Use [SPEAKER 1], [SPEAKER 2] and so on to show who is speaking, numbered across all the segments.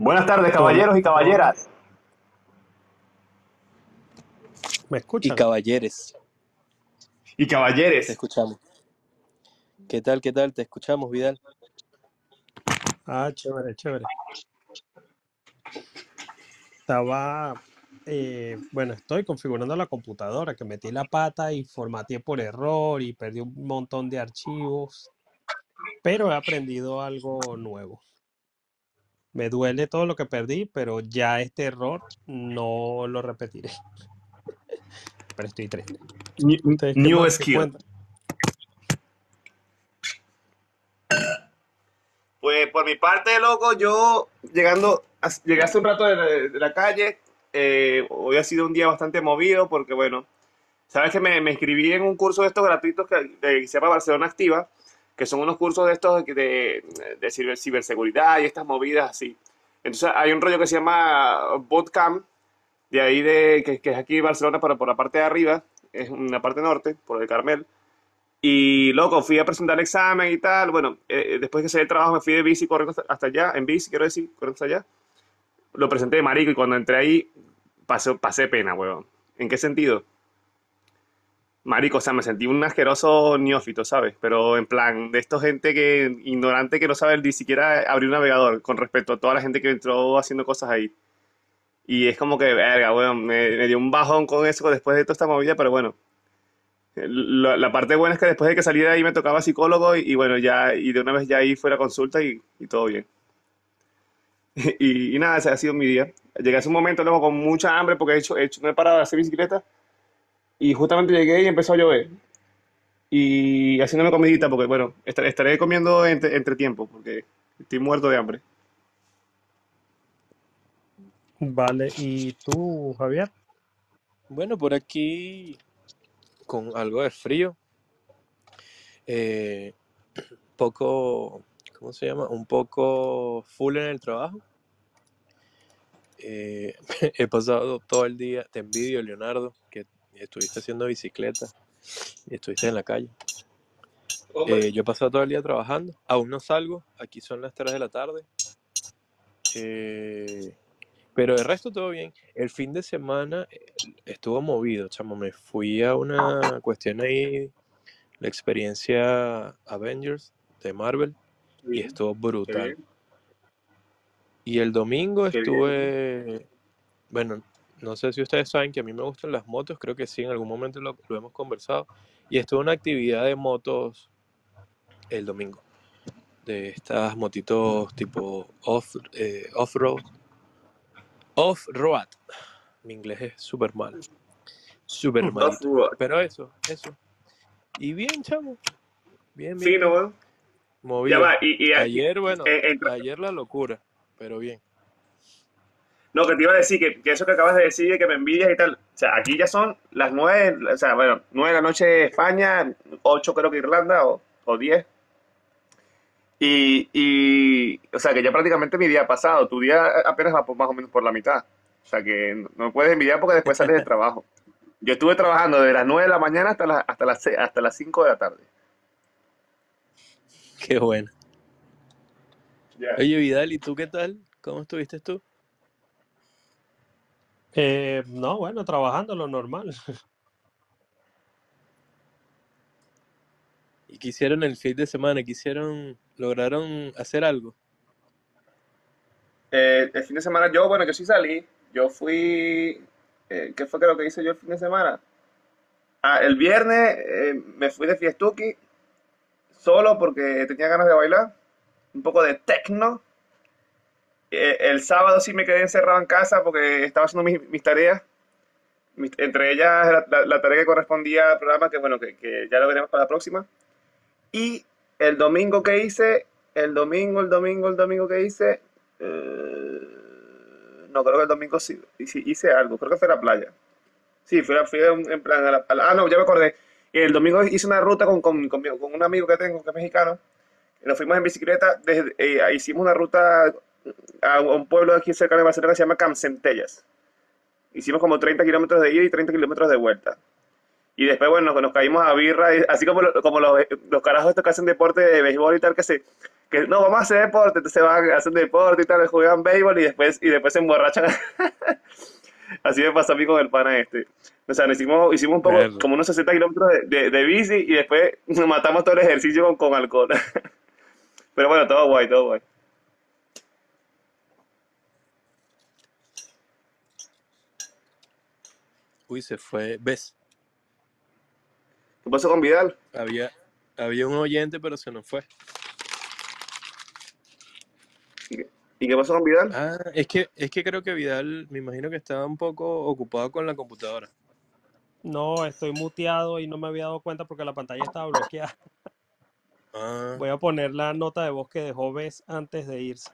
[SPEAKER 1] Buenas tardes, caballeros y caballeras.
[SPEAKER 2] ¿Me
[SPEAKER 3] Y
[SPEAKER 2] escuchan?
[SPEAKER 3] caballeres,
[SPEAKER 1] Y
[SPEAKER 3] te
[SPEAKER 1] caballeres.
[SPEAKER 3] escuchamos. ¿Qué tal, qué tal? Te escuchamos, Vidal.
[SPEAKER 2] Ah, chévere, chévere. Estaba, eh, bueno, estoy configurando la computadora, que metí la pata y formateé por error y perdí un montón de archivos, pero he aprendido algo nuevo. Me duele todo lo que perdí, pero ya este error no lo repetiré. Pero estoy triste.
[SPEAKER 1] New,
[SPEAKER 2] ¿Ustedes qué
[SPEAKER 1] new skill. Pues por mi parte, loco, yo llegando, llegué hace un rato de la, de la calle. eh, hoy ha sido un día bastante movido porque, bueno, sabes que me, me inscribí en un curso de estos gratuitos que, que se llama Barcelona Activa, que son unos cursos de estos de, de, de ciber- ciberseguridad y estas movidas así. Entonces hay un rollo que se llama Bootcamp, de ahí de, que, que es aquí en Barcelona, pero por la parte de arriba, es una parte norte, por el Carmel. Y loco, fui a presentar el examen y tal. Bueno, eh, después que salí del trabajo me fui de bici corriendo hasta, hasta allá, en bici, quiero decir, corriendo hasta allá. Lo presenté de marico y cuando entré ahí pasé, pasé pena, weón. ¿En qué sentido? Marico, o sea, me sentí un asqueroso neófito, ¿sabes? Pero en plan, de esta gente que, ignorante que no sabe ni siquiera abrir un navegador con respecto a toda la gente que entró haciendo cosas ahí. Y es como que, verga, weón, me, me dio un bajón con eso después de toda esta movida, pero bueno. La, parte buena es que después de que salí de ahí me tocaba psicólogo y, bueno, ya, y de una vez ya ahí fue la consulta y, y todo bien. Y, y nada, ese ha sido mi día. Llegué hace un momento luego con mucha hambre porque he hecho, he hecho, no he parado de hacer bicicleta y justamente llegué y empezó a llover. Y haciéndome comidita porque bueno, estaré, estaré comiendo entre, entre tiempo porque estoy muerto de hambre.
[SPEAKER 2] Vale, ¿y tú, Javier?
[SPEAKER 3] Bueno, por aquí con algo de frío, eh, poco, ¿cómo se llama? Un poco full en el trabajo. Eh, he pasado todo el día, te envidio, Leonardo, estuviste haciendo bicicleta y estuviste en la calle. Eh, yo he pasado todo el día trabajando, aún no salgo, aquí son las 3 de la tarde. Eh, pero el resto todo bien. El fin de semana eh, estuvo movido, chamo. Me fui a una cuestión ahí, la experiencia Avengers de Marvel, y estuvo brutal. Y el domingo estuve, bueno, no sé si ustedes saben que a mí me gustan las motos, creo que sí, en algún momento lo, lo hemos conversado. Y estuve en una actividad de motos el domingo, de estas motitos tipo off, eh, off-road. Off-road. Mi inglés es súper mal. Súper.
[SPEAKER 1] Off-road.
[SPEAKER 3] Pero eso, eso. Y bien, chamo. Bien, bien,
[SPEAKER 1] Fino,
[SPEAKER 3] bien.
[SPEAKER 1] weón. Ya
[SPEAKER 3] Movido.
[SPEAKER 1] va, y,
[SPEAKER 3] Ayer, bueno,
[SPEAKER 1] eh,
[SPEAKER 3] ayer la locura, pero bien.
[SPEAKER 1] No, que te iba a decir que, que eso que acabas de decir, de que me envidias y tal. O sea, aquí ya son las nueve, o sea, bueno, nueve de la noche España, ocho creo que Irlanda o, o diez. Y, y, o sea, que ya prácticamente mi día ha pasado. Tu día apenas va por, más o menos por la mitad. O sea, que no no me puedes envidiar porque después sales del trabajo. Yo estuve trabajando desde las nueve de la mañana hasta, las hasta, las, hasta las cinco de la tarde.
[SPEAKER 3] Qué bueno. Oye, Vidal, ¿y tú qué tal? ¿Cómo estuviste tú?
[SPEAKER 2] Eh, no, bueno, trabajando lo normal.
[SPEAKER 3] ¿Y qué hicieron el fin de semana? ¿Qué hicieron? ¿Lograron hacer algo?
[SPEAKER 1] Eh, el fin de semana yo, bueno, yo sí salí. Yo fui, eh, ¿qué fue que lo que hice yo el fin de semana? Ah, el viernes eh, me fui de fiestuki solo porque tenía ganas de bailar, un poco de techno. Eh, el sábado sí me quedé encerrado en casa porque estaba haciendo mis, mis tareas, mis- entre ellas la, la- la tarea que correspondía al programa, que bueno, que, que ya lo veremos para la próxima. Y el domingo que hice, el domingo, el domingo, el domingo que hice, eh, no, creo que el domingo sí, hice, hice algo, creo que fue a la playa. Sí, fui, a- fui a un- en plan a la, a la- ah, no, ya me acordé. El domingo hice una ruta con, con, con, con un amigo que tengo, que es mexicano. Nos fuimos en bicicleta, desde, eh, hicimos una ruta a un pueblo aquí cerca de Barcelona que se llama Camcentellas. Hicimos como 30 kilómetros de ida y 30 kilómetros de vuelta. Y después, bueno, nos, nos caímos a birra, y- así como, lo- como los, los carajos estos que hacen deporte de béisbol y tal, que se, que no, vamos a hacer deporte, entonces van a hacer deporte y tal, juegan béisbol y después, y después se emborrachan. Así me pasó a mí con el pana este. O sea, hicimos, hicimos un poco, como unos 60 kilómetros de, de, de bici y después nos matamos todo el ejercicio con, con alcohol. Pero bueno, todo guay, todo guay.
[SPEAKER 3] Uy, se fue. ¿Ves?
[SPEAKER 1] ¿Qué pasó con Vidal?
[SPEAKER 3] Había, había un oyente, pero se nos fue.
[SPEAKER 1] ¿Y qué, y qué pasó con Vidal?
[SPEAKER 3] Ah, es que, es que creo que Vidal, me imagino que estaba un poco ocupado con la computadora.
[SPEAKER 2] No, estoy muteado y no me había dado cuenta porque la pantalla estaba bloqueada.
[SPEAKER 3] Ah,
[SPEAKER 2] Voy a poner la nota de voz que dejó Bess antes de irse.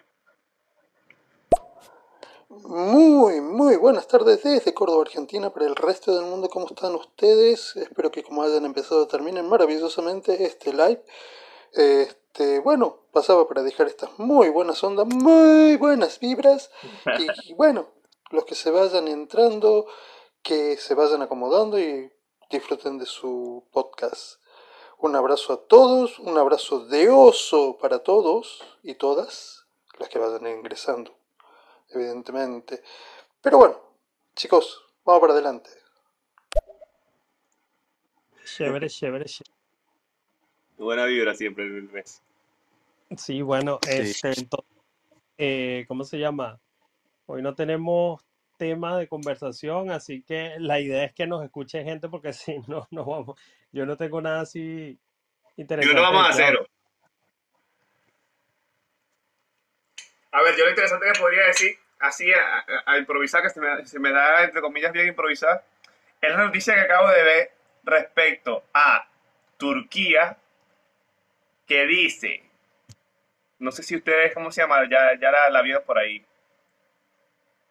[SPEAKER 4] Muy, muy buenas tardes desde Córdoba, Argentina, para el resto del mundo. ¿Cómo están ustedes? Espero que como hayan empezado terminen maravillosamente este live. Este, bueno, pasaba para dejar estas muy buenas ondas, muy buenas vibras. Y, bueno, los que se vayan entrando, que se vayan acomodando y disfruten de su podcast. Un abrazo a todos, un abrazo de oso para todos y todas las que vayan ingresando evidentemente. Pero bueno, chicos, vamos para adelante.
[SPEAKER 2] Chévere, chévere, chévere.
[SPEAKER 1] Buena vibra siempre el mes.
[SPEAKER 2] Sí, bueno,
[SPEAKER 3] sí.
[SPEAKER 2] este, entonces, eh, ¿cómo se llama? Hoy no tenemos tema de conversación, así que la idea es que nos escuche gente porque si no, no vamos. Yo no tengo nada así
[SPEAKER 1] Y no
[SPEAKER 2] interesante
[SPEAKER 1] lo vamos
[SPEAKER 2] de
[SPEAKER 1] a
[SPEAKER 2] qué hablar.
[SPEAKER 1] hacer. A ver, yo lo interesante que podría decir, así a, a- a improvisar, que se me, se me da, entre comillas, bien improvisar, es la noticia que acabo de ver respecto a Turquía, que dice, no sé si ustedes, ¿cómo se llama? Ya, ya la, la vieron por ahí.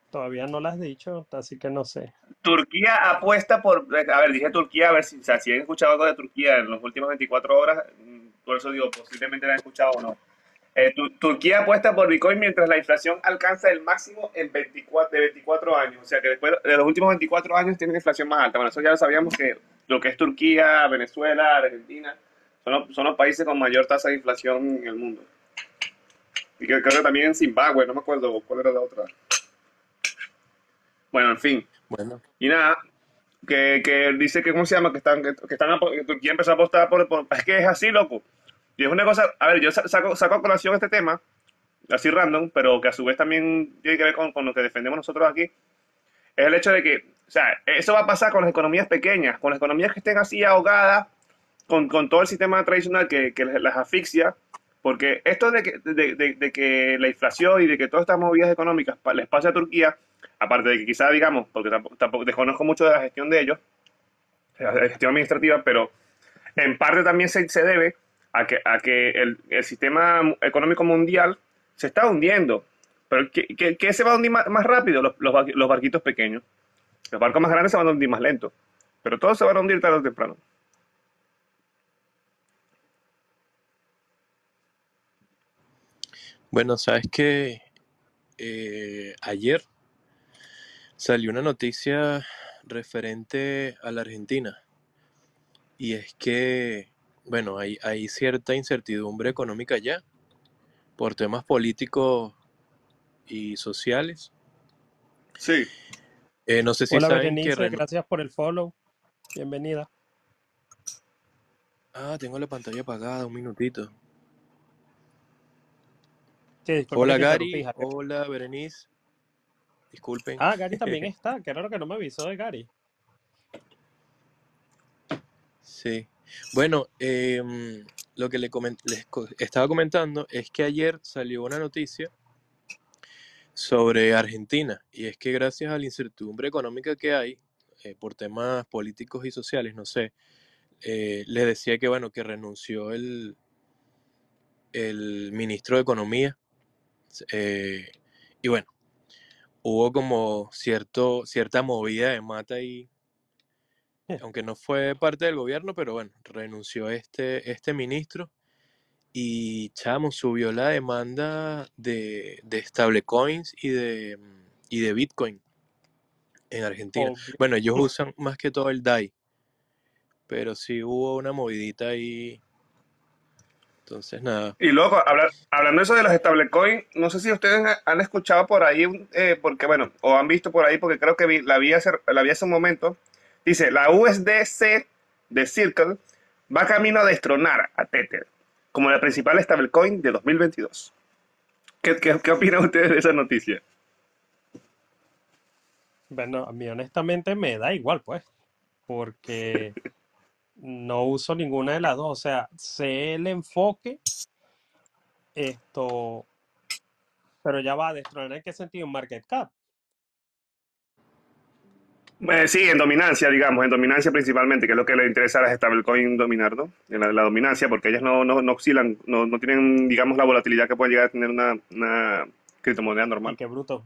[SPEAKER 2] Todavía no lo has dicho, así que no sé.
[SPEAKER 1] Turquía apuesta por, a ver, dije Turquía, a ver si, o sea, si han escuchado algo de Turquía en las últimas 24 horas, mm, por eso digo, posiblemente la han escuchado o no. Eh, Tu- Turquía apuesta por Bitcoin mientras la inflación alcanza el máximo en 24, de 24 años. O sea que después de los últimos 24 años tiene inflación más alta. Bueno, eso ya lo sabíamos que lo que es Turquía, Venezuela, Argentina, son los, son los países con mayor tasa de inflación en el mundo. Y que- creo que también en Zimbabue, no me acuerdo cuál era la otra. Bueno, en fin.
[SPEAKER 3] Bueno,
[SPEAKER 1] Y nada, que, que dice que, ¿cómo se llama? Que están, que, que están, que Turquía empezó a apostar por, por- Es que es así, loco. Y es una cosa, a ver, yo sa- saco, saco a colación este tema, así random, pero que a su vez también tiene que ver con, con lo que defendemos nosotros aquí, es el hecho de que, o sea, eso va a pasar con las economías pequeñas, con las economías que estén así ahogadas, con, con todo el sistema tradicional que, que las asfixia, porque esto de que, de, de- que la inflación y de que todas estas movidas económicas les pase a Turquía, aparte de que quizá, digamos, porque tampoco, tampoco desconozco mucho de la gestión de ellos, la gestión administrativa, pero en parte también se, se debe a que, a que el, el sistema económico mundial se está hundiendo. Pero ¿qué, qué- se va a hundir más, rápido? Los, los, los barquitos pequeños. Los barcos más grandes se van a hundir más lento. Pero todos se van a hundir tarde o temprano.
[SPEAKER 3] bueno, sabes que eh, ayer salió una noticia referente a la Argentina. Y es que, bueno, hay, hay cierta incertidumbre económica ya por temas políticos y sociales.
[SPEAKER 1] Sí.
[SPEAKER 3] Eh, no sé si
[SPEAKER 2] Hola
[SPEAKER 3] saben que
[SPEAKER 2] Berenice, gracias por el follow. Bienvenida.
[SPEAKER 3] Ah, tengo la pantalla apagada, un minutito.
[SPEAKER 2] Sí,
[SPEAKER 3] Hola Gary, hola Berenice. Disculpen.
[SPEAKER 2] Ah, Gary también está. Qué raro que no me avisó de Gary.
[SPEAKER 3] Sí. Bueno, em, lo que le les estaba comentando es que ayer salió una noticia sobre Argentina y es que gracias a la incertidumbre económica que hay eh, por temas políticos y sociales, no sé, eh, les decía que bueno, que renunció el, el ministro de Economía eh, y bueno, hubo como cierto, cierta movida de mata ahí aunque no fue parte del gobierno, pero bueno, renunció este, este ministro y chamo, subió la demanda de, de stablecoins y de, y de Bitcoin en Argentina.
[SPEAKER 2] Obvio.
[SPEAKER 3] Bueno, ellos usan más que todo el DAI, pero sí hubo una movidita ahí Entonces, nada.
[SPEAKER 1] Y luego, habla- hablando de eso de los stablecoins, no sé si ustedes ha- han escuchado por ahí, eh, porque bueno, o han visto por ahí, porque creo que vi- la, vi hace, la vi hace un momento. Dice, la USDC de Circle va camino a destronar a Tether como la principal stablecoin de 2022. ¿Qué, qué, qué opinan ustedes de esa noticia?
[SPEAKER 2] Bueno, a mí honestamente me da igual, pues, porque no uso ninguna de las dos. O sea, sé el enfoque, esto, pero ya va a destronar en qué sentido, en market cap.
[SPEAKER 1] Eh, sí, en dominancia, digamos, en dominancia principalmente, que es lo que le interesa a las stablecoin dominar, ¿no? En la, la dominancia, porque ellas no, no, no oscilan, no, no tienen, digamos, la volatilidad que puede llegar a tener una, una criptomoneda
[SPEAKER 2] Y
[SPEAKER 1] normal.
[SPEAKER 2] qué bruto.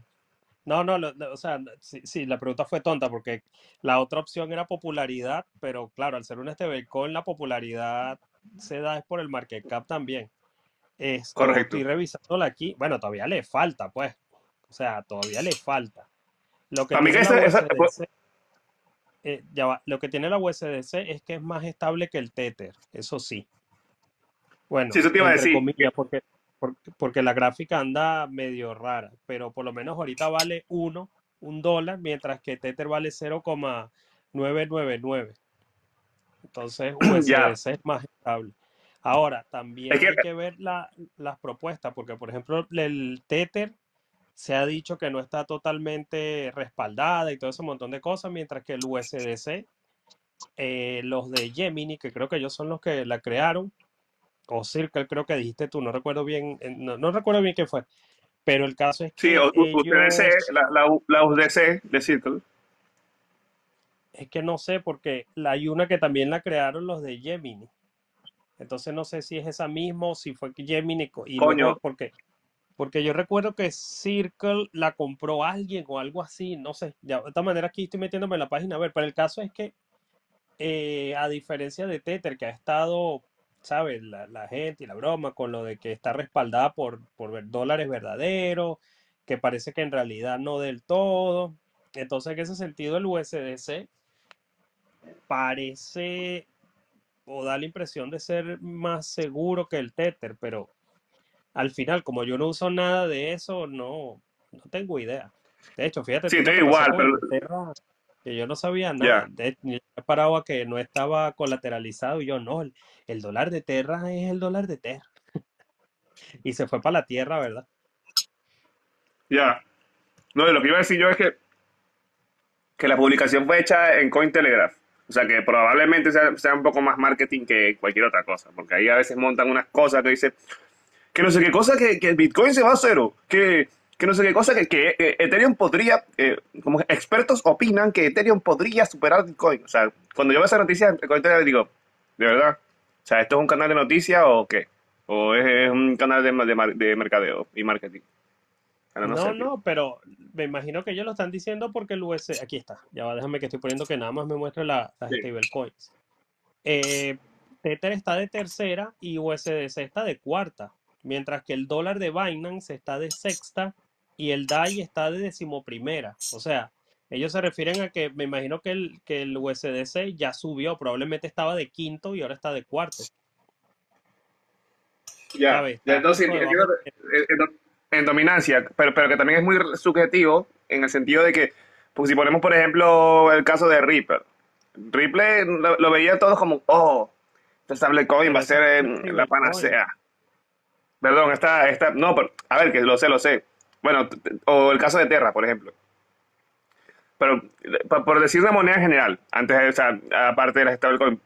[SPEAKER 2] No, no, lo- lo- o sea, sí, sí, la pregunta fue tonta porque la otra opción era popularidad, pero claro, al ser un stablecoin, la popularidad se da es por el market cap también. Esto,
[SPEAKER 1] Correcto.
[SPEAKER 2] estoy revisándola aquí. Bueno, todavía le falta, pues. O sea, todavía le falta. Lo que
[SPEAKER 1] A mí que esa-
[SPEAKER 2] eh, ya va, lo que tiene la USDC es que es más estable que el Tether, eso sí. Bueno,
[SPEAKER 1] Sí, eso te iba a decir.
[SPEAKER 2] comillas, porque, porque, porque la gráfica anda medio rara, pero por lo menos ahorita vale 1, un dólar, mientras que Tether vale 0,999. Entonces. USDC es más estable. Ahora, también
[SPEAKER 1] que-
[SPEAKER 2] hay que ver la- las propuestas, porque por ejemplo, el Tether se ha dicho que no está totalmente respaldada y todo ese montón de cosas, mientras que el USDC, eh, los de Gemini, que creo que ellos son los que la crearon, o Circle, creo que dijiste tú, no recuerdo bien, eh, no, no recuerdo bien qué fue, pero el caso es
[SPEAKER 1] Sí,
[SPEAKER 2] que
[SPEAKER 1] USDC,
[SPEAKER 2] ellos,
[SPEAKER 1] la, la, U- la USDC de Circle.
[SPEAKER 2] es que no sé, porque la, hay una que también la crearon los de Gemini. Entonces no sé si es esa misma o si fue Gemini y
[SPEAKER 1] Coño.
[SPEAKER 2] luego porque porque yo recuerdo que Circle la compró alguien o algo así, no sé. Ya, de esta manera aquí estoy metiéndome en la página a ver, pero el caso es que eh, a diferencia de Tether que ha estado, sabes, la, la gente y la broma con lo de que está respaldada por por dólares verdaderos, que parece que en realidad no del todo. Entonces, en ese sentido el USDC parece o da la impresión de ser más seguro que el Tether, pero al final, como yo no uso nada de eso, no, no tengo idea. De hecho, fíjate
[SPEAKER 1] Sí, estoy igual, pero-
[SPEAKER 2] de que yo no sabía nada.
[SPEAKER 1] Ya.
[SPEAKER 2] De, parado a que no estaba colateralizado y yo no, el, el dólar de Terra es el dólar de Terra. y se fue para la tierra, ¿verdad?
[SPEAKER 1] Ya. No, y lo que iba a decir yo es que, que la publicación fue hecha en Cointelegraph. O sea que probablemente sea, sea un poco más marketing que cualquier otra cosa. Porque ahí a veces montan unas cosas que dicen que no sé qué cosa, que, que Bitcoin se va a cero. Que, que no sé qué cosa, que, que eh, Ethereum podría, eh, como expertos opinan que Ethereum podría superar Bitcoin. O sea, cuando yo veo esa noticia digo, ¿de verdad? O sea, ¿esto es un canal de noticias o qué? ¿O es, es un canal de, de de mercadeo y marketing?
[SPEAKER 2] No,
[SPEAKER 1] sé,
[SPEAKER 2] no,
[SPEAKER 1] tío.
[SPEAKER 2] pero me imagino que ellos lo están diciendo porque el US, aquí está, ya va, déjame que estoy poniendo que nada más me muestre la, las
[SPEAKER 1] Sí.
[SPEAKER 2] stablecoins. Eh, Tether está de tercera y USDC está de cuarta, mientras que el dólar de Binance está de sexta y el DAI está de decimoprimera. O sea, ellos se refieren a que me imagino que el, que el USDC ya subió, probablemente estaba de quinto y ahora está de cuarto.
[SPEAKER 1] Ya, entonces
[SPEAKER 2] de-
[SPEAKER 1] en, en- en dominancia, pero, pero que también es muy subjetivo en el sentido de que, pues si ponemos por ejemplo el caso de Ripple, Ripple lo, lo veía todos como, oh, stablecoin
[SPEAKER 2] Pero
[SPEAKER 1] va a ser eh, la panacea. Perdón, está, está, no, pero, a ver, que lo sé, lo sé. Bueno, o el caso de Terra, por ejemplo. Pero, por, decir una moneda en general, antes de, o sea, aparte de las stablecoin. O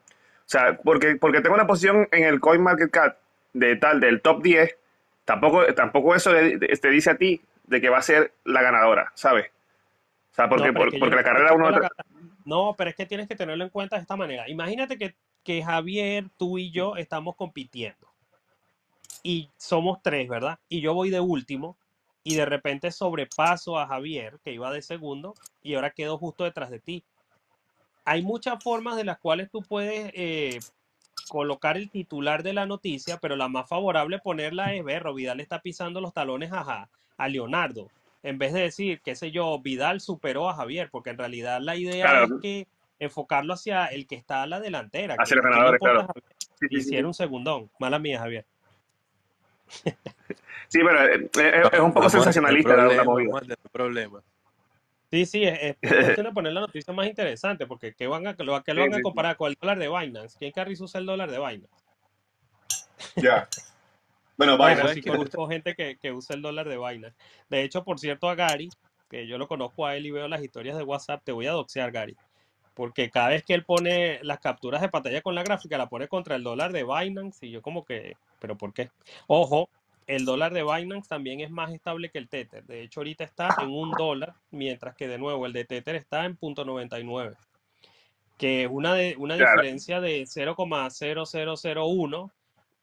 [SPEAKER 1] sea, porque, porque tengo una posición en el CoinMarketCap de tal, del top 10, tampoco, tampoco eso le- te dice a ti de que va a ser la ganadora, ¿sabes? O sea, porque,
[SPEAKER 2] No, es que
[SPEAKER 1] porque la carrera uno...
[SPEAKER 2] la No, pero es que tienes que tenerlo en cuenta de esta manera. Imagínate que, que Javier, tú y yo estamos compitiendo. Y somos tres, ¿verdad? Y yo voy de último. Y de repente sobrepaso a Javier, que iba de segundo, y ahora quedo justo detrás de ti. Hay muchas formas de las cuales tú puedes eh, colocar el titular de la noticia, pero la más favorable ponerla es ver, Vidal está pisando los talones a, a Leonardo, en vez de decir, qué sé yo, Vidal superó a Javier, porque en realidad la idea
[SPEAKER 1] Claro.
[SPEAKER 2] es que enfocarlo hacia el que está a la delantera.
[SPEAKER 1] Hacia
[SPEAKER 2] que-
[SPEAKER 1] los
[SPEAKER 2] que le
[SPEAKER 1] ganadores,
[SPEAKER 2] importa
[SPEAKER 1] claro.
[SPEAKER 2] a Javier.
[SPEAKER 1] Sí, sí, sí,
[SPEAKER 2] Hiciera un segundón, mala mía, Javier.
[SPEAKER 1] Sí, pero eh, eh, es, un poco sensacionalista la, movida.
[SPEAKER 2] Sí, sí, es, es- de poner la noticia más interesante, porque ¿qué, van a, lo, qué lo
[SPEAKER 1] Sí,
[SPEAKER 2] van a comparar con el dólar de Binance? ¿Quién carrizo usa el dólar de Binance?
[SPEAKER 1] Ya. Bueno, vaya.
[SPEAKER 3] ¿sabes
[SPEAKER 2] sí conozco gente que, que usa el dólar de Binance. De hecho, por cierto, a Gary, que yo lo conozco a él y veo las historias de WhatsApp, te voy a doxear, Gary. Porque cada vez que él pone las capturas de pantalla con la gráfica, la pone contra el dólar de Binance y yo como que, ¿pero por qué? Ojo, el dólar de Binance también es más estable que el Tether. De hecho, ahorita está en un dólar, mientras que de nuevo el de Tether está en .99, que es una, de, una
[SPEAKER 1] Claro.
[SPEAKER 2] diferencia de 0,0001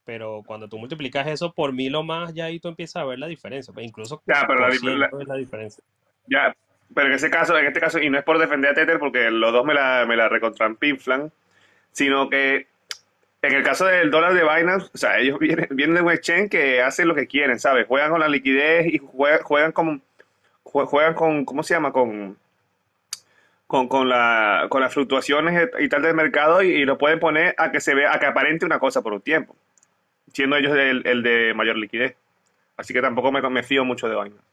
[SPEAKER 2] pero cuando tú multiplicas eso por mil o más, ya ahí tú empiezas a ver la diferencia. pues incluso
[SPEAKER 1] Ya, pero la
[SPEAKER 2] es diferencia.
[SPEAKER 1] Ya, pero en ese caso, en este caso, y no es por defender a Tether porque los dos me la, me la recontrampinflan, sino que en el caso del dólar de Binance, o sea, ellos vienen, vienen de un exchange que hacen lo que quieren, ¿sabes? Juegan con la liquidez y juegan, con, jue- juegan con, ¿cómo se llama? Con, con, con, la, con las fluctuaciones y tal del mercado y, lo pueden poner a que se vea, a que aparente una cosa por un tiempo, siendo ellos el, el de mayor liquidez. Así que tampoco me, me fío mucho de Binance.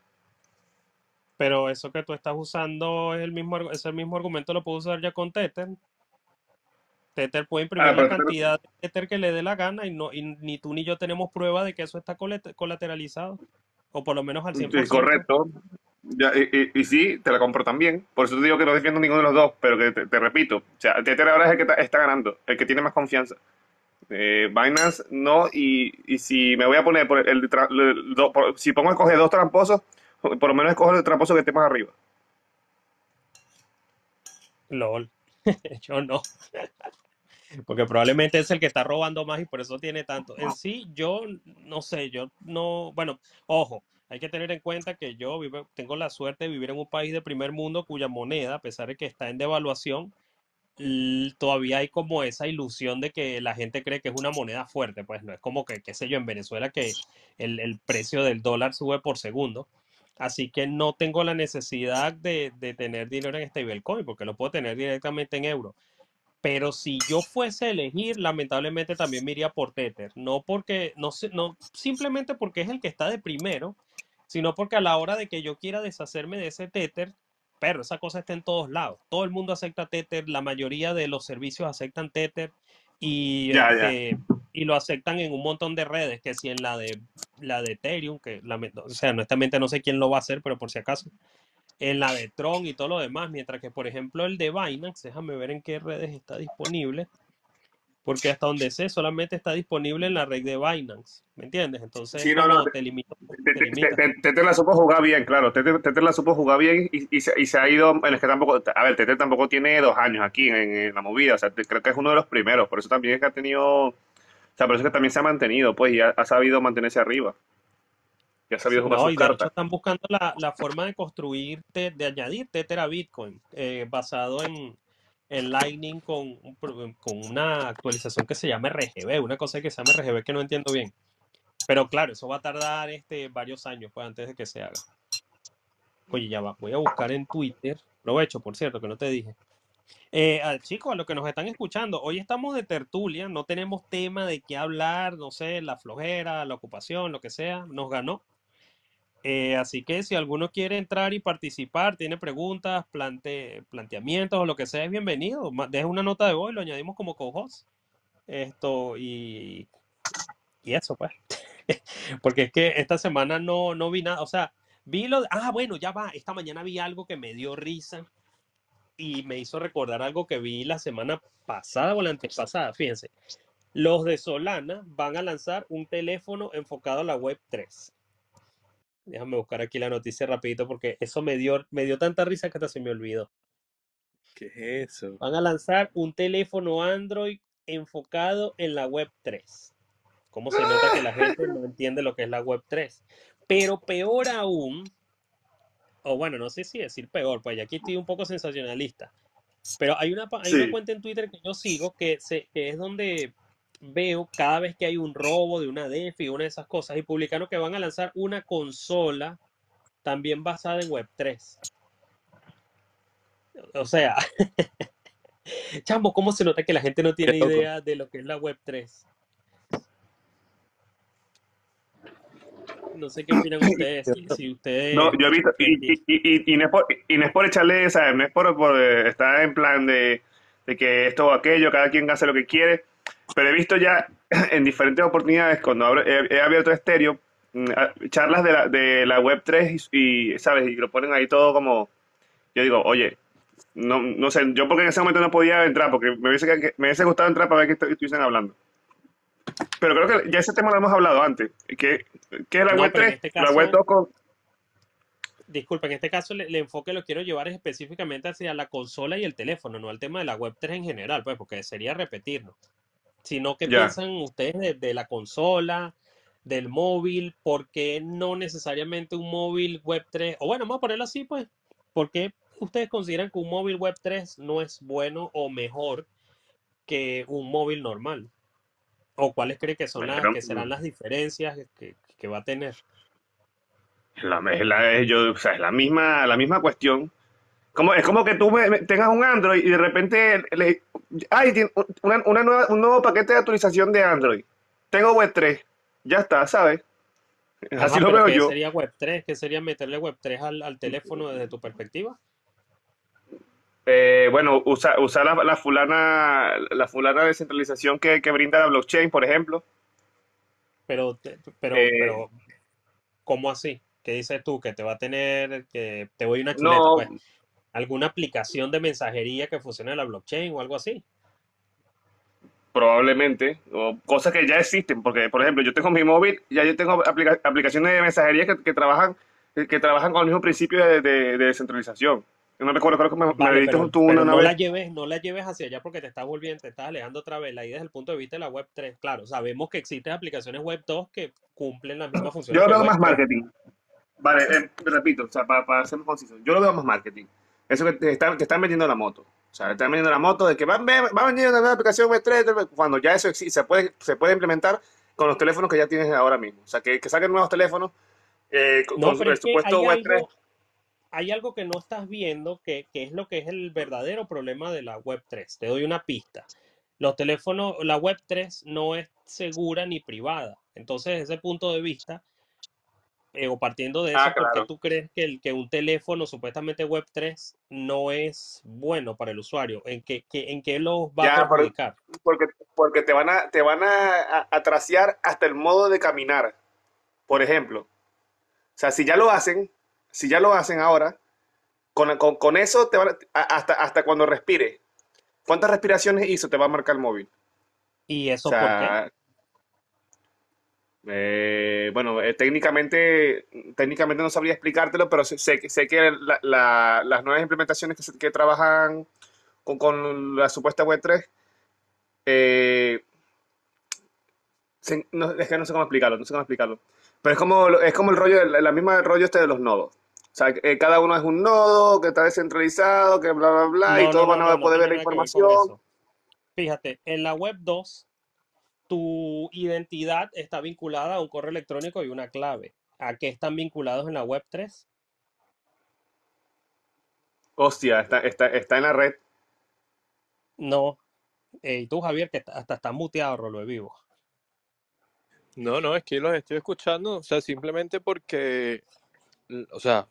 [SPEAKER 2] Pero eso que tú estás usando es el mismo, es el mismo argumento, lo puedo usar ya con Tether. Tether puede imprimir
[SPEAKER 1] Ah,
[SPEAKER 2] la cantidad de Tether que le dé la gana y, no, y ni tú ni yo tenemos prueba de que eso está colate- colateralizado. O por lo menos al 100%.
[SPEAKER 1] Sí, correcto. Ya, y, y- y sí, te la compro también. Por eso te digo que no defiendo ninguno de los dos, pero que te, te repito, o sea, Tether ahora es el que está, está ganando, el que tiene más confianza. Eh, Binance no, y, y si me voy a poner por el, el do- por- si pongo a escoger dos tramposos, por lo menos escojo el tramposo que esté más arriba.
[SPEAKER 2] LOL. Yo no. Porque probablemente es el que está robando más y por eso tiene tanto. En sí, yo no sé, yo no, bueno, ojo, hay que tener en cuenta que yo tengo la suerte de vivir en un país de primer mundo cuya moneda, a pesar de que está en devaluación, todavía hay como esa ilusión de que la gente cree que es una moneda fuerte. Pues no es como que, qué sé yo, en Venezuela que el, precio del dólar sube por segundo. Así que no tengo la necesidad de, tener dinero en stablecoin porque lo puedo tener directamente en euros. Pero si yo fuese a elegir, lamentablemente también me iría por Tether. No porque, no, sé- no simplemente porque es el que está de primero, sino porque a la hora de que yo quiera deshacerme de ese Tether, pero esa cosa está en todos lados. Todo el mundo acepta Tether, la mayoría de los servicios aceptan Tether y,
[SPEAKER 1] Ya, ya.
[SPEAKER 2] este, y lo aceptan en un montón de redes, que si en la de la de Ethereum, que lame- o sea, honestamente no sé quién lo va a hacer, pero por si acaso, en la de Tron y todo lo demás, mientras que por ejemplo el de Binance, déjame ver en qué redes está disponible, porque hasta donde sé solamente está disponible en la red de Binance, ¿me entiendes? Entonces
[SPEAKER 1] Sí, no, no, te-
[SPEAKER 2] te limita,
[SPEAKER 1] Te-
[SPEAKER 2] te
[SPEAKER 1] te-
[SPEAKER 2] limita.
[SPEAKER 1] te- Tether la supo jugar bien, claro. Tether la supo jugar bien y, y se, y se ha ido. Bueno, es que tampoco. A ver, Tether tampoco tiene dos años aquí en, en la movida. O sea, creo que es uno de los primeros. Por eso también es que ha tenido. O sea, por eso es que también se ha mantenido, pues, y ha, ha sabido mantenerse arriba. Y ha sabido jugar
[SPEAKER 2] no,
[SPEAKER 1] sus
[SPEAKER 2] y de hecho están buscando la, la forma de construir, te- de añadir Tether a Bitcoin, eh, basado en, en Lightning con, con una actualización que se llama RGB, una cosa que se llama RGB que no entiendo bien. Pero claro, eso va a tardar este, varios años pues, antes de que se haga. Oye, ya va, voy a buscar en Twitter. Aprovecho, por cierto, que no te dije. Eh, al chico, a los que nos están escuchando, hoy estamos de tertulia, no tenemos tema de qué hablar, no sé, la flojera, la ocupación, lo que sea, nos ganó. Eh, así que si alguno quiere entrar y participar, tiene preguntas, plante, planteamientos o lo que sea, es bienvenido. Deja una nota de voz y lo añadimos como co-host. Esto y, y eso, pues. Porque es que esta semana no, no vi nada. O sea, vi lo. Ah, bueno, ya va. Esta mañana vi algo que me dio risa y me hizo recordar algo que vi la semana pasada o la antepasada. Fíjense. Los de Solana van a lanzar un teléfono enfocado a la web 3. Déjame buscar aquí la noticia rapidito porque eso me dio, me dio tanta risa que hasta se me olvidó.
[SPEAKER 3] ¿Qué es eso?
[SPEAKER 2] Van a lanzar un teléfono Android enfocado en la web 3. ¿Cómo se nota que la gente no entiende lo que es la web 3? Pero peor aún, o bueno, no sé si decir peor, pues ya aquí estoy un poco sensacionalista. Pero hay una, hay una cuenta en Twitter que yo sigo que, se, que es donde veo cada vez que hay un robo de una DeFi, una de esas cosas, y publicaron que van a lanzar una consola también basada en Web3. O sea, chamo, ¿cómo se nota que la gente no tiene idea de lo que es la Web3? no sé qué opinan ustedes. Si, si ustedes.
[SPEAKER 1] No, yo he visto, y, y, y, y no, es por, y no es por echarle, ¿sabes? No es por, por, eh, estar en plan de, de que esto o aquello, cada quien hace lo que quiere, pero he visto ya en diferentes oportunidades, cuando abro- he, he abierto estéreo, mm, charlas de la, de la web 3 y, y, ¿sabes? Y lo ponen ahí todo como, yo digo, oye, no, no sé, yo porque en ese momento no podía entrar, porque me hubiese, me hubiese gustado entrar para ver qué estu- estuviesen hablando. Pero creo que ya ese tema lo hemos hablado antes, que es la
[SPEAKER 2] No,
[SPEAKER 1] web
[SPEAKER 2] pero en
[SPEAKER 1] 3,
[SPEAKER 2] este
[SPEAKER 1] la web
[SPEAKER 2] caso-
[SPEAKER 1] 2 con...
[SPEAKER 2] Disculpa, en este caso le- el enfoque lo quiero llevar específicamente hacia la consola y el teléfono, no al tema de la web 3 en general, pues, porque sería repetirnos. Sino que piensan ustedes de, de la consola, del móvil, ¿por qué no necesariamente un móvil web 3? O bueno, vamos a ponerlo así, pues, ¿por qué ustedes consideran que un móvil web 3 no es bueno o mejor que un móvil normal? ¿O cuáles creen que son las que serán las diferencias que, que va a tener?
[SPEAKER 1] La, es la- yo, o sea, es la misma, la misma cuestión. Como, es como que tú me- me- tengas un Android y de repente le, ay, una, una nueva, un nuevo paquete de actualización de Android. Tengo web 3. Ya está, ¿sabes?
[SPEAKER 2] Ajá,
[SPEAKER 1] Así lo veo
[SPEAKER 2] ¿qué
[SPEAKER 1] yo.
[SPEAKER 2] sería web 3? ¿Qué sería meterle web 3 al, al teléfono desde tu perspectiva?
[SPEAKER 1] Eh, bueno, usar usar la, la fulana, la fulana descentralización que, que brinda la blockchain, por ejemplo.
[SPEAKER 2] Pero,
[SPEAKER 1] Eh,
[SPEAKER 2] pero, ¿cómo así? ¿Qué dices tú? Que te va a tener, que te voy una chuleta,
[SPEAKER 1] No,
[SPEAKER 2] pues. ¿Alguna aplicación de mensajería que funcione en la blockchain o algo así?
[SPEAKER 1] probablemente, o cosas que ya existen, porque, por ejemplo, yo tengo mi móvil, ya yo tengo aplica- aplicaciones de mensajería que, que trabajan, que, trabajan con el mismo principio de, de- de descentralización. Yo no recuerdo, creo que me, me
[SPEAKER 2] Vale,
[SPEAKER 1] diste
[SPEAKER 2] pero,
[SPEAKER 1] tú una,
[SPEAKER 2] pero
[SPEAKER 1] una
[SPEAKER 2] no la lleves, no la lleves hacia allá porque te estás volviendo, te estás alejando otra vez. Idea desde el punto de vista de la web 3. Claro, sabemos que existen aplicaciones web 2 que cumplen las mismas funciones
[SPEAKER 1] Yo lo veo más
[SPEAKER 2] 3.
[SPEAKER 1] marketing. Vale, eh, repito, o sea, para, para ser más conciso, yo lo veo más marketing. Eso que te están, vendiendo la moto. O sea, están vendiendo la moto de que van, va a venir una nueva aplicación web 3, cuando ya eso existe, se puede, se puede implementar con los teléfonos que ya tienes ahora mismo. O sea, que, que saquen nuevos teléfonos eh, con,
[SPEAKER 2] No,
[SPEAKER 1] con
[SPEAKER 2] pero
[SPEAKER 1] el supuesto
[SPEAKER 2] hay
[SPEAKER 1] web 3.
[SPEAKER 2] algo, hay algo que no estás viendo que, que es lo que es el verdadero problema de la web 3. Te doy una pista. Los teléfonos, la web 3 no es segura ni privada. Entonces, desde ese punto de vista, eh, o partiendo de eso,
[SPEAKER 1] Ah,
[SPEAKER 2] ¿por qué
[SPEAKER 1] claro.
[SPEAKER 2] tú crees que, el, que un teléfono supuestamente web 3 no es bueno para el usuario? ¿En qué, qué- en qué los va a
[SPEAKER 1] Ya, por-
[SPEAKER 2] perjudicar?
[SPEAKER 1] porque, porque te van a, te van a, a, a trasear hasta el modo de caminar. Por ejemplo. O sea, si ya lo hacen, si ya lo hacen ahora, con, con, con eso te van a- a- hasta, hasta cuando respire. ¿Cuántas respiraciones hizo te va a marcar el móvil?
[SPEAKER 2] ¿Y
[SPEAKER 1] O
[SPEAKER 2] eso por qué?
[SPEAKER 1] Eh, bueno, eh, técnicamente, técnicamente no sabría explicártelo, pero sé, sé que sé que la- la- las nuevas implementaciones que, se- que trabajan con, con la supuesta web 3 eh, se- no, es que no sé cómo explicarlo, no sé cómo explicarlo. Pero es como, es como el rollo, la, la misma rollo este de los nodos. O sea, que, cada uno es un nodo, que está descentralizado, que bla, bla, bla, y todos
[SPEAKER 2] no,
[SPEAKER 1] van a poder ver la información.
[SPEAKER 2] eso. Fíjate, en la web 2, tu identidad está vinculada a un correo electrónico y una clave. ¿A qué están vinculados en la web 3?
[SPEAKER 1] Hostia, está, está, está en la red.
[SPEAKER 2] No. Eh, y tú, Javier, que hasta estás muteado, Rolo de Vivo.
[SPEAKER 3] No, no, es que los estoy escuchando, o sea, simplemente porque, o sea,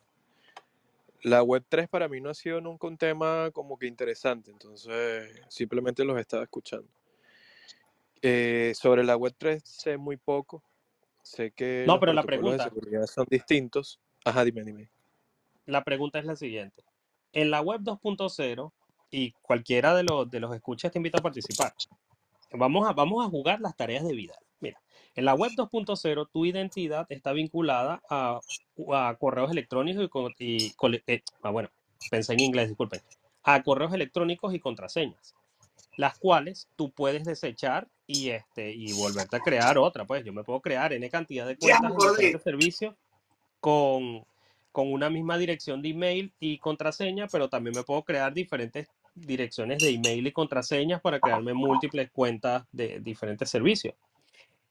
[SPEAKER 3] la web 3 para mí no ha sido nunca un tema como que interesante, entonces simplemente los estaba escuchando. Eh, sobre la web 3 sé muy poco, sé que
[SPEAKER 2] No,
[SPEAKER 3] los
[SPEAKER 2] pero la
[SPEAKER 3] protocolos de
[SPEAKER 2] pregunta,
[SPEAKER 3] seguridad son distintos. Ajá, dime, dime.
[SPEAKER 2] la pregunta es la siguiente. En la web 2.0, y cualquiera de los, de los escuchas te invito a participar, vamos a, vamos a jugar las tareas de vida. Mira, en la web 2.0 tu identidad está vinculada a, a correos electrónicos y, y eh, ah, bueno, pensé en inglés, disculpen, a correos electrónicos y contraseñas, las cuales tú puedes desechar y, este, y volverte a crear otra. Pues yo me puedo crear N cantidad de cuentas diferentes servicios con, con una misma dirección de email y contraseña, pero también me puedo crear diferentes direcciones de email y contraseñas para crearme múltiples cuentas de diferentes servicios.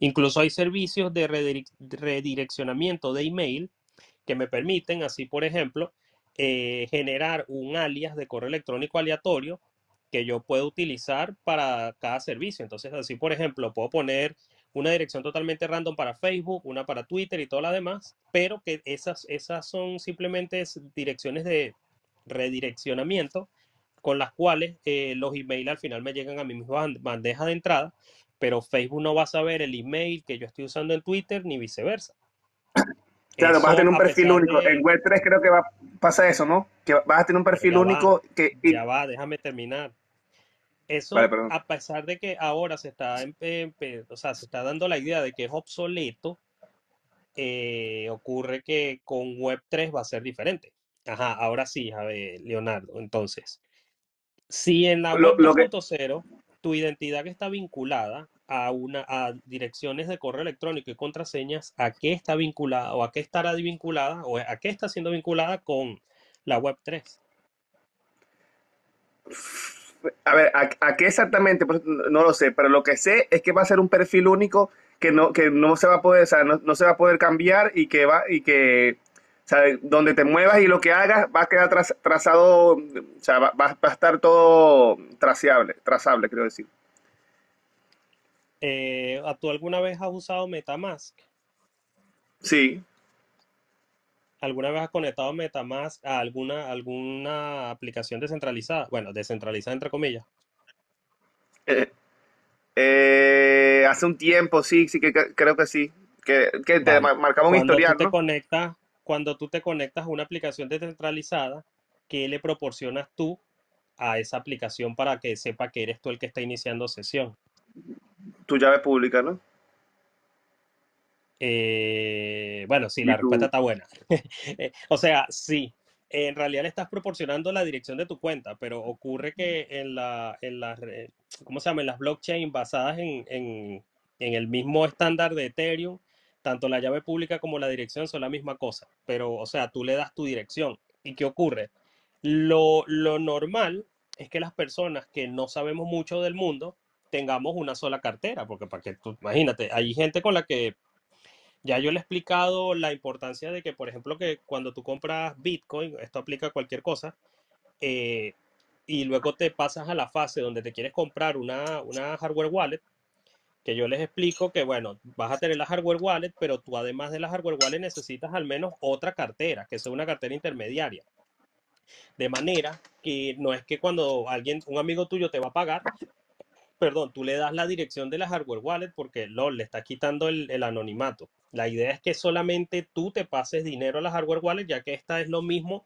[SPEAKER 2] Incluso hay servicios de redirec- redireccionamiento de email que me permiten, así por ejemplo, eh, generar un alias de correo electrónico aleatorio que yo puedo utilizar para cada servicio. Entonces, así por ejemplo, puedo poner una dirección totalmente random para Facebook, una para Twitter y todo lo demás, pero que esas, esas son simplemente es- direcciones de redireccionamiento con las cuales eh, los emails al final me llegan a mi misma ban- bandeja de entrada, pero Facebook no va a saber el email que yo estoy usando en Twitter ni viceversa.
[SPEAKER 1] Claro, vas a tener un
[SPEAKER 2] a
[SPEAKER 1] perfil único.
[SPEAKER 2] de...
[SPEAKER 1] En Web3 creo que va, pasa eso, ¿no? Que vas a tener un perfil
[SPEAKER 2] ya va,
[SPEAKER 1] único que...
[SPEAKER 2] ya va, déjame terminar. Eso, a pesar de que ahora se está, em- empe- o sea, se está dando la idea de que es obsoleto, eh, ocurre que con Web3 va a ser diferente. Ajá, ahora sí, a ver, Leonardo. Entonces, si en la web
[SPEAKER 1] lo que...
[SPEAKER 2] 2.0 tu identidad está vinculada a una a direcciones de correo electrónico y contraseñas, ¿a qué está vinculada o a qué estará vinculada o a qué está siendo vinculada con la web 3?
[SPEAKER 1] A ver, ¿a, a qué exactamente? Pues, no lo sé, pero lo que sé es que va a ser un perfil único que no, que no se va a poder, o sea, no, no se va a poder cambiar y que va, y que, o sea, donde te muevas y lo que hagas va a quedar traz- trazado, o sea, va, va- va a estar todo traceable, trazable, quiero decir.
[SPEAKER 2] Eh, ¿tú alguna vez has usado MetaMask?
[SPEAKER 1] Sí,
[SPEAKER 2] ¿Alguna vez has conectado MetaMask a alguna, alguna aplicación descentralizada? Bueno, descentralizada entre comillas.
[SPEAKER 1] eh, eh, hace un tiempo, sí, sí, que, que- creo que sí, que, que te
[SPEAKER 2] Vale.
[SPEAKER 1] ma- marcaba un
[SPEAKER 2] Cuando tú
[SPEAKER 1] historial,
[SPEAKER 2] te
[SPEAKER 1] ¿no?
[SPEAKER 2] conectas, cuando tú te conectas a una aplicación descentralizada, ¿qué le proporcionas tú a esa aplicación para que sepa que eres tú el que está iniciando sesión?
[SPEAKER 1] Tu llave pública, ¿no?
[SPEAKER 2] Eh, bueno, sí, la respuesta está buena. Eh, O sea, sí, en realidad le estás proporcionando la dirección de tu cuenta, pero ocurre que en la, en las, re- ¿cómo se llama? En las blockchain basadas en, en, en el mismo estándar de Ethereum, tanto la llave pública como la dirección son la misma cosa, pero, o sea, tú le das tu dirección. ¿Y qué ocurre? Lo, lo normal es que las personas que no sabemos mucho del mundo tengamos una sola cartera, porque para que tú, imagínate, hay gente con la que ya yo le he explicado la importancia de que, por ejemplo, que cuando tú compras Bitcoin, esto aplica a cualquier cosa, eh, y luego te pasas a la fase donde te quieres comprar una, una hardware wallet, que yo les explico que, bueno, vas a tener la hardware wallet, pero tú además de la hardware wallet necesitas al menos otra cartera, que sea una cartera intermediaria. De manera que no es que cuando alguien, un amigo tuyo te va a pagar, perdón, tú le das la dirección de la hardware wallet porque LOL le está quitando el, anonimato. La idea es que solamente tú te pases dinero a la hardware wallet, ya que esta es lo mismo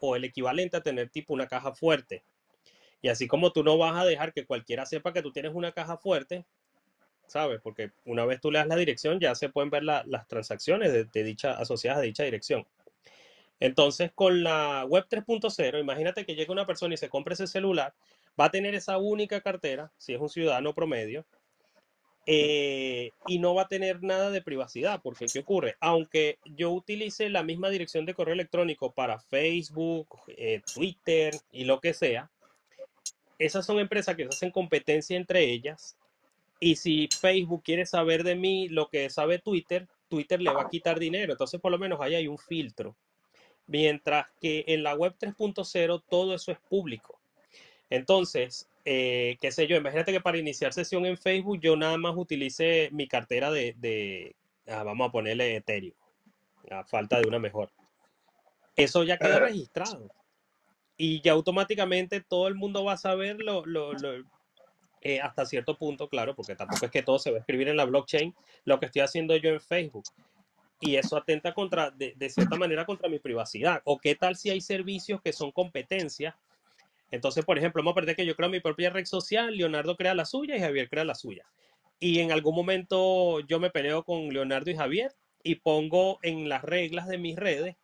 [SPEAKER 2] o el equivalente a tener tipo una caja fuerte. Y así como tú no vas a dejar que cualquiera sepa que tú tienes una caja fuerte, ¿sabes? Porque una vez tú le das la dirección, ya se pueden ver la- las transacciones de, de dicha, asociadas a dicha dirección. Entonces, con la web 3.0, imagínate que llega una persona y se compra ese celular, va a tener esa única cartera, si es un ciudadano promedio, eh, y no va a tener nada de privacidad, porque ¿qué ocurre? Aunque yo utilice la misma dirección de correo electrónico para Facebook, eh, Twitter y lo que sea, esas son empresas que se hacen competencia entre ellas, y si Facebook quiere saber de mí lo que sabe Twitter, Twitter le va a quitar dinero, entonces por lo menos ahí hay un filtro. Mientras que en la web 3.0 todo eso es público. Entonces, eh, qué sé yo, imagínate que para iniciar sesión en Facebook yo nada más utilice mi cartera de, de ah, vamos a ponerle Ethereum, a falta de una mejor. Eso ya queda registrado y ya automáticamente todo el mundo va a saber lo, lo- lo- eh, hasta cierto punto, claro, porque tampoco es que todo se va a escribir en la blockchain, lo que estoy haciendo yo en Facebook. Y eso atenta contra, de, de cierta manera contra mi privacidad. ¿O qué tal si hay servicios que son competencia? Entonces, por ejemplo, vamos a perder que yo creo mi propia red social, Leonardo crea la suya y Javier crea la suya. Y en algún momento yo me peleo con Leonardo y Javier y pongo en las reglas de mis redes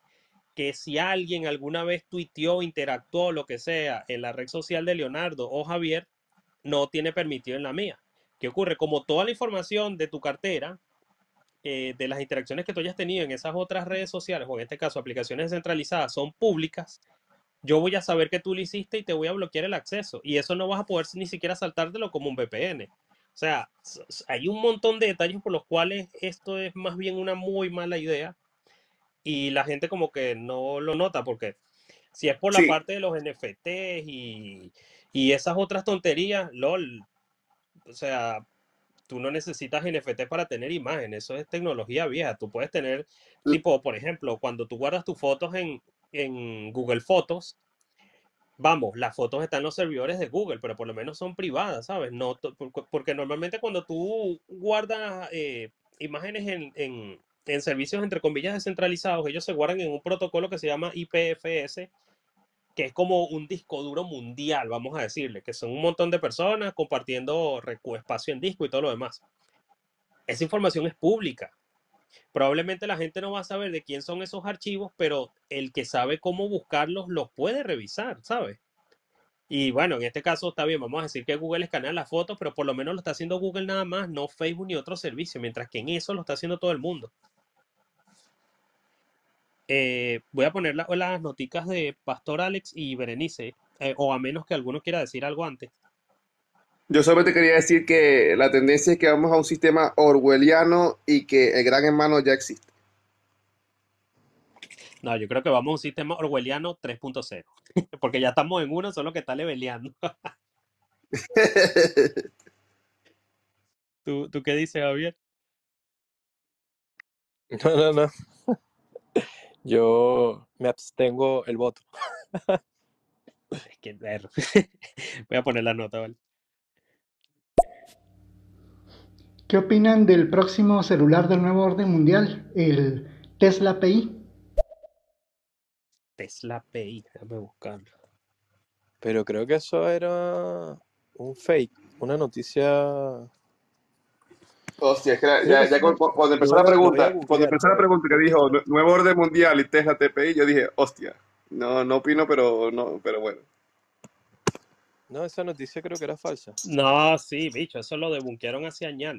[SPEAKER 2] que si alguien alguna vez tuiteó, interactuó, lo que sea, en la red social de Leonardo o Javier, no tiene permitido en la mía. ¿Qué ocurre? Como toda la información de tu cartera, eh, de las interacciones que tú hayas tenido en esas otras redes sociales, o en este caso aplicaciones descentralizadas, son públicas, yo voy a saber que tú lo hiciste y te voy a bloquear el acceso. Y eso no vas a poder ni siquiera saltártelo como un VPN. O sea, hay un montón de detalles por los cuales esto es más bien una muy mala idea y la gente como que no lo nota porque si es por la
[SPEAKER 1] Sí,
[SPEAKER 2] parte de los NFTs y, y esas otras tonterías, lol, o sea, tú no necesitas NFT para tener imagen, eso es tecnología vieja. Tú puedes tener, tipo, por ejemplo, cuando tú guardas tus fotos en, en Google Fotos, vamos, las fotos están en los servidores de Google, pero por lo menos son privadas, ¿sabes? No, porque normalmente cuando tú guardas eh, imágenes en, en, en servicios, entre comillas, descentralizados, ellos se guardan en un protocolo que se llama IPFS, que es como un disco duro mundial, vamos a decirle, que son un montón de personas compartiendo espacio en disco y todo lo demás. Esa información es pública. Probablemente la gente no va a saber de quién son esos archivos, pero el que sabe cómo buscarlos los puede revisar, ¿sabes? Y bueno, en este caso está bien, vamos a decir que Google escanea las fotos, pero por lo menos lo está haciendo Google nada más, no Facebook ni otro servicio, mientras que en eso lo está haciendo todo el mundo. Eh, voy a poner la- las noticas de Pastor Alex y Berenice, eh, o a menos que alguno quiera decir algo antes.
[SPEAKER 1] Yo solamente quería decir que la tendencia es que vamos a un sistema orwelliano y que el gran hermano ya existe.
[SPEAKER 2] No, yo creo que vamos a un sistema orwelliano 3.0, porque ya estamos en uno, solo que está leveleando. ¿Tú, tú qué dices, Javier?
[SPEAKER 3] No, no, no. Yo me abstengo el voto.
[SPEAKER 2] Es que, ver, voy a poner la nota, ¿vale?
[SPEAKER 5] ¿Qué opinan del próximo celular del nuevo orden mundial, el Tesla PI?
[SPEAKER 2] Tesla PI, déjame buscarlo.
[SPEAKER 3] Pero creo que eso era un fake, una noticia.
[SPEAKER 1] Hostia, es que la- ya, ya cuando
[SPEAKER 3] Lo
[SPEAKER 1] empezó la pregunta, cuando empezó la pregunta que dijo "Nue- nuevo orden mundial y Tesla TPI, yo dije, hostia, no, no opino, pero no, pero bueno.
[SPEAKER 3] No, esa noticia creo que era falsa.
[SPEAKER 2] No, sí, bicho, eso lo debunquearon hace años.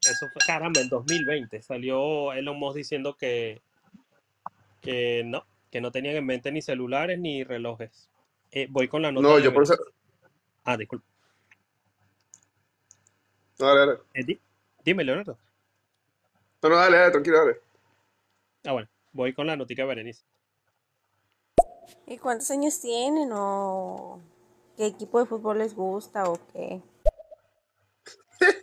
[SPEAKER 2] Eso fue, caramba, en 2020 salió Elon Musk diciendo que, que no, que no tenían en mente ni celulares ni relojes. Eh, voy con la nota
[SPEAKER 1] No, yo por eso.
[SPEAKER 2] Ah, disculpa.
[SPEAKER 1] no, dale, dale.
[SPEAKER 2] Eh, di- dime, Leonardo.
[SPEAKER 1] No, no, dale, dale, tranquilo, dale.
[SPEAKER 2] Ah, bueno, voy con la notica de Berenice.
[SPEAKER 6] ¿Y cuántos años tienen o qué equipo de fútbol les gusta o qué?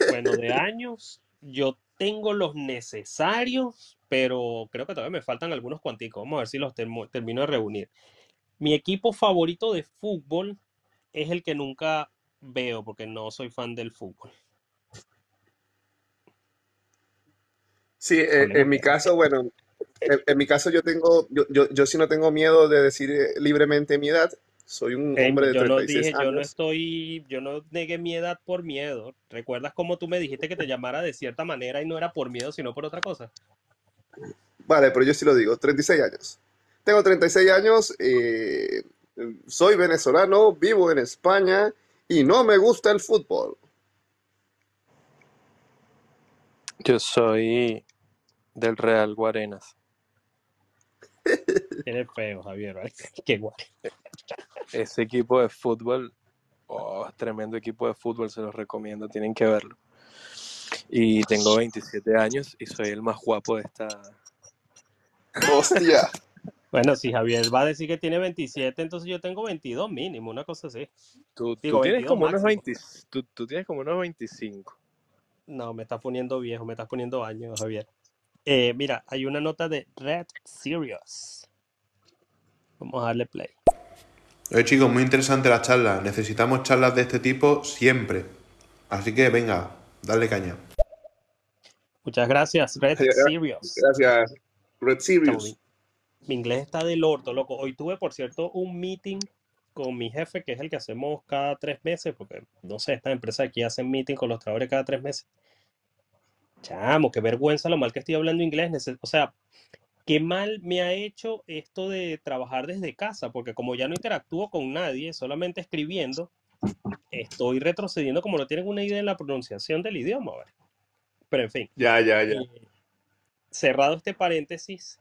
[SPEAKER 2] Bueno, de años, yo tengo los necesarios, pero creo que todavía me faltan algunos cuanticos. Vamos a ver si los termo- termino de reunir. Mi equipo favorito de fútbol es el que nunca veo porque no soy fan del fútbol.
[SPEAKER 1] Sí, eh, en mi caso, bueno, en, en mi caso yo tengo, yo, yo, yo sí no tengo miedo de decir eh, libremente mi edad. Soy un hombre de
[SPEAKER 2] yo no
[SPEAKER 1] 36
[SPEAKER 2] dije, yo no
[SPEAKER 1] años.
[SPEAKER 2] estoy, yo no negué mi edad por miedo. ¿Recuerdas cómo tú me dijiste que te llamara de cierta manera y no era por miedo, sino por otra cosa?
[SPEAKER 1] Vale, pero yo sí lo digo, 36 años. Tengo 36 años, eh, soy venezolano, vivo en España y no me gusta el fútbol.
[SPEAKER 3] Yo soy del Real Guarenas.
[SPEAKER 2] Eres feo, Javier, ¿vale? Qué guay.
[SPEAKER 3] Ese equipo de fútbol, oh, tremendo equipo de fútbol, se los recomiendo, tienen que verlo. Y tengo 27 años y soy el más guapo de esta.
[SPEAKER 1] Hostia.
[SPEAKER 2] Bueno, si Javier va a decir que tiene 27, entonces yo tengo 22 mínimo, una cosa así.
[SPEAKER 3] Tú, tienes
[SPEAKER 2] 22
[SPEAKER 3] como unos
[SPEAKER 2] máximo.
[SPEAKER 3] 20, tú, tú tienes como unos 25.
[SPEAKER 2] No, me estás poniendo viejo, me estás poniendo años, Javier. Eh, mira, hay una nota de Red Serious. Vamos a darle play.
[SPEAKER 7] Oye chicos, muy interesante la charla. Necesitamos charlas de este tipo siempre. Así que venga, dale caña.
[SPEAKER 2] Muchas gracias, Red Serious.
[SPEAKER 1] Gracias, Red Sirius.
[SPEAKER 2] mi, mi inglés está del orto, loco. Hoy tuve, por cierto, un meeting con mi jefe, que es el que hacemos cada tres meses, porque no sé, estas empresas aquí hacen meeting con los trabajadores cada tres meses. Chamo, qué vergüenza lo mal que estoy hablando inglés. O sea, qué mal me ha hecho esto de trabajar desde casa, porque como ya no interactúo con nadie, solamente escribiendo, estoy retrocediendo como no tienen una idea en la pronunciación del idioma, ¿vale? Pero en fin.
[SPEAKER 1] Ya, ya, ya.
[SPEAKER 2] Eh, cerrado este paréntesis,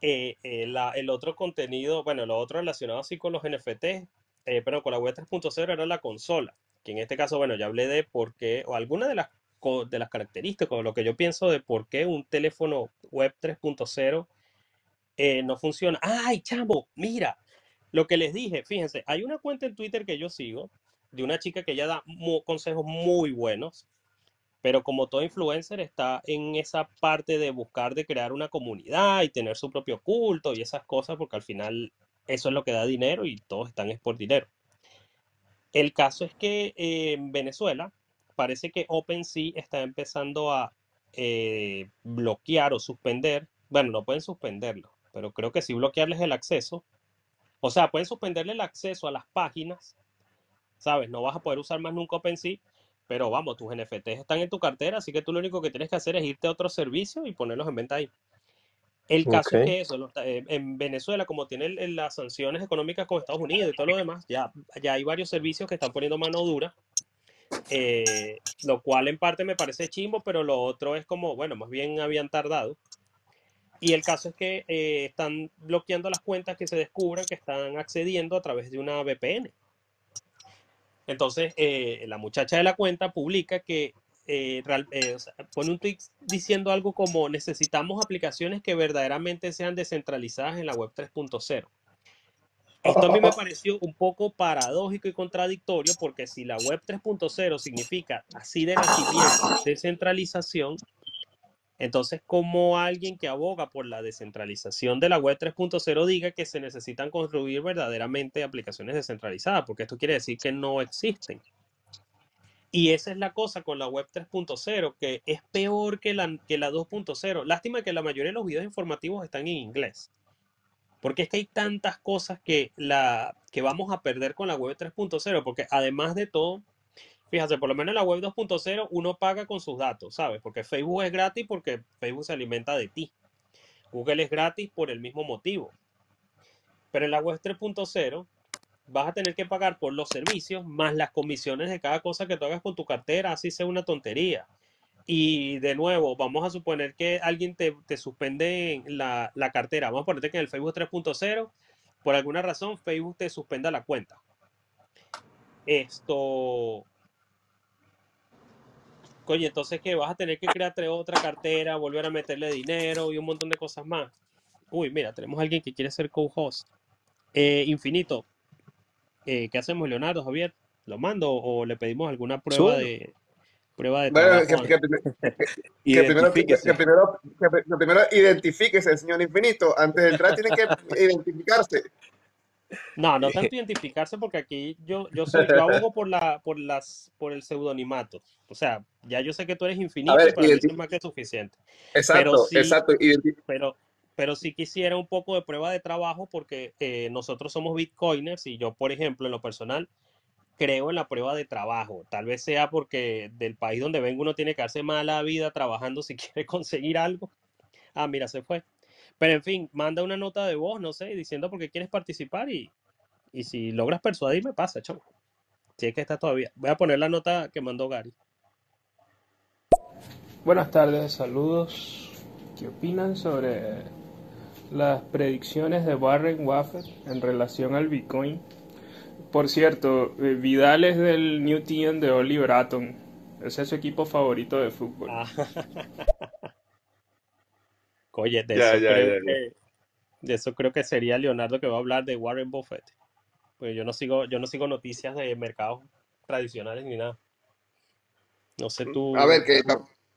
[SPEAKER 2] eh, eh, la- el otro contenido, bueno, lo otro relacionado así con los NFT, eh, pero con la web 3.0 era la consola, que en este caso, bueno, ya hablé de por qué, o alguna de las, de las características, o lo que yo pienso de por qué un teléfono web 3.0 eh, no funciona. ¡Ay, chamo! Mira, lo que les dije, fíjense, hay una cuenta en Twitter que yo sigo de una chica que ya da consejos muy buenos Pero como todo influencer está en esa parte de buscar de crear una comunidad y tener su propio culto y esas cosas, porque al final eso es lo que da dinero y todos están es por dinero. El caso es que eh, en Venezuela parece que OpenSea está empezando a eh, bloquear o suspender, bueno, no pueden suspenderlo, pero creo que sí bloquearles el acceso. O sea, pueden suspenderle el acceso a las páginas, ¿sabes? No vas a poder usar más nunca OpenSea, pero vamos, tus NFTs están en tu cartera, así que tú lo único que tienes que hacer es irte a otro servicio y ponerlos en venta ahí. El caso es que eso, eh, en Venezuela, como tiene el- el- las sanciones económicas con Estados Unidos y todo lo demás, ya, ya hay varios servicios que están poniendo mano dura, eh, lo cual en parte me parece chimbo, pero lo otro es como, bueno, más bien habían tardado. Y el caso es que eh, están bloqueando las cuentas que se descubran que están accediendo a través de una VPN. Entonces, eh, la muchacha de la cuenta publica que pone un tweet diciendo algo como necesitamos aplicaciones que verdaderamente sean descentralizadas en la web 3.0. Esto a mí me pareció un poco paradójico y contradictorio porque si la web 3.0 significa así de nacimiento descentralización, entonces como alguien que aboga por la descentralización de la web 3.0 diga que se necesitan construir verdaderamente aplicaciones descentralizadas, porque esto quiere decir que no existen. Y esa es la cosa con la web 3.0, que es peor que la, que la 2.0. Lástima que la mayoría de los videos informativos están en inglés. Porque es que hay tantas cosas que, la, que vamos a perder con la web 3.0, porque además de todo, fíjate, por lo menos en la web 2.0 uno paga con sus datos, ¿sabes? Porque Facebook es gratis porque Facebook se alimenta de ti. Google es gratis por el mismo motivo. Pero en la web 3.0 vas a tener que pagar por los servicios más las comisiones de cada cosa que tú hagas con tu cartera, así sea una tontería. Y de nuevo, vamos a suponer que alguien te, te suspende la, la cartera. Vamos a ponerte que en el Facebook 3.0, por alguna razón, Facebook te suspenda la cuenta. Esto. Coño, entonces que vas a tener que crearte otra cartera, volver a meterle dinero y un montón de cosas más. Uy, mira, tenemos a alguien que quiere ser co-host. Eh, Infinito, eh, ¿qué hacemos, Leonardo, Javier? ¿Lo mando o le pedimos alguna prueba de prueba de
[SPEAKER 1] Bueno, que, que primer- que primero, que, primero, que, pri- que primero identifíquese, señor Infinito. Antes de entrar tiene que identificarse.
[SPEAKER 2] No, no tanto identificarse porque aquí yo, yo soy, yo abogo por la, por las, por el pseudonimato. O sea, ya yo sé que tú eres infinito
[SPEAKER 1] ver,
[SPEAKER 2] para mí es más que suficiente.
[SPEAKER 1] exacto,
[SPEAKER 2] Pero sí,
[SPEAKER 1] exacto.
[SPEAKER 2] pero, pero sí quisiera un poco de prueba de trabajo porque eh, nosotros somos bitcoiners y yo, por ejemplo, en lo personal, creo en la prueba de trabajo. Tal vez sea porque del país donde vengo uno tiene que hacerse mala vida trabajando si quiere conseguir algo. Ah, mira, se fue. Pero en fin, manda una nota de voz, no sé, diciendo por qué quieres participar y, y si logras persuadirme, pasa, chavo. Si es que está todavía. Voy a poner la nota que mandó Gary.
[SPEAKER 8] Buenas tardes, saludos. ¿Qué opinan sobre las predicciones de Warren Buffett en relación al Bitcoin? Por cierto, eh, Vidal es del New Team de Oliver Atom. Ese es su equipo favorito de fútbol.
[SPEAKER 2] Ah, Oye, de
[SPEAKER 1] Ya,
[SPEAKER 2] eso
[SPEAKER 1] ya,
[SPEAKER 2] creo
[SPEAKER 1] ya, ya.
[SPEAKER 2] que de eso creo que sería Leonardo que va a hablar de Warren Buffett. Pues yo no sigo, yo no sigo noticias de mercados tradicionales ni nada. No sé
[SPEAKER 1] A
[SPEAKER 2] tú.
[SPEAKER 1] ver, que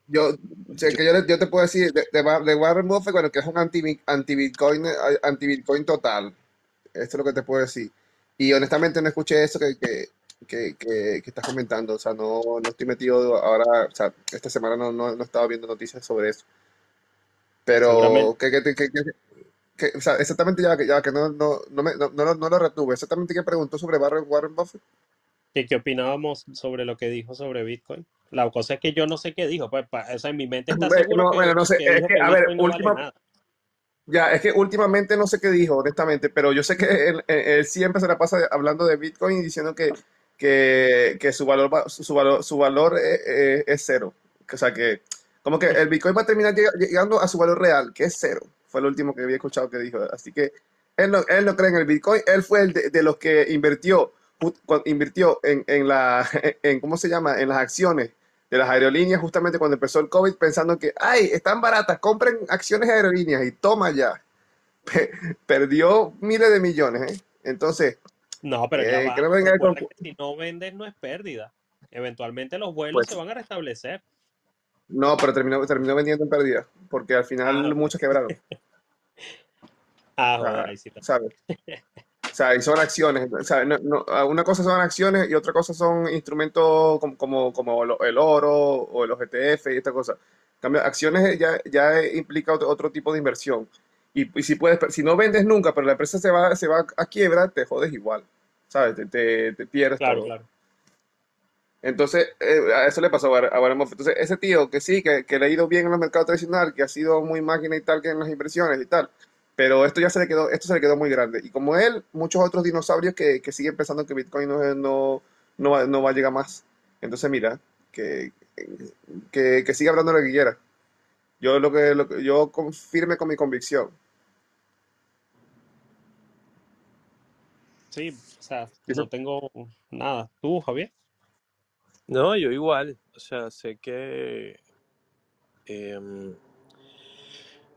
[SPEAKER 1] yo, sé que yo, le- yo te puedo decir de, de Wa- de Warren Buffett, bueno, que es un anti- anti-Bitcoin anti total. Esto es lo que te puedo decir. Y honestamente no escuché eso que, que, que, que- que estás comentando. O sea, no, no estoy metido ahora, o sea, esta semana no, no, no he estado viendo noticias sobre eso. Pero, que, que, que, que- que- o sea, exactamente ya, que ya que no, no, no, me, no, no lo, no lo retuve. Exactamente qué preguntó sobre Warren, Warren Buffett.
[SPEAKER 2] ¿Qué, qué opinábamos sobre lo que dijo sobre Bitcoin? La cosa es que yo no sé qué dijo. Pues, pa- o sea, en mi mente está
[SPEAKER 1] Bueno,
[SPEAKER 2] seguro
[SPEAKER 1] no,
[SPEAKER 2] que,
[SPEAKER 1] bueno, no sé,
[SPEAKER 2] que
[SPEAKER 1] es
[SPEAKER 2] dijo
[SPEAKER 1] que,
[SPEAKER 2] que
[SPEAKER 1] a ver,
[SPEAKER 2] Bitcoin no vale
[SPEAKER 1] última,
[SPEAKER 2] nada.
[SPEAKER 1] Ya, es que últimamente no sé qué dijo, honestamente, pero yo sé que él, él- él siempre se la pasa hablando de Bitcoin y diciendo que, que, que su valor, va- su, su valor, su valor es, es- es cero. O sea, que como que el Bitcoin va a terminar lleg- llegando a su valor real, que es cero. Fue lo último que había escuchado que dijo. Así que él no, él no cree en el Bitcoin. Él fue el de, de los que invirtió, ju- invirtió en, en la, en, ¿cómo se llama? En las acciones de las aerolíneas justamente cuando empezó el COVID, pensando que, ay, están baratas, compren acciones de aerolíneas y toma ya. Pe- perdió miles de millones, ¿eh? Entonces,
[SPEAKER 2] No, pero ya
[SPEAKER 1] eh,
[SPEAKER 2] va.
[SPEAKER 1] que con...
[SPEAKER 2] Si no vendes no es pérdida. Eventualmente los vuelos
[SPEAKER 1] Pues,
[SPEAKER 2] se van a restablecer.
[SPEAKER 1] No, pero terminó, terminó vendiendo en pérdida, porque al final
[SPEAKER 2] Ah,
[SPEAKER 1] muchos quebraron.
[SPEAKER 2] ah, joder, ahí sí.
[SPEAKER 1] ¿sabes? O sea, y son acciones. O sea, no- no, ah, una cosa son acciones y otra cosa son instrumentos como, como, como el oro o los ETF y esta cosa. En cambio, acciones ya, ya implica otro, otro tipo de inversión. Y, y si puedes, si no vendes nunca, pero la empresa se va, se va a quiebra, te jodes igual. ¿Sabes? Te, te, te pierdes
[SPEAKER 2] Claro,
[SPEAKER 1] todo.
[SPEAKER 2] claro.
[SPEAKER 1] Entonces, eh, a eso le pasó a a Warren Buffett. Entonces, ese tío que sí, que, que le ha ido bien en los mercados tradicionales, que ha sido muy máquina y tal, que en las inversiones y tal, pero esto ya se le quedó, esto se le quedó muy grande. Y como él, muchos otros dinosaurios que, que siguen pensando que Bitcoin no, no, no va, no va a llegar más. Entonces, mira, que, que, que siga hablando lo que quiera. Yo lo que, lo que- yo confirme con mi convicción.
[SPEAKER 2] Sí, o sea, no tengo nada. ¿Tú, Javier?
[SPEAKER 3] No, yo igual. O sea, sé que em,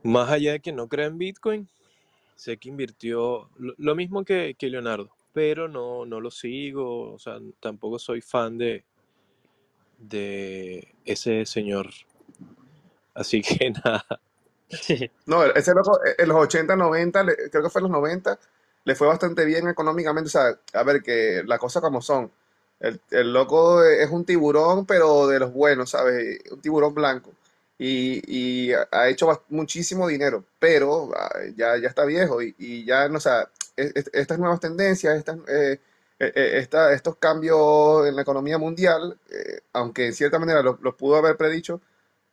[SPEAKER 3] más allá de que no crea en Bitcoin, sé que invirtió lo, lo mismo que, que Leonardo, pero no, no lo sigo. O sea, tampoco soy fan de, de ese señor. Así que nada.
[SPEAKER 2] Sí.
[SPEAKER 1] No, ese loco eh, en los 80, 90, le- creo que fue en los 90, le fue bastante bien económicamente. O sea, a ver, que las cosas como son. El, el loco es un tiburón, pero de los buenos, ¿sabes? Un tiburón blanco. Y, ha hecho muchísimo dinero, pero ah, ya, ya está viejo y, y ya, no, o sea, es- es- estas nuevas tendencias, estas, eh, eh, eh, esta- estos cambios en la economía mundial, eh, aunque en cierta manera los, pudo haber predicho,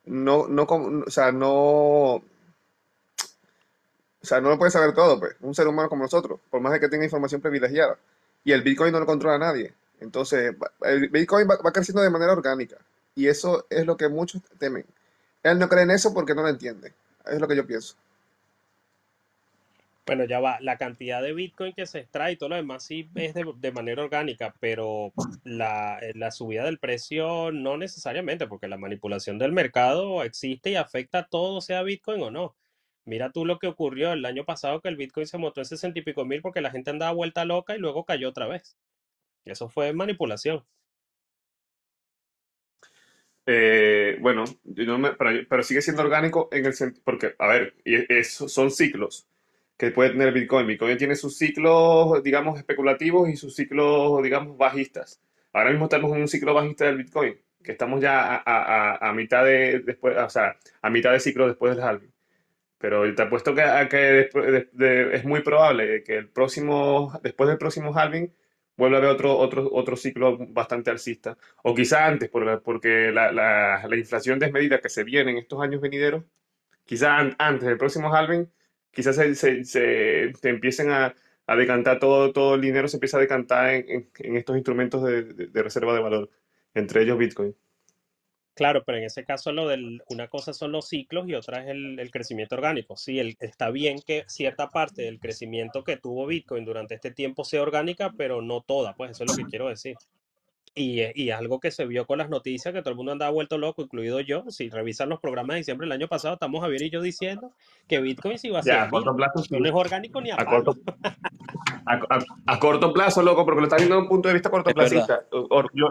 [SPEAKER 1] no, no, o sea, no, o sea, no lo puede saber todo, pues. Un ser humano como nosotros, por más de que tenga información privilegiada. Y el Bitcoin no lo controla nadie. Entonces, el Bitcoin va, va creciendo de manera orgánica. Y eso es lo que muchos temen. Él no cree en eso porque no lo entiende. Es lo que yo pienso.
[SPEAKER 2] Bueno, ya va. La cantidad de Bitcoin que se extrae y todo lo demás sí es de, manera orgánica, pero la, eh, la subida del precio no necesariamente, porque la manipulación del mercado existe y afecta a todo, sea Bitcoin o no. Mira tú lo que ocurrió el año pasado, que el Bitcoin se montó en 60 y pico mil porque la gente andaba vuelta loca y luego cayó otra vez. Eso fue manipulación.
[SPEAKER 1] Eh, bueno, yo me- pero, pero sigue siendo orgánico en el sentido, porque, a ver, es- son ciclos que puede tener Bitcoin. Bitcoin tiene sus ciclos, digamos, especulativos y sus ciclos, digamos, bajistas. Ahora mismo estamos en un ciclo bajista del Bitcoin, que estamos ya a, a- a- mitad de, después, o sea, a mitad de ciclo después del halving. Pero te apuesto que, que es muy probable que el próximo, después del próximo halving vuelva a haber otro, otro, otro ciclo bastante alcista. O quizá antes, por porque la, la- la inflación desmedida que se viene en estos años venideros, quizá an- antes del próximo halving, quizás se, se, empiecen a, a decantar todo, todo el dinero, se empieza a decantar en, en- estos instrumentos de- de reserva de valor, entre ellos Bitcoin.
[SPEAKER 2] Claro, pero en ese caso lo del, una cosa son los ciclos y otra es el, el crecimiento orgánico. Sí, el- está bien que cierta parte del crecimiento que tuvo Bitcoin durante este tiempo sea orgánica, pero no toda, pues eso es lo que quiero decir. Y, eh, y algo que se vio con las noticias, que todo el mundo andaba vuelto loco, incluido yo. Si revisan los programas de diciembre del año pasado, estamos Javier y yo diciendo que Bitcoin sí iba a
[SPEAKER 1] Ya,
[SPEAKER 2] ser
[SPEAKER 1] a corto plazo sí.
[SPEAKER 2] No es orgánico ni a
[SPEAKER 1] corto, a, a- corto plazo, loco, porque lo estás viendo desde un punto de vista
[SPEAKER 3] Es
[SPEAKER 1] cortoplacista. Yo,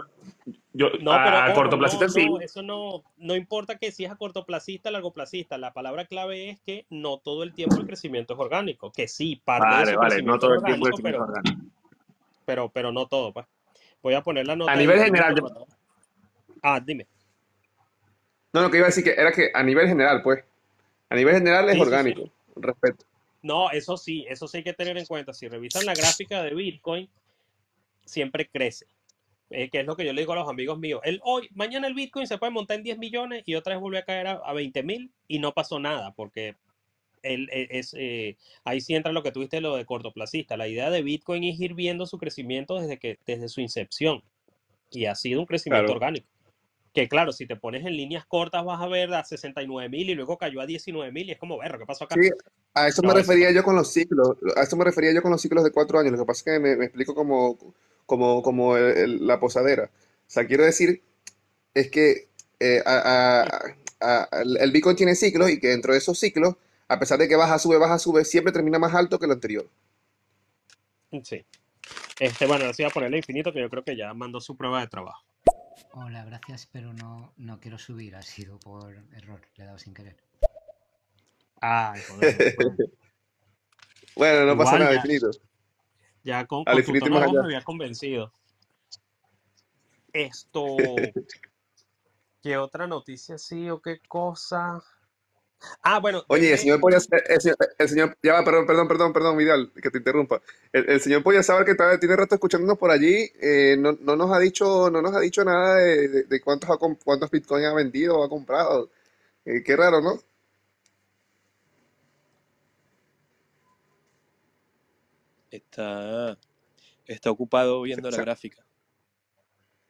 [SPEAKER 1] yo,
[SPEAKER 2] No, pero
[SPEAKER 1] a,
[SPEAKER 2] ojo,
[SPEAKER 1] cortoplacista
[SPEAKER 2] no,
[SPEAKER 1] sí.
[SPEAKER 2] no, eso no, no importa que si es a cortoplacista o largoplacista. La palabra clave es que no todo el tiempo el crecimiento es orgánico. Que sí, parte de
[SPEAKER 1] Vale,
[SPEAKER 2] su
[SPEAKER 1] vale, no
[SPEAKER 2] crecimiento
[SPEAKER 1] todo
[SPEAKER 2] es
[SPEAKER 1] el tiempo el crecimiento
[SPEAKER 2] pero,
[SPEAKER 1] orgánico.
[SPEAKER 2] pero, pero no todo, pues. Voy a poner la nota
[SPEAKER 1] A nivel general, yo-.
[SPEAKER 2] Ah, dime.
[SPEAKER 1] no, lo que iba a decir que era que a nivel general, pues, a nivel general es
[SPEAKER 2] Sí, sí, sí.
[SPEAKER 1] orgánico, respeto.
[SPEAKER 2] No, eso sí, eso sí hay que tener en cuenta. Si revisan la gráfica de Bitcoin, siempre crece. Eh, que es lo que yo le digo a los amigos míos. El, hoy, mañana el Bitcoin se puede montar en 10 millones y otra vez vuelve a caer a, a 20 mil y no pasó nada, porque el, e- es, eh, ahí sí entra lo que tuviste lo de cortoplacista. La idea de Bitcoin es ir viendo su crecimiento desde, que, desde su incepción y ha sido un crecimiento
[SPEAKER 1] Claro.
[SPEAKER 2] orgánico. Que claro, si te pones en líneas cortas vas a ver a 69 mil y luego cayó a 19 mil y es como, ver, ¿qué pasó acá?
[SPEAKER 1] Sí, a eso me
[SPEAKER 2] No, eso-
[SPEAKER 1] refería yo con los ciclos, a eso me refería yo con los ciclos de cuatro años. Lo que pasa es que me, me explico como, como, como el- el- la posadera. O sea, quiero decir, es que eh, a- a- a- el Bitcoin tiene ciclos y que dentro de esos ciclos, a pesar de que baja, sube, baja, sube, siempre termina más alto que lo anterior.
[SPEAKER 2] Sí. Este, bueno, ahora sí voy a ponerle infinito, que yo creo que ya mandó su prueba de trabajo.
[SPEAKER 9] Hola, gracias, pero no, no quiero subir, ha sido por error, le he dado sin querer.
[SPEAKER 2] Ay, joder. bueno.
[SPEAKER 1] Bueno, no pasa nada,
[SPEAKER 2] ya,
[SPEAKER 1] infinito.
[SPEAKER 2] ya con,
[SPEAKER 1] Al
[SPEAKER 2] con
[SPEAKER 1] infinito
[SPEAKER 2] tono me había convencido. Esto, ¿qué otra noticia sí o qué cosa? Ah, bueno,
[SPEAKER 1] Oye, el señor Polla, el señor, el señor- ya va, perdón, perdón, perdón, perdón, Vidal, que te interrumpa. El, el señor Polla sabe que tiene rato escuchándonos por allí, eh, no, no nos ha dicho, no nos ha dicho nada de, de- de cuántos, ha cuántos Bitcoin ha vendido o ha comprado. Eh, qué raro, ¿no?
[SPEAKER 3] Está, está ocupado viendo la gráfica.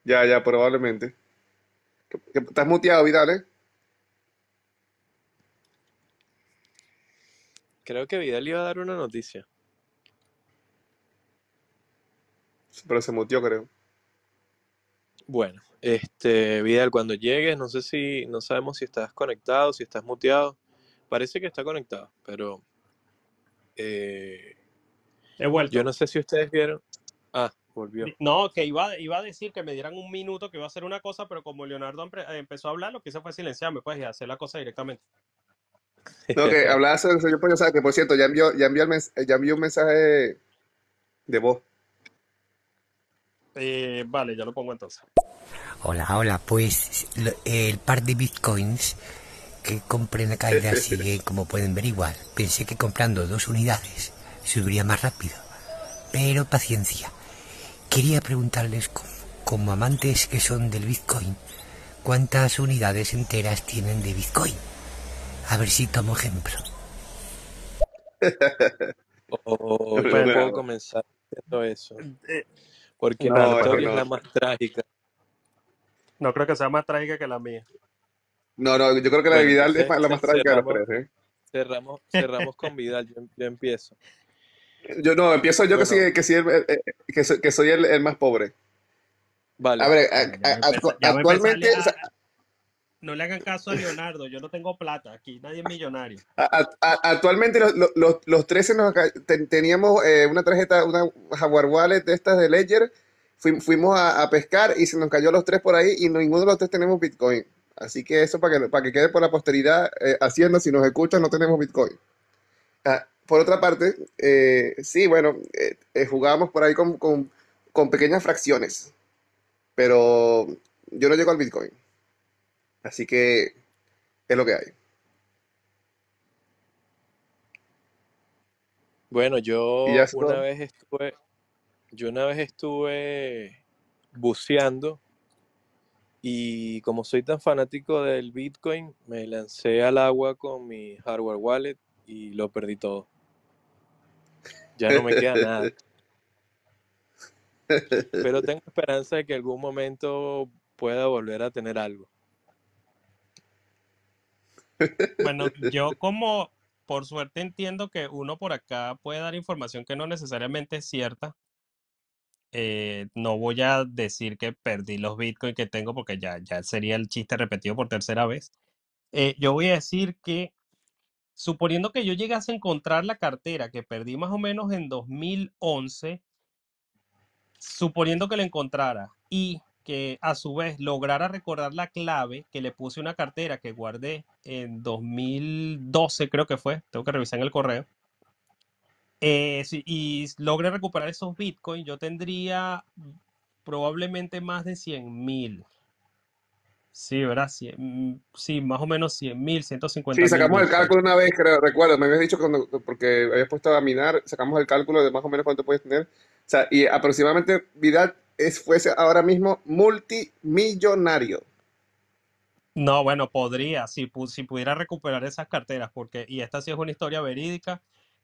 [SPEAKER 1] Ya, ya, probablemente. Estás muteado, Vidal, ¿eh?
[SPEAKER 3] Creo que Vidal iba a dar una noticia.
[SPEAKER 1] Pero se muteó, creo.
[SPEAKER 3] Bueno, este, Vidal, cuando llegues, no sé si, no sabemos si estás conectado, si estás muteado. Parece que está conectado, pero eh,
[SPEAKER 2] he vuelto.
[SPEAKER 3] yo no sé si ustedes vieron. Ah, volvió.
[SPEAKER 2] No, que iba, iba a decir que me dieran un minuto que iba a hacer una cosa, pero como Leonardo empezó a hablar, lo que hice fue silenciarme, pues, y hacer la cosa directamente.
[SPEAKER 1] No, que hablaba sobre el señor Polla, sabe que por cierto, ya envió, ya envió, el mens- ya envió un mensaje de voz.
[SPEAKER 2] Eh, vale, ya lo pongo entonces.
[SPEAKER 10] Hola, hola, pues lo- el par de bitcoins que compré en la caída sigue como pueden ver igual. Pensé que comprando dos unidades subiría más rápido, pero paciencia. Quería preguntarles, como, como amantes que son del bitcoin, ¿cuántas unidades enteras tienen de bitcoin? A ver si tomo ejemplo.
[SPEAKER 3] O yo
[SPEAKER 2] Bueno,
[SPEAKER 3] puedo comenzar diciendo eso,
[SPEAKER 2] eh,
[SPEAKER 3] porque mi
[SPEAKER 2] no,
[SPEAKER 1] No, es
[SPEAKER 3] historia la más trágica.
[SPEAKER 2] no creo que sea más trágica que la mía.
[SPEAKER 1] No, no, yo creo que la de Vidal es la más trágica de las
[SPEAKER 3] cerramos,
[SPEAKER 1] tres, ¿eh?
[SPEAKER 3] cerramos, cerramos con Vidal, yo, yo empiezo.
[SPEAKER 1] Yo no, empiezo yo que
[SPEAKER 3] Bueno,
[SPEAKER 1] sí, que sí, el- que soy, que soy el, el más pobre. A
[SPEAKER 3] vale,
[SPEAKER 1] ver, a- a actualmente, o sea,
[SPEAKER 2] liar. No le hagan caso a Leonardo, yo no tengo plata aquí, nadie es millonario.
[SPEAKER 1] actualmente los, los, los, los 13 nos teníamos eh, una tarjeta, una Jaguar Wallet de estas de Ledger, Fui- fuimos a, pescar y se nos cayó los tres por ahí y ninguno de los tres tenemos Bitcoin. Así que eso para que, para que quede por la posteridad, eh, si nos escuchan, no tenemos Bitcoin. Ah, por otra parte, eh, sí, bueno, eh, jugábamos por ahí con, con, con pequeñas fracciones, pero yo no llego al Bitcoin. Así que es lo que hay.
[SPEAKER 3] Bueno, yo una vez estuve, yo una vez estuve buceando y como soy tan fanático del Bitcoin, me lancé al agua con mi hardware wallet y lo perdí todo. Ya no me queda nada. Pero tengo esperanza de que algún momento pueda volver a tener algo.
[SPEAKER 2] Bueno, yo como por suerte entiendo que uno por acá puede dar información que no necesariamente es cierta. eh, no voy a decir que perdí los bitcoins que tengo porque ya, ya sería el chiste repetido por tercera vez. Eh, yo voy a decir que suponiendo que yo llegase a encontrar la cartera que perdí más o menos en 2011, suponiendo que la encontrara y que a su vez lograra recordar la clave que le puse una cartera que guardé en 2012, creo que fue, tengo que revisar en el correo, eh, si- y logre recuperar esos bitcoins, yo tendría probablemente más de 100 mil. Sí, ¿verdad? 100, sí, más o menos 100 mil, 150
[SPEAKER 1] Sí, sacamos el
[SPEAKER 2] bitcoins.
[SPEAKER 1] cálculo una vez, creo, recuerdo, me habías dicho cuando, porque habías puesto a minar, sacamos el cálculo de más o menos cuánto puedes tener. O sea, y aproximadamente Vidal es, fuese ahora mismo multimillonario.
[SPEAKER 2] No, bueno, podría, si, si pudiera recuperar esas carteras, porque, y esta sí es una historia verídica.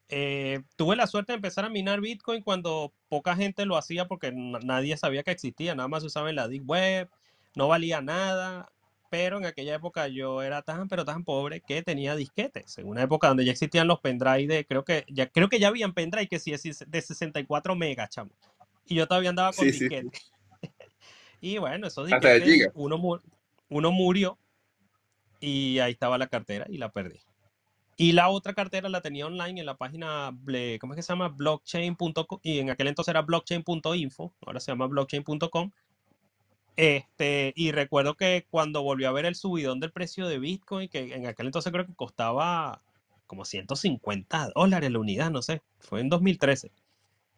[SPEAKER 2] eh, tuve la suerte de empezar a minar Bitcoin cuando poca gente lo hacía porque na- nadie sabía que existía, nada más se usaba en la Deep Web, no valía nada, pero en aquella época yo era tan, pero tan pobre que tenía disquetes. En una época donde ya existían los pendrive de, creo que ya, creo que ya habían pendrive que sí de 64 megas, chamo. Y yo todavía andaba con
[SPEAKER 1] Sí, sí, sí.
[SPEAKER 2] Y bueno, esos disquetes, uno, uno murió y ahí estaba la cartera y la perdí. Y la otra cartera la tenía online en la página, ¿cómo es que se llama? Blockchain.com y en aquel entonces era blockchain.info, ahora se llama blockchain.com. Este, y recuerdo que cuando volvió a ver el subidón del precio de Bitcoin, que en aquel entonces creo que costaba como 150 dólares la unidad, no sé, fue en 2013.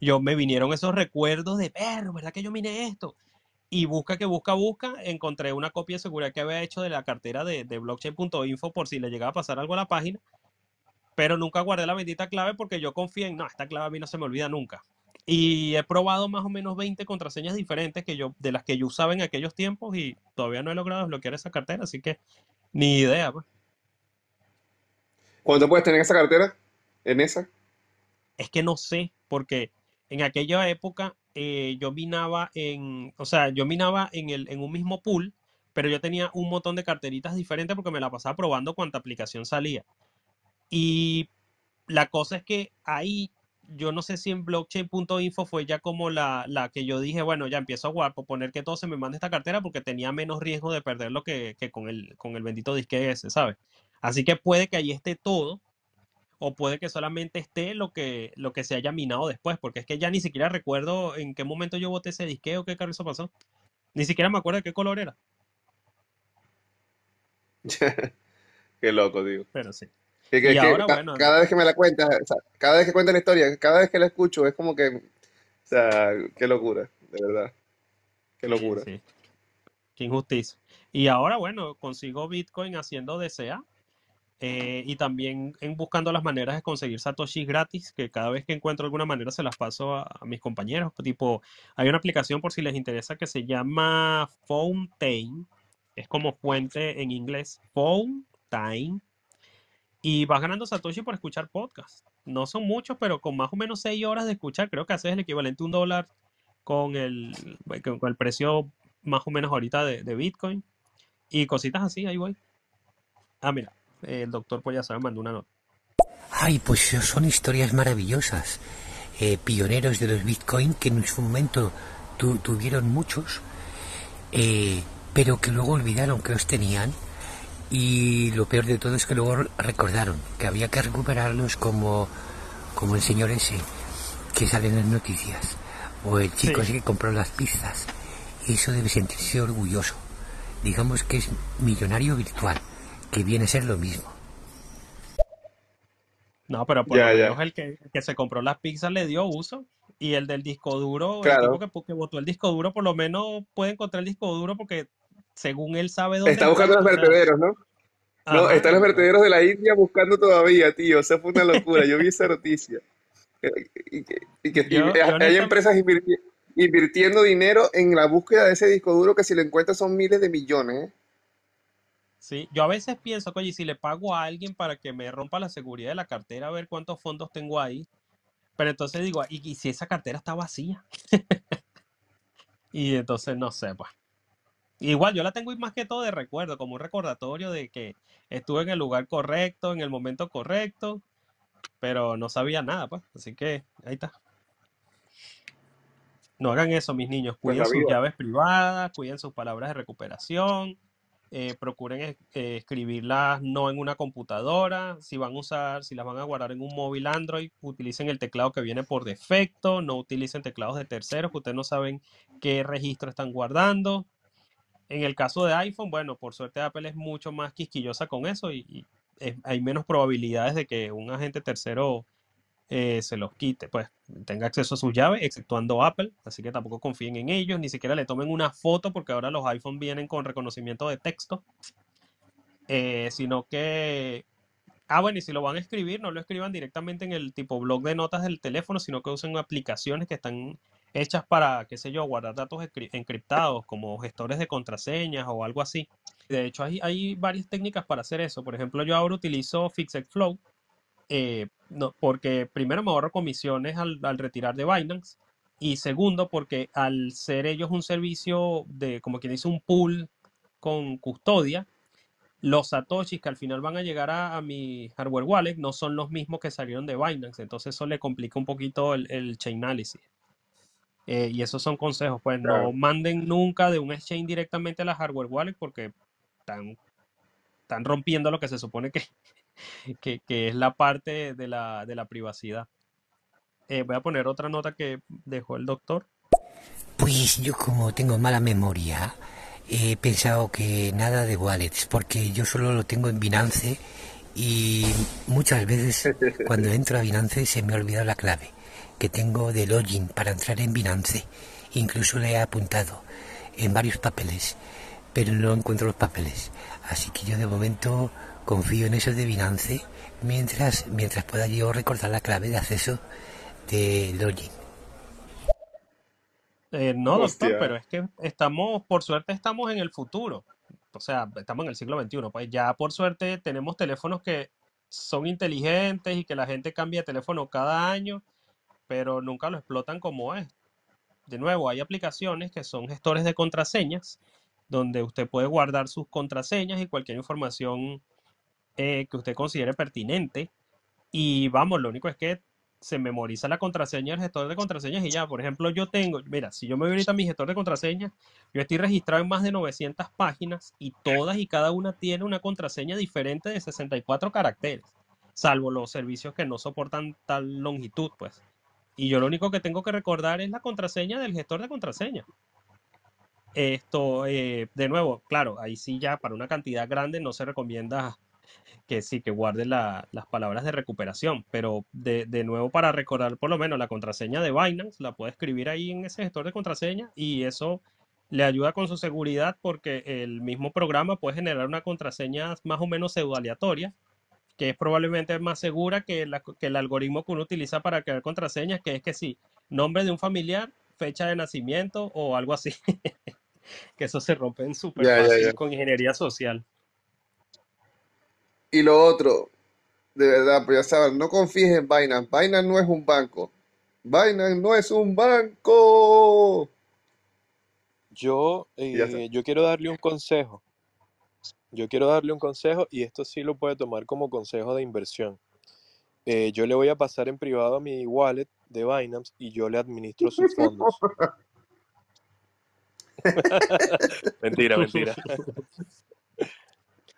[SPEAKER 2] Yo me vinieron esos recuerdos de, perro, ¿verdad que yo miné esto? Y busca que busca, busca, encontré una copia de seguridad que había hecho de la cartera de, de blockchain.info por si le llegaba a pasar algo a la página, pero nunca guardé la bendita clave porque yo confío en, no, esta clave a mí no se me olvida nunca. Y he probado más o menos 20 contraseñas diferentes que yo, de las que yo usaba en aquellos tiempos y todavía no he logrado desbloquear esa cartera, así que ni idea, pues.
[SPEAKER 1] ¿Cuánto puedes tener esa cartera? ¿En esa?
[SPEAKER 2] Es que no sé, porque en aquella época eh, yo minaba en, o sea, yo minaba en, el, en un mismo pool, pero yo tenía un montón de carteritas diferentes porque me la pasaba probando cuánta aplicación salía. Y la cosa es que ahí, yo no sé si en blockchain.info fue ya como la, la que yo dije, bueno, ya empiezo a jugar, por poner que todo se me mande esta cartera porque tenía menos riesgo de perderlo que, que con el, con el bendito disque ese, ¿sabes? Así que puede que ahí esté todo, o puede que solamente esté lo que, lo que se haya minado después, porque es que ya ni siquiera recuerdo en qué momento yo boté ese disque o qué carrizo pasó. Ni siquiera me acuerdo de qué color era.
[SPEAKER 1] Qué loco, digo.
[SPEAKER 2] Pero sí.
[SPEAKER 1] Que, que-
[SPEAKER 2] Y ahora, bueno,
[SPEAKER 1] cada vez que me la cuentas, o sea, cada vez que cuenta la historia, cada vez que la escucho, es como que, o sea, qué locura, de verdad. Qué
[SPEAKER 2] sí,
[SPEAKER 1] locura.
[SPEAKER 2] sí, qué injusticia. Y ahora, bueno, consigo Bitcoin haciendo DCA eh, y también buscando las maneras de conseguir satoshis gratis, que cada vez que encuentro alguna manera se las paso a, mis compañeros. Tipo, hay una aplicación por si les interesa que se llama Fountain, es como fuente en inglés, Fountain, y vas ganando satoshi por escuchar podcast. No son muchos, pero con más o menos 6 horas de escuchar, creo que haces el equivalente a un dólar con el, con el precio más o menos ahorita de, de Bitcoin. Y cositas así, ahí voy. Ah, mira, el doctor pues ya mandó una nota.
[SPEAKER 10] Ay, pues son historias maravillosas. Eh, pioneros de los Bitcoin que en su momento tu- tuvieron muchos, eh, pero que luego olvidaron que los tenían. Y lo peor de todo es que luego recordaron que había que recuperarlos como, como el señor ese que sale en las noticias. O el chico
[SPEAKER 2] Sí.
[SPEAKER 10] ese que compró las pizzas. Eso debe sentirse orgulloso. Digamos que es millonario virtual, que viene a ser lo mismo.
[SPEAKER 2] No, pero por
[SPEAKER 1] Ya,
[SPEAKER 2] lo
[SPEAKER 1] ya.
[SPEAKER 2] menos el que, el que se compró las pizzas le dio uso. Y el del disco duro, el
[SPEAKER 1] Claro.
[SPEAKER 2] tipo que, que botó el disco duro, por lo menos puede encontrar el disco duro porque según él sabe dónde
[SPEAKER 1] Está buscando
[SPEAKER 2] está.
[SPEAKER 1] los vertederos, ¿no? No,
[SPEAKER 2] ajá,
[SPEAKER 1] están los vertederos de la India buscando todavía, tío. Eso fue una locura. Yo vi esa noticia. Y, y que, y que- y
[SPEAKER 2] yo, yo
[SPEAKER 1] hay empresas invirti- invirtiendo dinero en la búsqueda de ese disco duro que si lo encuentras son miles de millones, ¿eh?
[SPEAKER 2] Sí, yo a veces pienso, oye, si le pago a alguien para que me rompa la seguridad de la cartera, a ver cuántos fondos tengo ahí. Pero entonces digo, ¿y, y si esa cartera está vacía? Y entonces no sé, pues. Igual yo la tengo más que todo de recuerdo, como un recordatorio de que estuve en el lugar correcto, en el momento correcto, pero no sabía nada, pues. Así que ahí está. No hagan eso, mis niños.
[SPEAKER 1] Pues
[SPEAKER 2] Cuiden sus llaves privadas, cuiden sus palabras de recuperación, eh, procuren eh, escribirlas no en una computadora. Si van a usar, si las van a guardar en un móvil Android, utilicen el teclado que viene por defecto, no utilicen teclados de terceros que ustedes no saben qué registro están guardando. En el caso de iPhone, bueno, por suerte Apple es mucho más quisquillosa con eso y, es- hay menos probabilidades de que un agente tercero eh, se los quite, pues tenga acceso a sus llaves, exceptuando Apple, así que tampoco confíen en ellos, ni siquiera le tomen una foto porque ahora los iPhone vienen con reconocimiento de texto, eh, sino que, ah bueno, y si lo van a escribir, no lo escriban directamente en el tipo blog de notas del teléfono, sino que usen aplicaciones que están hechas para, qué sé yo, guardar datos encriptados como gestores de contraseñas o algo así. De hecho, hay, hay varias técnicas para hacer eso. Por ejemplo, yo ahora utilizo Fixed Flow eh, no, porque primero me ahorro comisiones al, al retirar de Binance y segundo porque al ser ellos un servicio de, como quien dice, un pool con custodia, los satoshis que al final van a llegar a, a mi hardware wallet no son los mismos que salieron de Binance, entonces eso le complica un poquito el, el Chainalysis. Eh, y esos son consejos, pues no manden nunca de un exchange directamente a la hardware wallet porque están, están rompiendo lo que se supone que, que, que es la parte de la, de la privacidad. Eh, voy a poner otra nota que dejó el doctor.
[SPEAKER 10] Pues yo como tengo mala memoria, he pensado que nada de wallets, porque yo solo lo tengo en Binance y muchas veces cuando entro a Binance se me ha olvidado la clave que tengo de login para entrar en Binance. Incluso le he apuntado en varios papeles, pero no encuentro los papeles. Así que yo de momento confío en eso de Binance mientras, mientras pueda yo recordar la clave de acceso de login.
[SPEAKER 2] Eh, no, doctor, pero es que estamos, por suerte estamos en el futuro. O sea, estamos en el siglo XXI. Pues ya por suerte tenemos teléfonos que son inteligentes y que la gente cambia de teléfono cada año, pero nunca lo explotan como es. De nuevo, hay aplicaciones que son gestores de contraseñas, donde usted puede guardar sus contraseñas y cualquier información eh, que usted considere pertinente. Y vamos, lo único es que se memoriza la contraseña del gestor de contraseñas y ya. Por ejemplo, yo tengo, mira, si yo me voy ahorita a mi gestor de contraseñas, yo estoy registrado en más de 900 páginas y todas y cada una tiene una contraseña diferente de 64 caracteres, salvo los servicios que no soportan tal longitud, pues. Y yo lo único que tengo que recordar es la contraseña del gestor de contraseñas. Esto, eh, de nuevo, claro, ahí sí ya para una cantidad grande no se recomienda que sí, que guarde la- las palabras de recuperación, pero de, de nuevo para recordar por lo menos la contraseña de Binance, la puede escribir ahí en ese gestor de contraseña y eso le ayuda con su seguridad porque el mismo programa puede generar una contraseña más o menos pseudo aleatoria, que es probablemente más segura que, la- que el algoritmo que uno utiliza para crear contraseñas, que es que sí, nombre de un familiar, fecha de nacimiento o algo así, que eso se súper
[SPEAKER 1] ya,
[SPEAKER 2] fácil
[SPEAKER 1] ya.
[SPEAKER 2] con ingeniería social.
[SPEAKER 1] Y lo otro, de verdad, pues ya saben, no confíes en Binance. Binance no es un banco. Binance no es un banco.
[SPEAKER 3] Yo,
[SPEAKER 1] Y ya está.
[SPEAKER 3] eh, yo quiero darle un consejo. Yo quiero darle un consejo y esto sí lo puede tomar como consejo de inversión. Eh, yo le voy a pasar en privado a mi wallet de Binance y yo le administro sus fondos. Mentira, mentira.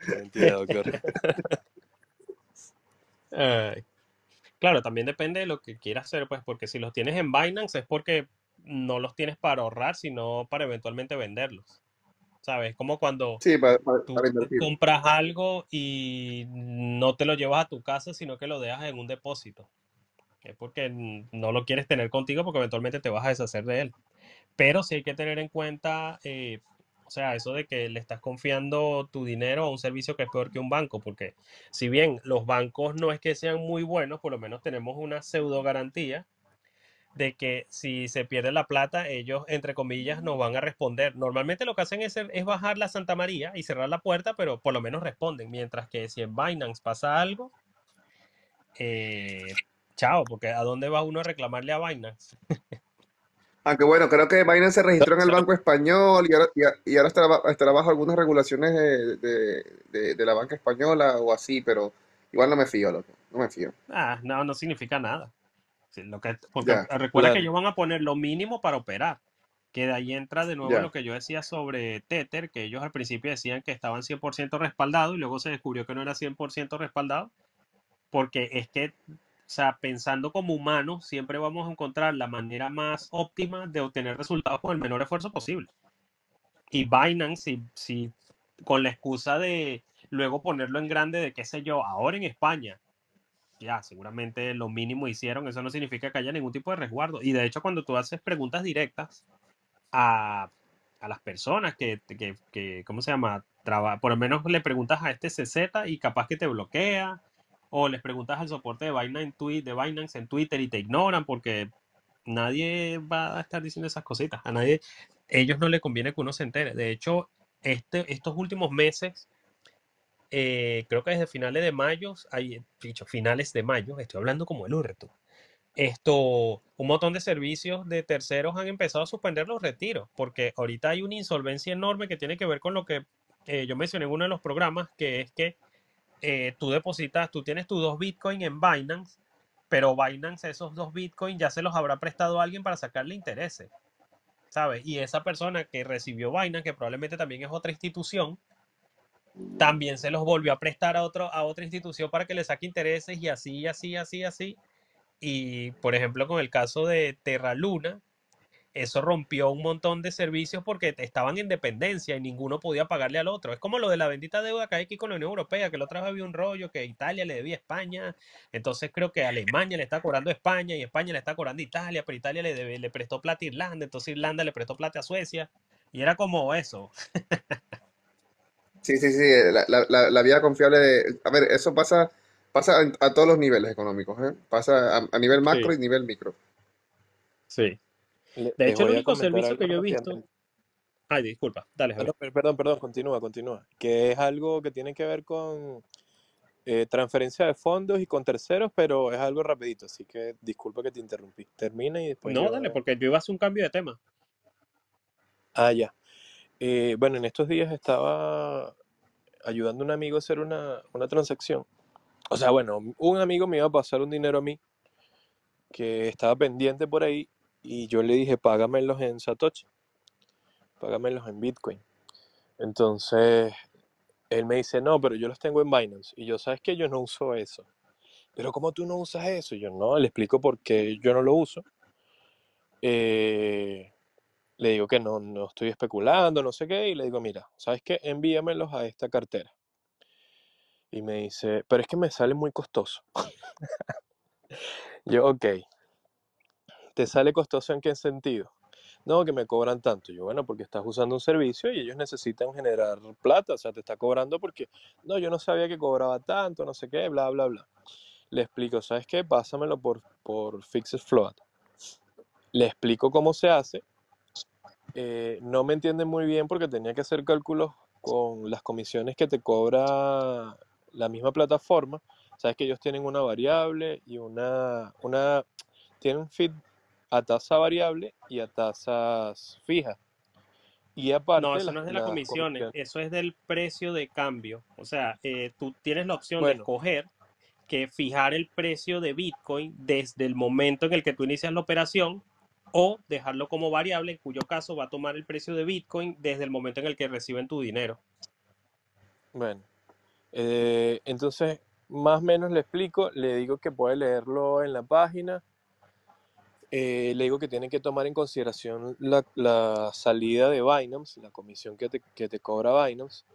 [SPEAKER 3] Mentira, doctor.
[SPEAKER 2] Ay. Claro, también depende de lo que quieras hacer, pues, porque si los tienes en Binance es porque no los tienes para ahorrar, sino para eventualmente venderlos. ¿Sabes? Como cuando
[SPEAKER 1] Sí, para, para-
[SPEAKER 2] tú
[SPEAKER 1] para invertir.
[SPEAKER 2] compras algo y no te lo llevas a tu casa, sino que lo dejas en un depósito. Es porque no lo quieres tener contigo porque eventualmente te vas a deshacer de él. Pero sí hay que tener en cuenta, eh, sea, eso de que le estás confiando tu dinero a un servicio que es peor que un banco, porque si bien los bancos no es que sean muy buenos, por lo menos tenemos una pseudo garantía de que si se pierde la plata, ellos, entre comillas, nos van a responder. Normalmente lo que hacen es, bajar la Santa María y cerrar la puerta, pero por lo menos responden. Mientras que si en Binance pasa algo, eh, chao, porque ¿a dónde va uno a reclamarle a Binance?
[SPEAKER 1] Aunque bueno, creo que Binance se registró en el Banco Español y ahora, y a- y ahora estará, ba- estará bajo algunas regulaciones de, de- de- de la banca española o así, pero igual no me fío, loco. No me fío.
[SPEAKER 2] Ah, no, no significa nada. Sí, lo que, porque
[SPEAKER 1] Ya,
[SPEAKER 2] recuerda que
[SPEAKER 3] Claro.
[SPEAKER 2] ellos van a poner lo mínimo para operar. Que de ahí entra de nuevo
[SPEAKER 1] ya.
[SPEAKER 2] lo que yo decía sobre Tether, que ellos al principio decían que estaban 100% respaldados y luego se descubrió que no era 100% respaldado, porque es que, o sea, pensando como humanos, siempre vamos a encontrar la manera más óptima de obtener resultados con el menor esfuerzo posible. Y Binance, si, si con la excusa de luego ponerlo en grande, de qué sé yo, ahora en España, ya, seguramente lo mínimo hicieron, eso no significa que haya ningún tipo de resguardo. Y de hecho, cuando tú haces preguntas directas a, a las personas que, que, que, ¿cómo se llama? Traba- por lo menos le preguntas a este CZ y capaz que te bloquea, o les preguntas al soporte de Binance, en Twi- de Binance en Twitter y te ignoran porque nadie va a estar diciendo esas cositas. A nadie, ellos no le conviene que uno se entere. De hecho, este, estos últimos meses, eh, creo que desde finales de mayo, hay, dicho, finales de mayo, estoy hablando como el urreto. Esto, un montón de servicios de terceros han empezado a suspender los retiros, porque ahorita hay una insolvencia enorme que tiene que ver con lo que eh, yo mencioné en uno de los programas, que es que eh, tú depositas, tú tienes tus dos Bitcoin en Binance, pero Binance esos dos Bitcoin ya se los habrá prestado a alguien para sacarle intereses, ¿sabes? Y esa persona que recibió Binance, que probablemente también es otra institución, también se los volvió a prestar a, otro, a otra institución para que le saque intereses y así, así, así, así. Y por ejemplo, con el caso de Terra Luna, eso rompió un montón de servicios porque estaban en dependencia y ninguno podía pagarle al otro. Es como lo de la bendita deuda que hay aquí con la Unión Europea, que la otra vez había un rollo que Italia le debía a España, entonces creo que Alemania le está cobrando a España y España le está cobrando a Italia, pero Italia le, debe- le prestó plata a Irlanda, entonces Irlanda le prestó plata a Suecia y era como eso.
[SPEAKER 1] Sí, sí, sí, la, la, la, la vía confiable de... A ver, eso pasa, pasa a todos los niveles económicos, ¿eh? Pasa a, a nivel macro
[SPEAKER 2] Sí,
[SPEAKER 1] y nivel micro.
[SPEAKER 2] sí.
[SPEAKER 3] Le-
[SPEAKER 2] De hecho, el único servicio que yo he visto... Ay, disculpa, dale, Javier.
[SPEAKER 3] no, perdón, perdón, continúa, continúa. Que es algo que tiene que ver con eh, transferencia de fondos y con terceros, pero es algo rapidito, así que disculpa que te interrumpí. Termina y después
[SPEAKER 2] No, dale, porque yo iba a hacer un cambio de tema.
[SPEAKER 3] Ah, ya. Eh, bueno, en estos días estaba ayudando a un amigo a hacer una, una transacción. O sea, bueno, un amigo me iba a pasar un dinero a mí que estaba pendiente por ahí y yo le dije, págamelos en Satoshi, págamelos en Bitcoin. Entonces, él me dice, no, pero yo los tengo en Binance. Y yo, ¿sabes qué? Yo no uso eso. Pero ¿cómo tú no usas eso? Y yo, no, le explico por qué yo no lo uso. Eh, le digo que no, no estoy especulando, no sé qué, y le digo, mira, ¿sabes qué? Envíamelos a esta cartera. Y me dice, pero es que me sale muy costoso. Yo, ok, ¿te sale costoso en qué sentido? No, que me cobran tanto. Yo, bueno, porque estás usando un servicio y ellos necesitan generar plata, o sea, te está cobrando porque, no, yo no sabía que cobraba tanto, no sé qué, bla, bla, bla. Le explico, ¿sabes qué? Pásamelo por, por Fixed Float. Le explico cómo se hace. Eh, no me entienden muy bien porque tenía que hacer cálculos con las comisiones que te cobra la misma plataforma. Sabes que ellos tienen una variable y una, una tienen feed a tasa variable y a tasas fijas. Y
[SPEAKER 2] No,
[SPEAKER 3] aparte
[SPEAKER 2] eso
[SPEAKER 3] las,
[SPEAKER 2] no es de comisiones,
[SPEAKER 3] comisiones.
[SPEAKER 2] eso es del precio de cambio. O sea, eh, tú tienes la opción de escoger que fijar el precio de Bitcoin desde el momento en el que tú inicias la operación o dejarlo como variable, en cuyo caso va a tomar el precio de Bitcoin desde el momento en el que reciben tu dinero.
[SPEAKER 3] bueno. Eh, entonces, más o menos le explico, le digo que puede leerlo en la página. Eh, le digo que tiene que tomar en consideración la, la salida de Binance, la comisión que te, que te cobra Binance.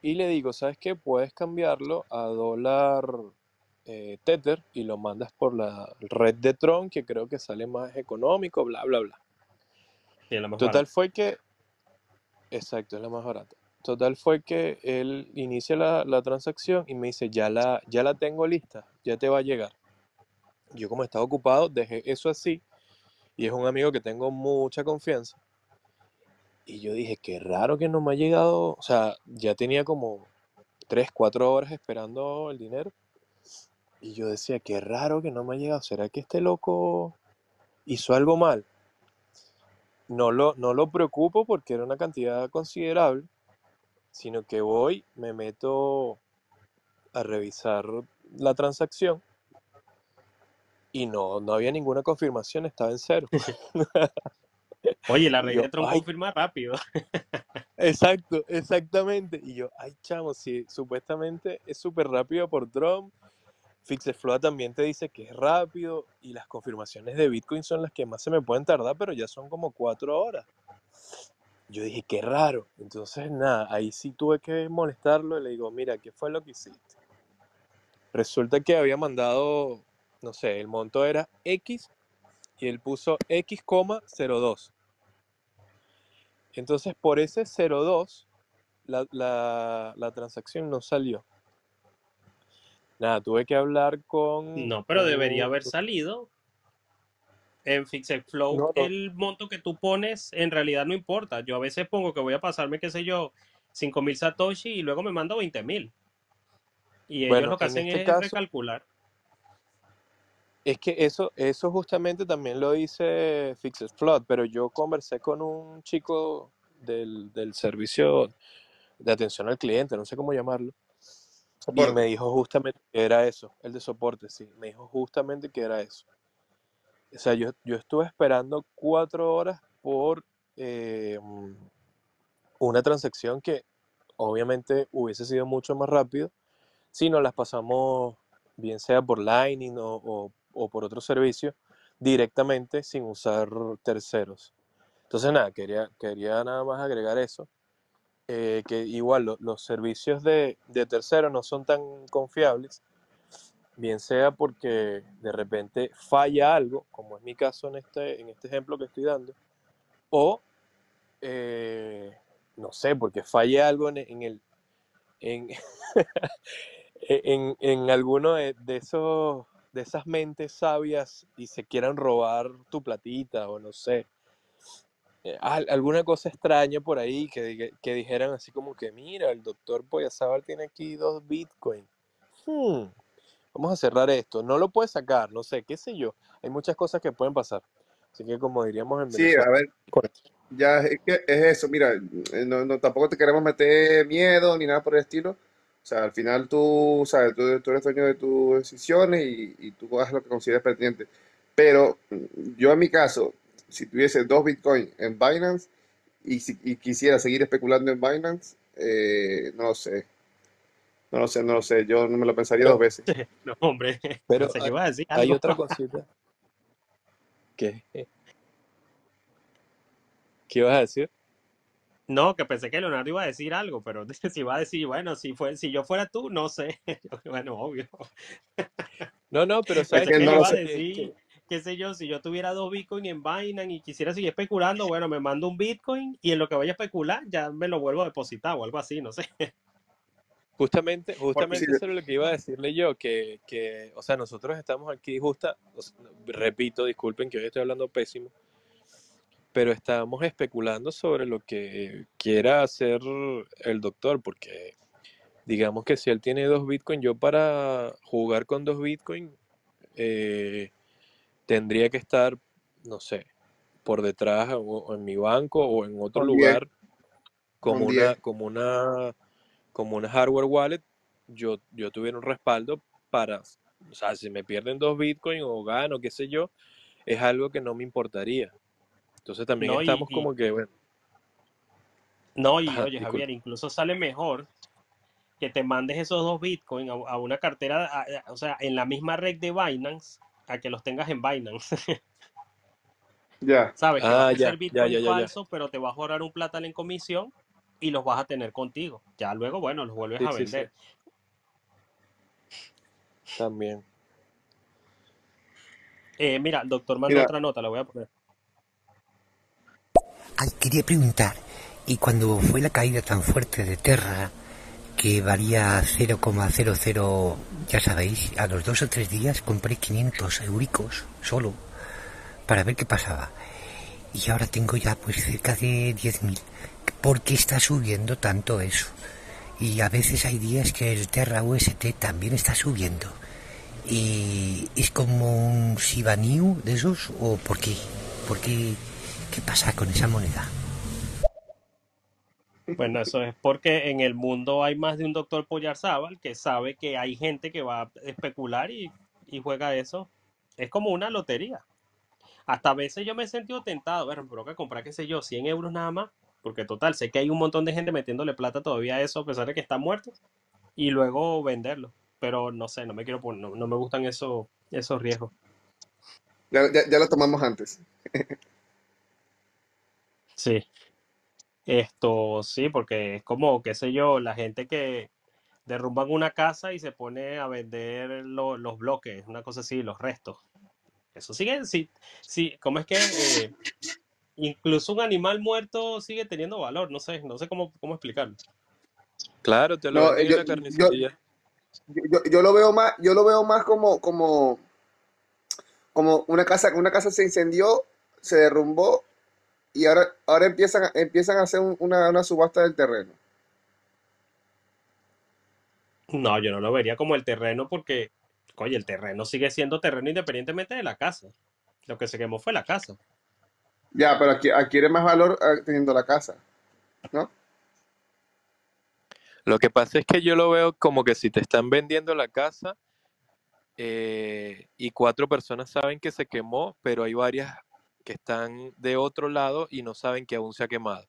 [SPEAKER 3] Y le digo, ¿sabes qué? Puedes cambiarlo a dólar eh, Tether y lo mandas por la red de Tron, que creo que sale más económico, bla, bla, bla.
[SPEAKER 2] Sí,
[SPEAKER 3] Total
[SPEAKER 2] barata.
[SPEAKER 3] fue que, exacto, es la más barata. Total fue que él inicia la, la transacción y me dice, ya la, ya la tengo lista, ya te va a llegar. Yo como estaba ocupado, dejé eso así y es un amigo que tengo mucha confianza. Y yo dije, qué raro que no me ha llegado, o sea, ya tenía como 3, 4 horas esperando el dinero. Y yo decía, qué raro que no me ha llegado, ¿será que este loco hizo algo mal? No lo, no lo preocupo porque era una cantidad considerable, sino que voy, me meto a revisar la transacción y no, no había ninguna confirmación, estaba en cero.
[SPEAKER 2] Oye, la
[SPEAKER 3] Y
[SPEAKER 2] red
[SPEAKER 3] yo,
[SPEAKER 2] de Tron
[SPEAKER 3] ay,
[SPEAKER 2] confirma rápido.
[SPEAKER 3] exacto, exactamente. Y yo, ay, chamo, si supuestamente es súper rápido por Trump, Fixeflow también te dice que es rápido y las confirmaciones de Bitcoin son las que más se me pueden tardar, pero ya son como cuatro horas. Yo dije, qué raro. Entonces, nada, ahí sí tuve que molestarlo y le digo, mira, ¿qué fue lo que hiciste? Resulta que había mandado, no sé, el monto era X y él puso X,02. Entonces, por ese 02, la, la, la transacción no salió. Nada, tuve que hablar con
[SPEAKER 2] No, pero debería haber salido. En Fixed Flow,
[SPEAKER 3] No, no,
[SPEAKER 2] el monto que tú pones en realidad no importa. Yo a veces pongo que voy a pasarme, qué sé yo, 5000 Satoshi y luego me mando 20000. Y ellos
[SPEAKER 3] Bueno,
[SPEAKER 2] lo que
[SPEAKER 3] en
[SPEAKER 2] hacen
[SPEAKER 3] este
[SPEAKER 2] es
[SPEAKER 3] caso,
[SPEAKER 2] recalcular.
[SPEAKER 3] Es que eso, eso justamente también lo dice Fixed Flood, pero yo conversé con un chico del, del servicio de atención al cliente, no sé cómo llamarlo, y me dijo justamente que era eso, el de soporte, sí, me dijo justamente que era eso. O sea, yo, yo estuve esperando cuatro horas por eh, una transacción que obviamente hubiese sido mucho más rápido si nos las pasamos, bien sea por Lightning o, o- o por otro servicio, directamente sin usar terceros. Entonces, nada, quería, quería nada más agregar eso, eh, que igual lo- los servicios de, de terceros no son tan confiables, bien sea porque de repente falla algo, como es mi caso en este, en este ejemplo que estoy dando, o eh, no sé, porque falla algo en, en el en, en, en alguno de, de esos de esas mentes sabias y se quieran robar tu platita o no sé eh, al- alguna cosa extraña por ahí que, que dijeran así como que mira el doctor Poyazábal tiene aquí dos bitcoins Hmm, vamos a cerrar esto no lo puedes sacar no sé qué sé yo hay muchas cosas que pueden pasar así que como diríamos en
[SPEAKER 1] Sí,
[SPEAKER 3] Venezuela
[SPEAKER 1] a ver,
[SPEAKER 3] con esto.
[SPEAKER 1] ya es que es eso, mira, eh, no, no, tampoco te queremos meter miedo ni nada por el estilo. O sea, al final tú, sabes, tú, tú eres dueño de tus decisiones y, y tú haces lo que consideres pertinente. Pero mm, yo en mi caso, si tuviese dos Bitcoin en Binance y, si, y quisiera seguir especulando en Binance, eh, no lo sé, no lo sé, no lo sé, yo no me lo pensaría dos veces.
[SPEAKER 2] No, hombre,
[SPEAKER 3] pero
[SPEAKER 2] pensé que
[SPEAKER 3] hay,
[SPEAKER 2] a decir
[SPEAKER 3] hay otra cosita que ¿qué ibas a decir?
[SPEAKER 2] No, que pensé que Leonardo iba a decir algo, pero si iba a decir, bueno, si fue, si yo fuera tú, no sé. Bueno, obvio.
[SPEAKER 3] No, no, pero
[SPEAKER 1] Es
[SPEAKER 3] sabes
[SPEAKER 1] que no
[SPEAKER 2] iba a
[SPEAKER 1] sé.
[SPEAKER 3] que,
[SPEAKER 2] decir, qué sé yo, si yo tuviera dos Bitcoin en Binance y quisiera seguir especulando, bueno, me mando un Bitcoin y en lo que vaya a especular ya me lo vuelvo a depositar o algo así, no sé.
[SPEAKER 3] justamente, justamente eso es lo que iba a decirle yo, que, que, o sea, nosotros estamos aquí justa, repito, disculpen que hoy estoy hablando pésimo, pero estamos especulando sobre lo que quiera hacer el doctor, porque digamos que si él tiene dos Bitcoin, yo para jugar con dos Bitcoin eh, tendría que estar, no sé, por detrás o, en mi banco o en otro
[SPEAKER 1] con 10,
[SPEAKER 3] lugar como una,
[SPEAKER 1] 10.
[SPEAKER 3] como una, como una hardware wallet, yo, yo tuviera un respaldo para, o sea, si me pierden dos Bitcoin o gano, qué sé yo, es algo que no me importaría. Entonces también
[SPEAKER 2] No,
[SPEAKER 3] estamos
[SPEAKER 2] y,
[SPEAKER 3] como que, bueno,
[SPEAKER 2] no, y
[SPEAKER 3] ajá,
[SPEAKER 2] oye,
[SPEAKER 3] disculpa.
[SPEAKER 2] Javier, incluso sale mejor que te mandes esos dos Bitcoin a, a una cartera, a- a- o sea, en la misma red de Binance, a que los tengas en Binance.
[SPEAKER 1] Ya.
[SPEAKER 2] Sabes que
[SPEAKER 3] Ah,
[SPEAKER 2] a
[SPEAKER 3] ya,
[SPEAKER 2] ser
[SPEAKER 3] ya,
[SPEAKER 2] Bitcoin
[SPEAKER 3] ya, ya, ya.
[SPEAKER 2] falso, pero te vas a ahorrar un platal en comisión y los vas a tener contigo. Ya luego, bueno, los vuelves
[SPEAKER 3] Sí,
[SPEAKER 2] a
[SPEAKER 3] sí, sí,
[SPEAKER 2] vender.
[SPEAKER 3] también.
[SPEAKER 2] Eh, mira, el doctor mandó otra nota, la voy a poner.
[SPEAKER 10] Ay, quería preguntar, y cuando fue la caída tan fuerte de Terra, que valía 0,00, ya sabéis, a los dos o tres días compré 500 euricos solo para ver qué pasaba. Y ahora tengo ya pues cerca de 10.000. ¿Por qué está subiendo tanto eso? Y a veces hay días que el Terra UST también está subiendo. ¿Y es como un Shiba Inu de esos? ¿O por qué? ¿Por qué? ¿Qué pasa con esa moneda?
[SPEAKER 2] Bueno, eso es porque en el mundo hay más de un doctor Poyarzábal que sabe que hay gente que va a especular y, y juega eso. Es como una lotería. Hasta a veces yo me he sentido tentado, bueno, pero que comprar, qué sé yo, 100 euros nada más, porque total, sé que hay un montón de gente metiéndole plata todavía a eso, a pesar de que están muertos, y luego venderlo. Pero no sé, no me quiero poner, no, no me gustan esos, esos riesgos.
[SPEAKER 1] ya, ya, ya lo tomamos antes.
[SPEAKER 2] Sí, esto sí, porque es como, qué sé yo, la gente que derrumban una casa y se pone a vender lo- los bloques, una cosa así, los restos. Eso sigue, sí, sí, ¿cómo es que eh, incluso un animal muerto sigue teniendo valor? No sé, no sé cómo, cómo explicarlo.
[SPEAKER 3] Claro, te lo
[SPEAKER 1] No,
[SPEAKER 3] venden en
[SPEAKER 1] yo,
[SPEAKER 3] la
[SPEAKER 1] yo,
[SPEAKER 3] carnicería.
[SPEAKER 1] yo, yo lo veo más, yo lo veo más como, como, como una casa, una casa se incendió, se derrumbó y ahora, ahora empiezan, a- empiezan a hacer un- una, una subasta del terreno.
[SPEAKER 2] No, yo no lo vería como el terreno porque, oye, el terreno sigue siendo terreno independientemente de la casa. Lo que se quemó fue la casa.
[SPEAKER 1] Ya, pero aquí adquiere más valor ah, teniendo la casa, ¿no?
[SPEAKER 3] Lo que pasa es que yo lo veo como que si te están vendiendo la casa eh, y cuatro personas saben que se quemó, pero hay varias que están de otro lado y no saben que aún se ha quemado.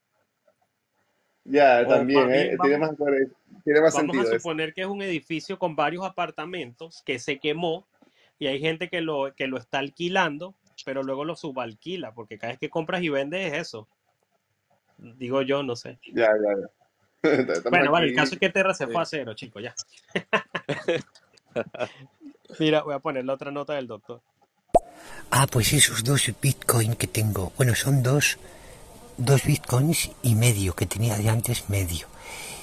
[SPEAKER 1] Ya,
[SPEAKER 2] O
[SPEAKER 1] también, ¿eh? Tiene más, tiene más
[SPEAKER 2] vamos a
[SPEAKER 1] eso.
[SPEAKER 2] suponer que es un edificio con varios apartamentos que se quemó y hay gente que lo, que lo está alquilando pero luego lo subalquila, porque cada vez que compras y vendes es eso. Digo yo, no sé.
[SPEAKER 1] Ya, ya, ya. Estamos
[SPEAKER 2] Bueno, vale, el caso es que Terra se
[SPEAKER 3] Sí.
[SPEAKER 2] fue a cero, chicos, ya. Mira, voy a poner la otra nota del doctor.
[SPEAKER 10] Ah, pues esos dos bitcoin que tengo. Bueno, son dos, dos bitcoins y medio que tenía de antes medio.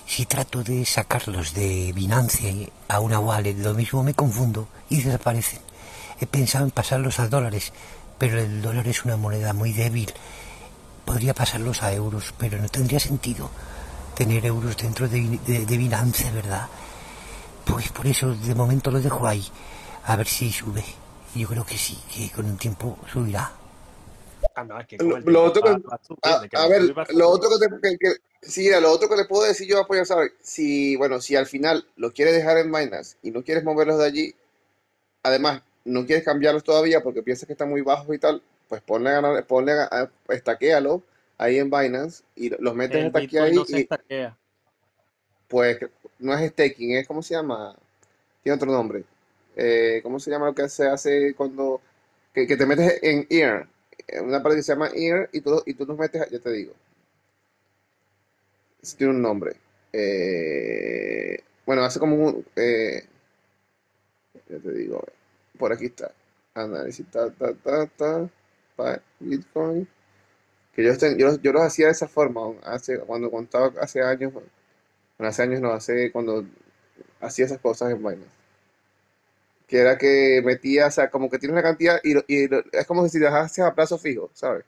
[SPEAKER 10] Si trato de sacarlos de Binance a una wallet, lo mismo me confundo y desaparecen. He pensado en pasarlos a dólares, pero el dólar es una moneda muy débil. Podría pasarlos a euros, pero no tendría sentido tener euros dentro de, de, de Binance, ¿verdad? Pues por eso de momento lo dejo ahí, a ver si sube. Yo creo que sí, que con un tiempo subirá.
[SPEAKER 2] Ah, no, es que
[SPEAKER 1] Lo, otro que,
[SPEAKER 2] va a subir,
[SPEAKER 1] a, a
[SPEAKER 2] a
[SPEAKER 1] ver,
[SPEAKER 2] subir, a
[SPEAKER 1] lo otro que, te, que, que- sí, mira, lo otro que le puedo decir yo, apoyo, ¿sabes? Si, bueno, si al final lo quieres dejar en Binance y no quieres moverlos de allí, además no quieres cambiarlos todavía porque piensas que están muy bajos y tal, pues ponle a ganar, ponle a, a- estaquéalo ahí en Binance y los metes aquí
[SPEAKER 2] Bitcoin
[SPEAKER 1] ahí
[SPEAKER 2] no se
[SPEAKER 1] y pues no es staking, es ¿cómo se llama? Tiene otro nombre. Eh, ¿cómo se llama lo que se hace cuando que, te metes en EAR? Una parte que se llama EAR y tú, y tú nos metes, ya te digo, eso tiene un nombre. Eh, bueno, hace como un, eh, ya te digo, por aquí está. Análisis, ta, ta, ta, ta, Bitcoin. Que yo, este- yo, yo los hacía de esa forma, hace, cuando contaba hace años, bueno, hace años no, hace cuando hacía esas cosas en Binance. Que era que metía, o sea, como que tienes una cantidad y, lo- y lo- es como si dejases a plazo fijo, ¿sabes?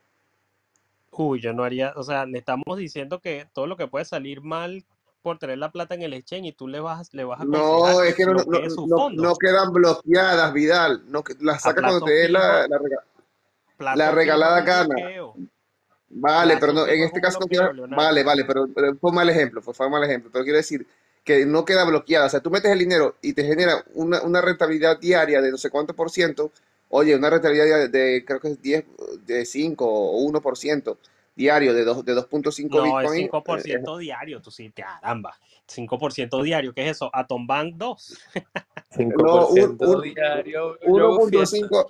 [SPEAKER 2] Uy, yo no haría, o sea, le estamos diciendo que todo lo que puede salir mal por tener la plata en el exchange y tú le vas, le vas a
[SPEAKER 1] No, es
[SPEAKER 2] que
[SPEAKER 1] no, no,
[SPEAKER 2] sus
[SPEAKER 1] no,
[SPEAKER 2] fondos
[SPEAKER 1] no quedan bloqueadas, Vidal. No, que- las
[SPEAKER 2] a
[SPEAKER 1] sacas cuando
[SPEAKER 2] plazo
[SPEAKER 1] te dé
[SPEAKER 2] fijo,
[SPEAKER 1] la, la, rega- la
[SPEAKER 2] plazo fijo
[SPEAKER 1] regalada
[SPEAKER 2] es
[SPEAKER 1] gana.
[SPEAKER 2] bloqueo.
[SPEAKER 1] Vale, pero
[SPEAKER 2] Plazo
[SPEAKER 1] no, en
[SPEAKER 2] fijo es
[SPEAKER 1] este
[SPEAKER 2] un
[SPEAKER 1] caso no
[SPEAKER 2] bloqueo,
[SPEAKER 1] queda.
[SPEAKER 2] Leonardo.
[SPEAKER 1] Vale, vale, pero, pero fue un mal ejemplo, fue, fue un mal ejemplo. Pero quiero decir que no queda bloqueada. O sea, tú metes el dinero y te genera una, una rentabilidad diaria de no sé cuánto por ciento. Oye, una rentabilidad diaria de, creo que es 10, de 5 o 1% diario de, dos- de 2.5
[SPEAKER 2] No, es
[SPEAKER 1] Bitcoin. eh,
[SPEAKER 2] 5% diario, tú sí, caramba. 5% diario, ¿qué es eso? Atom Bank 2.
[SPEAKER 1] no, un,
[SPEAKER 3] 5%
[SPEAKER 1] un,
[SPEAKER 3] diario, yo hago fiesta.
[SPEAKER 1] 1.5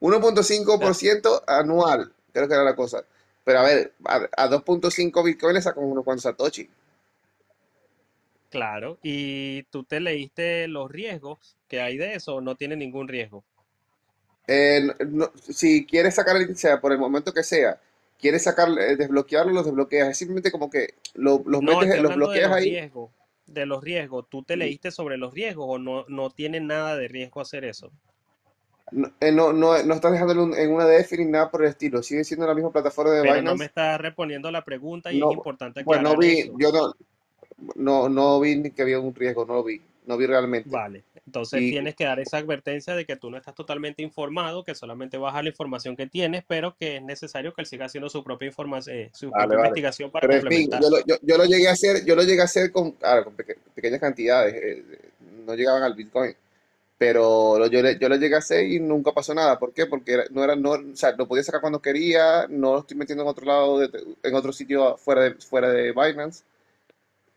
[SPEAKER 1] 1.5% anual, creo que era la cosa. Pero a ver, a, a 2.5 Bitcoin le sacan unos cuantos Satoshi.
[SPEAKER 2] Claro, y tú te leíste los riesgos que hay de eso, o no tiene ningún riesgo.
[SPEAKER 1] Eh, no- no- si quieres sacar el sea por el momento que sea, quieres sacar, eh, desbloquearlo, los desbloqueas. Es simplemente como que lo- los
[SPEAKER 2] No,
[SPEAKER 1] metes, los
[SPEAKER 2] hablando de
[SPEAKER 1] bloqueas
[SPEAKER 2] los
[SPEAKER 1] ahí.
[SPEAKER 2] riesgos, de los riesgos. ¿Tú te leíste sobre los riesgos o no, no tiene nada de riesgo hacer eso?
[SPEAKER 1] No, eh, no, no, no estás dejándolo en una DeFi ni nada por el estilo. Sigue siendo la misma plataforma de
[SPEAKER 2] Pero no me estás respondiendo la pregunta y es
[SPEAKER 1] No,
[SPEAKER 2] importante
[SPEAKER 1] pues no
[SPEAKER 2] aclarar
[SPEAKER 1] vi,
[SPEAKER 2] eso.
[SPEAKER 1] yo no, no, no vi ni que había un riesgo, no lo vi, no vi realmente.
[SPEAKER 2] Vale, entonces
[SPEAKER 1] Y
[SPEAKER 2] tienes que dar esa advertencia de que tú no estás totalmente informado, que solamente vas a la información que tienes, pero que es necesario que él siga haciendo su propia información, su
[SPEAKER 1] vale,
[SPEAKER 2] propia
[SPEAKER 1] vale.
[SPEAKER 2] investigación para
[SPEAKER 1] Pero en fin,
[SPEAKER 2] complementar.
[SPEAKER 1] yo lo, yo, yo lo llegué a hacer, yo lo llegué a hacer con, claro, con peque- pequeñas cantidades, eh, no llegaban al Bitcoin. Pero lo- yo, le- yo lo llegué a hacer y nunca pasó nada. ¿Por qué? Porque era- no era, no, o sea, lo podía sacar cuando quería, no lo estoy metiendo en otro lado, de- en otro sitio fuera de, fuera de Binance.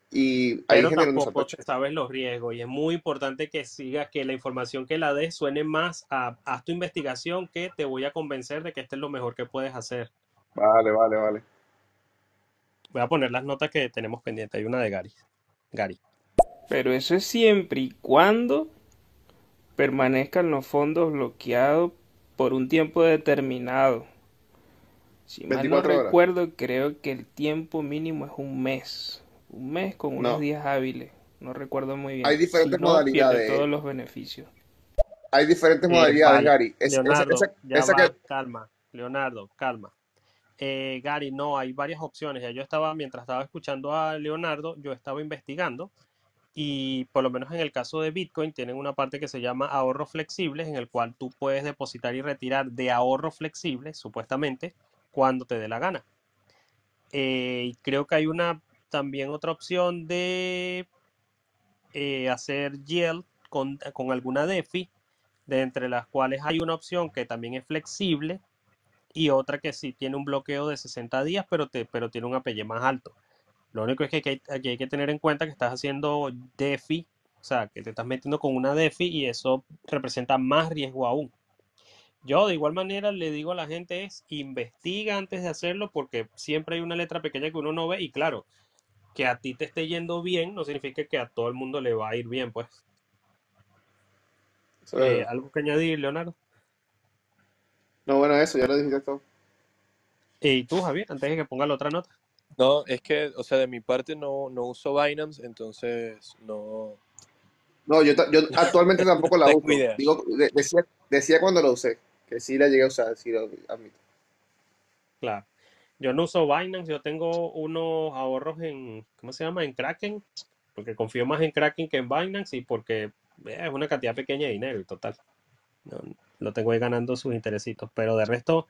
[SPEAKER 1] Y
[SPEAKER 2] Pero tampoco te sabes los riesgos y es muy importante que sigas, que la información que la des suene más a haz tu investigación que te voy a convencer de que este es lo mejor que puedes hacer.
[SPEAKER 1] Vale, vale, vale.
[SPEAKER 2] Voy a poner las notas que tenemos pendientes. Hay una de Gary. Gary.
[SPEAKER 8] Pero eso es siempre y cuando permanezcan los fondos bloqueados por un tiempo determinado. Si mal no
[SPEAKER 1] 24 horas.
[SPEAKER 8] recuerdo, creo que el tiempo mínimo es un mes. Un mes con unos
[SPEAKER 1] No.
[SPEAKER 8] días hábiles. No recuerdo muy bien.
[SPEAKER 1] Hay
[SPEAKER 8] Si
[SPEAKER 1] diferentes
[SPEAKER 8] no, pierde
[SPEAKER 1] modalidades.
[SPEAKER 8] todos los beneficios.
[SPEAKER 1] Hay diferentes
[SPEAKER 2] Eh,
[SPEAKER 1] modalidades,
[SPEAKER 2] vale.
[SPEAKER 1] Gary. Es-
[SPEAKER 2] Leonardo,
[SPEAKER 1] esa,
[SPEAKER 2] va,
[SPEAKER 1] que,
[SPEAKER 2] calma. Leonardo, calma. Eh, Gary, no, hay varias opciones. Ya yo estaba, mientras estaba escuchando a Leonardo, yo estaba investigando y por lo menos en el caso de Bitcoin tienen una parte que se llama ahorros flexibles en el cual tú puedes depositar y retirar de ahorros flexibles, supuestamente, cuando te dé la gana. Eh, y creo que hay una también otra opción de eh, hacer yield con, con alguna DeFi, de entre las cuales hay una opción que también es flexible y otra que sí tiene un bloqueo de 60 días, pero, te, pero tiene un APY más alto. Lo único es que aquí hay, hay que tener en cuenta que estás haciendo DeFi, o sea, que te estás metiendo con una DeFi y eso representa más riesgo aún. Yo de igual manera le digo a la gente es investiga antes de hacerlo porque siempre hay una letra pequeña que uno no ve y claro, que a ti te esté yendo bien no significa que a todo el mundo le va a ir bien, pues.
[SPEAKER 1] Eso
[SPEAKER 2] Eh,
[SPEAKER 1] es-
[SPEAKER 2] ¿Algo que añadir, Leonardo?
[SPEAKER 1] No, bueno, eso, ya lo dijiste todo.
[SPEAKER 2] Y tú, Javier, antes de que ponga la otra nota.
[SPEAKER 3] No, es que, o sea, de mi parte no, no uso Binance, entonces no.
[SPEAKER 1] No, yo, yo actualmente tampoco la uso. Digo, de- decía, decía cuando lo usé, que sí la llegué a usar, sí lo admito.
[SPEAKER 2] Claro. Yo no uso Binance, yo tengo unos ahorros en, ¿cómo se llama? En Kraken, porque confío más en Kraken que en Binance y porque eh, es una cantidad pequeña de dinero total. No, lo tengo ahí ganando sus interesitos, pero de resto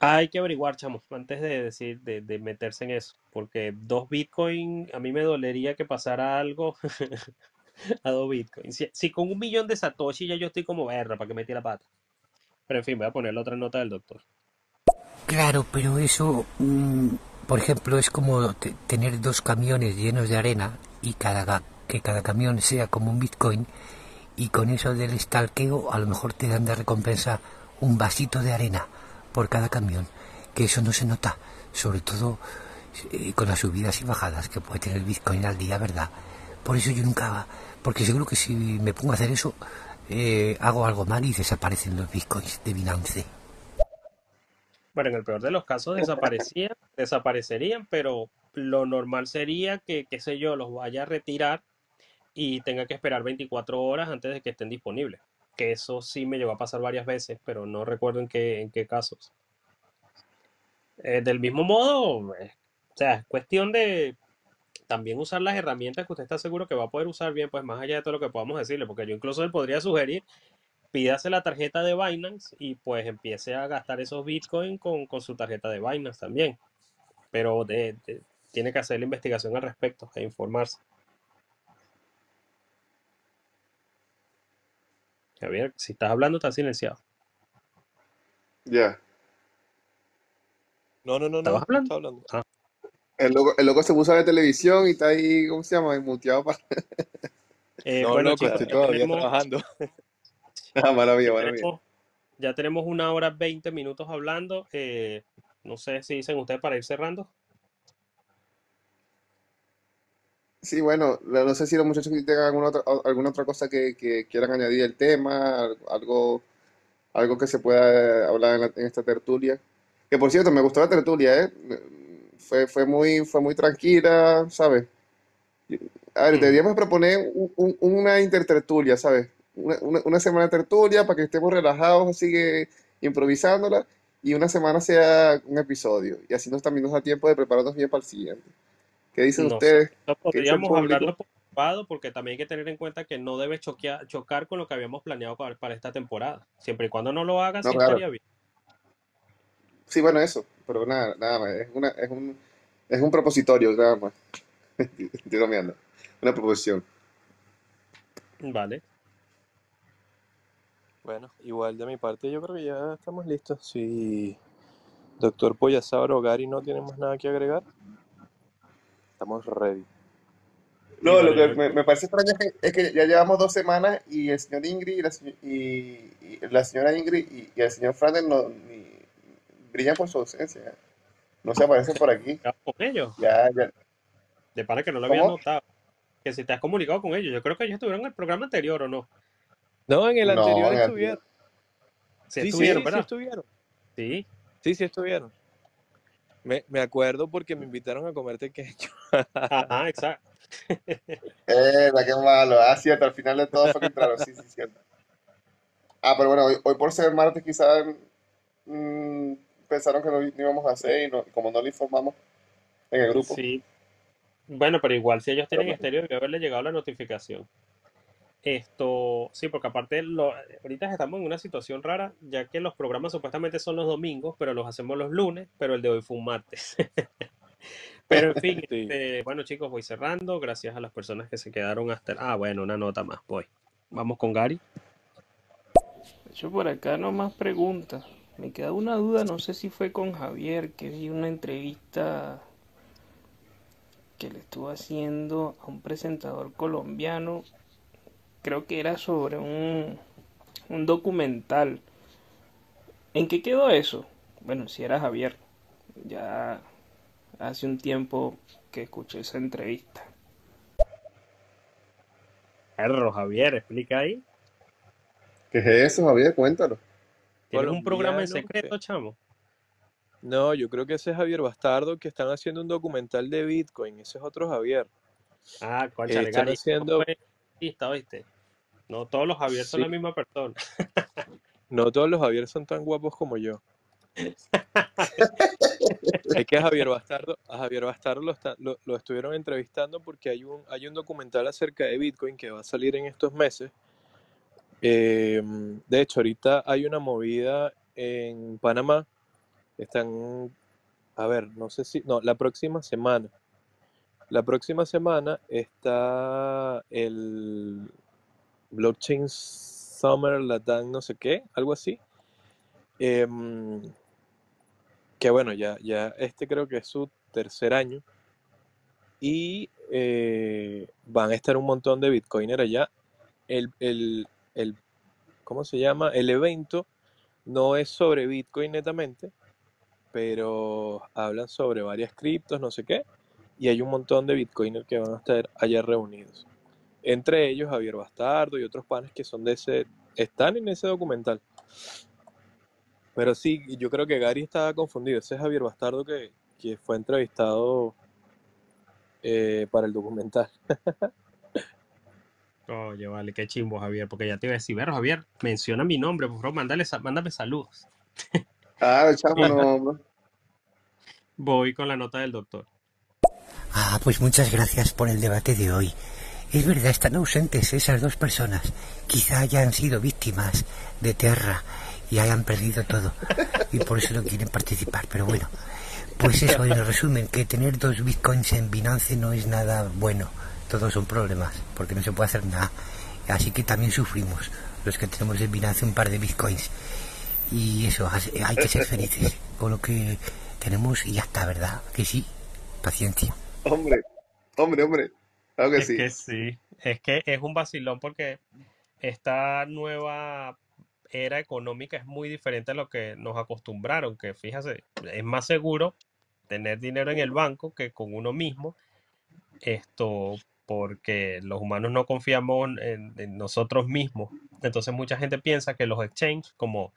[SPEAKER 2] hay que averiguar, chamo, antes de decir, de, de meterse en eso, porque dos Bitcoin, a mí me dolería que pasara algo a dos Bitcoin. Si, con un millón de Satoshi ya yo estoy como verga para que metí la pata. Pero en fin, voy a poner la otra nota del doctor.
[SPEAKER 10] Claro, pero eso, mm, por ejemplo, es como te- tener dos camiones llenos de arena y cada, que cada camión sea como un Bitcoin y con eso del stalkeo a lo mejor te dan de recompensa un vasito de arena por cada camión, que eso no se nota, sobre todo eh, con las subidas y bajadas que puede tener Bitcoin al día, ¿verdad? Por eso yo nunca, porque seguro que si me pongo a hacer eso, eh, hago algo mal y desaparecen los Bitcoins de Binance.
[SPEAKER 2] En el peor de los casos desaparecían, desaparecerían, pero lo normal sería que, qué sé yo, los vaya a retirar y tenga que esperar 24 horas antes de que estén disponibles. Que eso sí me llegó a pasar varias veces, pero no recuerdo en qué, en qué casos. Eh, del mismo modo, eh, o sea, es cuestión de también usar las herramientas que usted está seguro que va a poder usar bien, pues más allá de todo lo que podamos decirle, porque yo incluso le podría sugerir pídase la tarjeta de Binance y pues empiece a gastar esos Bitcoin con, con su tarjeta de Binance también. Pero de- de- tiene que hacer la investigación al respecto e informarse. Javier, si estás hablando, estás silenciado.
[SPEAKER 1] Ya.
[SPEAKER 3] No, no, no, no,
[SPEAKER 2] ¿Estabas hablando?
[SPEAKER 3] está hablando.
[SPEAKER 2] Ah,
[SPEAKER 1] El loco, el loco se puso a ver televisión y está ahí, ¿cómo se llama? Muteado para...
[SPEAKER 2] eh,
[SPEAKER 3] No,
[SPEAKER 2] bueno,
[SPEAKER 3] loco,
[SPEAKER 2] chicos,
[SPEAKER 3] estoy todavía
[SPEAKER 2] tenemos,
[SPEAKER 3] trabajando.
[SPEAKER 1] Ah, maravilla,
[SPEAKER 2] ya
[SPEAKER 1] maravilla.
[SPEAKER 2] tenemos, ya tenemos una hora 20 minutos hablando. eh, no sé si dicen ustedes para ir cerrando.
[SPEAKER 1] Sí, bueno, no sé si los muchachos tengan alguna otra, alguna otra cosa que, que quieran añadir al tema, al- algo, algo que se pueda hablar en, la- en esta tertulia. Que por cierto, me gustó la tertulia, ¿eh? Fue, fue muy, fue muy tranquila, ¿sabes? A ver,
[SPEAKER 2] Ujú.
[SPEAKER 1] deberíamos proponer un- un- una intertertulia, ¿sabes? Una, una, una semana de tertulia para que estemos relajados, así que improvisándola, y una semana sea un episodio. Y así nos también nos da tiempo de prepararnos bien para el siguiente. ¿Qué dicen
[SPEAKER 2] No
[SPEAKER 1] ustedes?
[SPEAKER 2] eso
[SPEAKER 1] ¿Qué dice el
[SPEAKER 2] podríamos hablarlo por separado porque también hay que tener en cuenta que no debe choquear- chocar con lo que habíamos planeado para, para esta temporada. Siempre y cuando no lo haga,
[SPEAKER 1] No,
[SPEAKER 2] sí
[SPEAKER 1] claro.
[SPEAKER 2] estaría bien.
[SPEAKER 1] Sí, bueno, eso, pero nada, nada más, es una, es un, es un propositorio, nada más. Estoy bromeando. Una proposición.
[SPEAKER 2] Vale.
[SPEAKER 3] Bueno, igual de mi parte yo creo que ya estamos listos. Si doctor Poyasauro o Gary no tienen más nada que agregar, estamos ready.
[SPEAKER 1] No, lo que me, me parece extraño es que, es que ya llevamos dos semanas y el señor Ingrid y la, señ- y, y la señora Ingrid y, y el señor Frander no, ni- brillan por su ausencia. No se aparecen por aquí.
[SPEAKER 2] ¿estás con ellos?
[SPEAKER 1] Ya, ya.
[SPEAKER 2] De para que no lo había
[SPEAKER 1] ¿Cómo?
[SPEAKER 2] notado. Que si te has comunicado con ellos. Yo creo que ellos estuvieron en el programa anterior o no.
[SPEAKER 3] No, en el anterior
[SPEAKER 1] No, en el-
[SPEAKER 3] estuvieron.
[SPEAKER 2] Sí
[SPEAKER 3] Sí, sí,
[SPEAKER 2] estuvieron,
[SPEAKER 3] sí
[SPEAKER 2] ¿verdad?
[SPEAKER 3] estuvieron.
[SPEAKER 2] Sí.
[SPEAKER 3] Sí, sí estuvieron. Me, me acuerdo porque me invitaron a comer tequeño.
[SPEAKER 2] Ajá, exacto.
[SPEAKER 1] Eh, qué malo. Ah, cierto, al final de todo fue que entraron. Sí, sí, cierto. Ah, pero bueno, hoy, hoy por ser martes quizás mm, pensaron que no, no íbamos a hacer y no- como no le informamos en el grupo.
[SPEAKER 2] Sí. Bueno, pero igual si ellos
[SPEAKER 1] Pero
[SPEAKER 2] tienen
[SPEAKER 1] bueno.
[SPEAKER 2] estéreo, debe haberle llegado la notificación. Esto, sí, porque aparte lo- ahorita estamos en una situación rara, ya que los programas supuestamente son los domingos, pero los hacemos los lunes, pero el de hoy fue un martes. Pero en fin,
[SPEAKER 3] Sí.
[SPEAKER 2] este, bueno chicos, voy cerrando. Gracias a las personas que se quedaron hasta... Ah, bueno, una nota más, voy. Vamos con Gary.
[SPEAKER 8] De hecho, por acá no más preguntas. Me queda una duda, no sé si fue con Javier, que vi una entrevista que le estuvo haciendo a un presentador colombiano. Creo que era sobre un, un documental ¿En qué quedó eso? Bueno, si era Javier. Ya hace un tiempo que escuché esa entrevista.
[SPEAKER 2] Perro, Javier, explica ahí.
[SPEAKER 1] ¿Qué es eso, Javier? Cuéntalo.
[SPEAKER 2] ¿Tienes un programa en secreto, chamo?
[SPEAKER 3] No, yo creo que ese es Javier Bastardo que están haciendo un documental de Bitcoin. Ese es otro Javier.
[SPEAKER 2] Ah,
[SPEAKER 3] Eh,
[SPEAKER 2] conchale,
[SPEAKER 3] están haciendo,
[SPEAKER 2] artista, ¿viste? No todos los Javier son la misma persona.
[SPEAKER 3] no todos los Javier son tan guapos como yo. Es que a Javier Bastardo, a Javier Bastardo lo, está- lo- lo estuvieron entrevistando porque hay un, hay un documental acerca de Bitcoin que va a salir en estos meses. Eh, de hecho, ahorita hay una movida en Panamá. Están, a ver, no sé si, no, la próxima semana. La próxima semana está el Blockchain Summer Latam, no sé qué, algo así. Em, que bueno, ya, ya este creo que es su tercer año. Y eh, van a estar un montón de Bitcoiners allá. El, el, el, ¿cómo se llama? El evento no es sobre Bitcoin netamente, pero hablan sobre varias criptos, no sé qué. Y hay un montón de Bitcoiners que van a estar allá reunidos. Entre ellos Javier Bastardo y otros panes que son de ese, están en ese documental. Pero sí, yo creo que Gary estaba confundido. Ese es Javier Bastardo que, que fue entrevistado eh, para el documental.
[SPEAKER 2] Oye, vale, qué chimbo, Javier, porque ya te iba a decir, pero Javier, menciona mi nombre, por favor, mándale, mándame saludos.
[SPEAKER 1] Ah, chamo, no.
[SPEAKER 2] Voy con la nota del doctor.
[SPEAKER 10] Ah, pues muchas gracias por el debate de hoy. Es verdad, están ausentes esas dos personas. Quizá hayan sido víctimas de Terra y hayan perdido todo. Y por eso no quieren participar. Pero bueno, pues eso, en resumen, que tener dos bitcoins en Binance no es nada bueno. Todos son problemas, porque no se puede hacer nada. Así que también sufrimos los que tenemos en Binance un par de bitcoins. Y eso, hay que ser felices con lo que tenemos y ya está, ¿verdad? Que sí, paciencia.
[SPEAKER 1] Hombre, hombre, hombre. Claro que
[SPEAKER 2] Es
[SPEAKER 1] sí.
[SPEAKER 2] que sí, es que es un vacilón porque esta nueva era económica es muy diferente a lo que nos acostumbraron, que fíjate, es más seguro tener dinero en el banco que con uno mismo, esto porque los humanos no confiamos en, en nosotros mismos. Entonces mucha gente piensa que los exchanges, como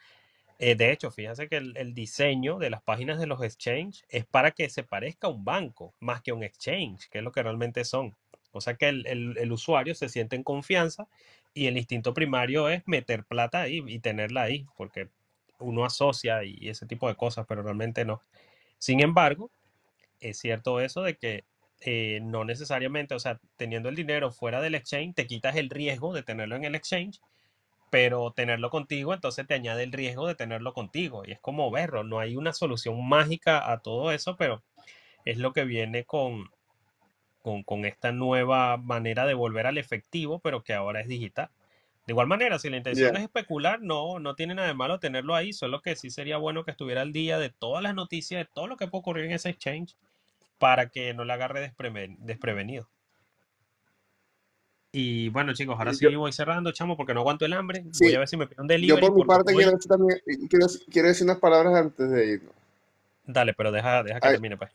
[SPEAKER 2] eh, de hecho, fíjense que el, diseño de las páginas de los exchanges es para que se parezca a un banco más que a un exchange, que es lo que realmente son. O sea que el, el- el usuario se siente en confianza y el instinto primario es meter plata ahí y tenerla ahí, porque uno asocia y ese tipo de cosas, pero realmente no. Sin embargo, es cierto eso de que eh, no necesariamente, o sea, teniendo el dinero fuera del exchange, te quitas el riesgo de tenerlo en el exchange pero tenerlo contigo, entonces te añade el riesgo de tenerlo contigo. Y es como verlo, no hay una solución mágica a todo eso, pero es lo que viene con, con, con esta nueva manera de volver al efectivo, pero que ahora es digital. De igual manera, si la intención es especular, no, no tiene nada de malo tenerlo ahí, solo que sí sería bueno que estuviera al día de todas las noticias, de todo lo que puede ocurrir en ese exchange, para que no le agarre despreven- desprevenido. Y bueno, chicos, ahora sí
[SPEAKER 1] yo,
[SPEAKER 2] voy cerrando, chamo, porque no aguanto el hambre. Voy a ver si me pido un
[SPEAKER 1] yo
[SPEAKER 2] delivery
[SPEAKER 1] por mi parte
[SPEAKER 2] voy.
[SPEAKER 1] quiero decir también, quiero, quiero decir unas palabras antes de irnos.
[SPEAKER 2] Dale, pero deja, deja que
[SPEAKER 1] Ay,
[SPEAKER 2] termine, pues.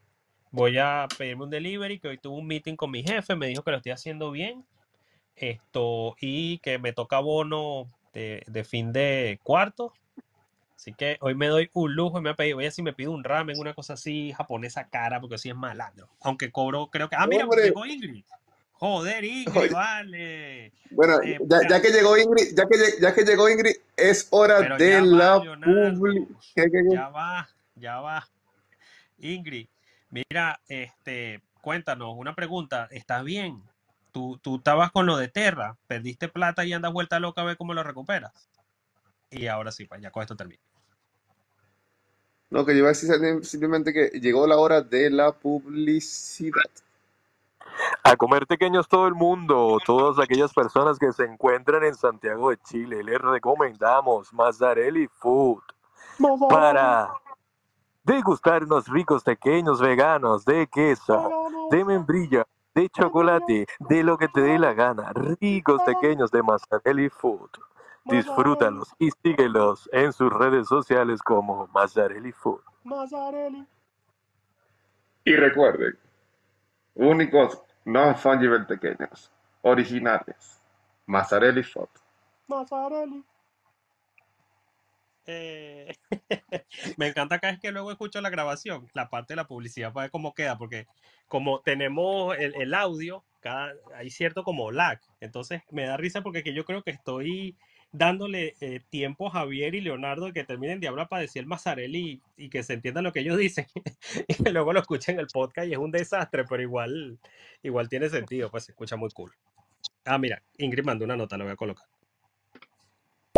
[SPEAKER 2] Voy a pedirme un delivery, que hoy tuve un meeting con mi jefe, me dijo que lo estoy haciendo bien, esto, y que me toca bono de, de fin de cuarto. Así que hoy me doy un lujo y me voy a pedir, voy a ver si me pido un ramen, una cosa así japonesa cara, porque así es malandro. Aunque cobro, creo que. Ah, mira, llegó Ingrid. Joder, Ingrid, vale.
[SPEAKER 1] bueno,
[SPEAKER 2] Eh,
[SPEAKER 1] ya, que llegó Ingrid, ya que, ya que llegó Ingrid, es hora de la
[SPEAKER 2] Leonardo.
[SPEAKER 1] publi... ¿Qué, qué, qué?
[SPEAKER 2] Ya va, ya va. Ingrid, mira, este, cuéntanos, una pregunta, ¿estás bien? ¿Tú, tú estabas con lo de Terra, perdiste plata y andas vuelta loca a ver cómo lo recuperas? Y ahora sí, pues ya con esto termino.
[SPEAKER 1] No, que yo iba a decir sim- simplemente que llegó la hora de la publicidad.
[SPEAKER 3] A comer pequeños todo el mundo, todas aquellas personas que se encuentran en Santiago de Chile, les recomendamos Mazzarelli Food para degustar unos ricos pequeños veganos de queso, de membrilla, de chocolate, de lo que te dé la gana. Ricos pequeños de Mazzarelli Food. Disfrútalos y síguelos en sus redes sociales como Mazzarelli Food.
[SPEAKER 2] Mazzarelli.
[SPEAKER 1] Y recuerden, únicos, no fungible pequeños, originales. Mazzarelli Food.
[SPEAKER 2] Mazzarelli. Eh, me encanta cada vez que luego escucho la grabación, la parte de la publicidad para ver cómo queda, porque como tenemos el, el audio, cada, hay cierto como lag, entonces me da risa porque que yo creo que estoy dándole eh, tiempo a Javier y Leonardo de que terminen de hablar para decir el Mazzarelli y, y que se entienda lo que ellos dicen y que luego lo escuchen en el podcast y es un desastre, pero igual, igual tiene sentido, pues se escucha muy cool. Ah, mira, Ingrid mandó una nota, la voy a colocar.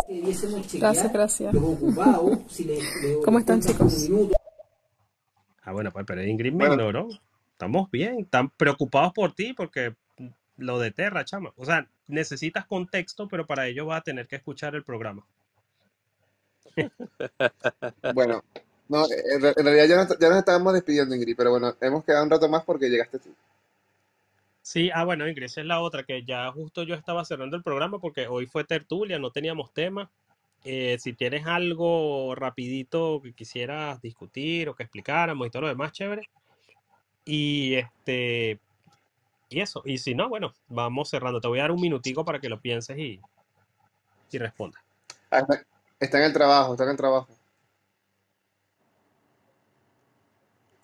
[SPEAKER 11] Gracias, gracias. ¿Cómo están, chicos?
[SPEAKER 2] Ah, bueno, pues, pero Ingrid me
[SPEAKER 1] Bueno.
[SPEAKER 2] ignoró. Estamos bien, están preocupados por ti porque lo de Terra, chama. O sea, necesitas contexto, pero para ello vas a tener que escuchar el programa.
[SPEAKER 1] Bueno, no, en, re- en realidad ya nos, ya nos estábamos despidiendo, Ingrid, pero bueno, hemos quedado un rato más porque llegaste tú.
[SPEAKER 2] Sí, ah, bueno, Ingrid, esa es la otra, que ya justo yo estaba cerrando el programa porque hoy fue tertulia, no teníamos tema. Eh, si tienes algo rapidito que quisieras discutir o que explicáramos y todo lo demás, chévere. Y este, y eso, y si no, bueno, vamos cerrando. Te voy a dar un minutico para que lo pienses y, y respondas.
[SPEAKER 1] Ah, está, en el trabajo, está en el trabajo.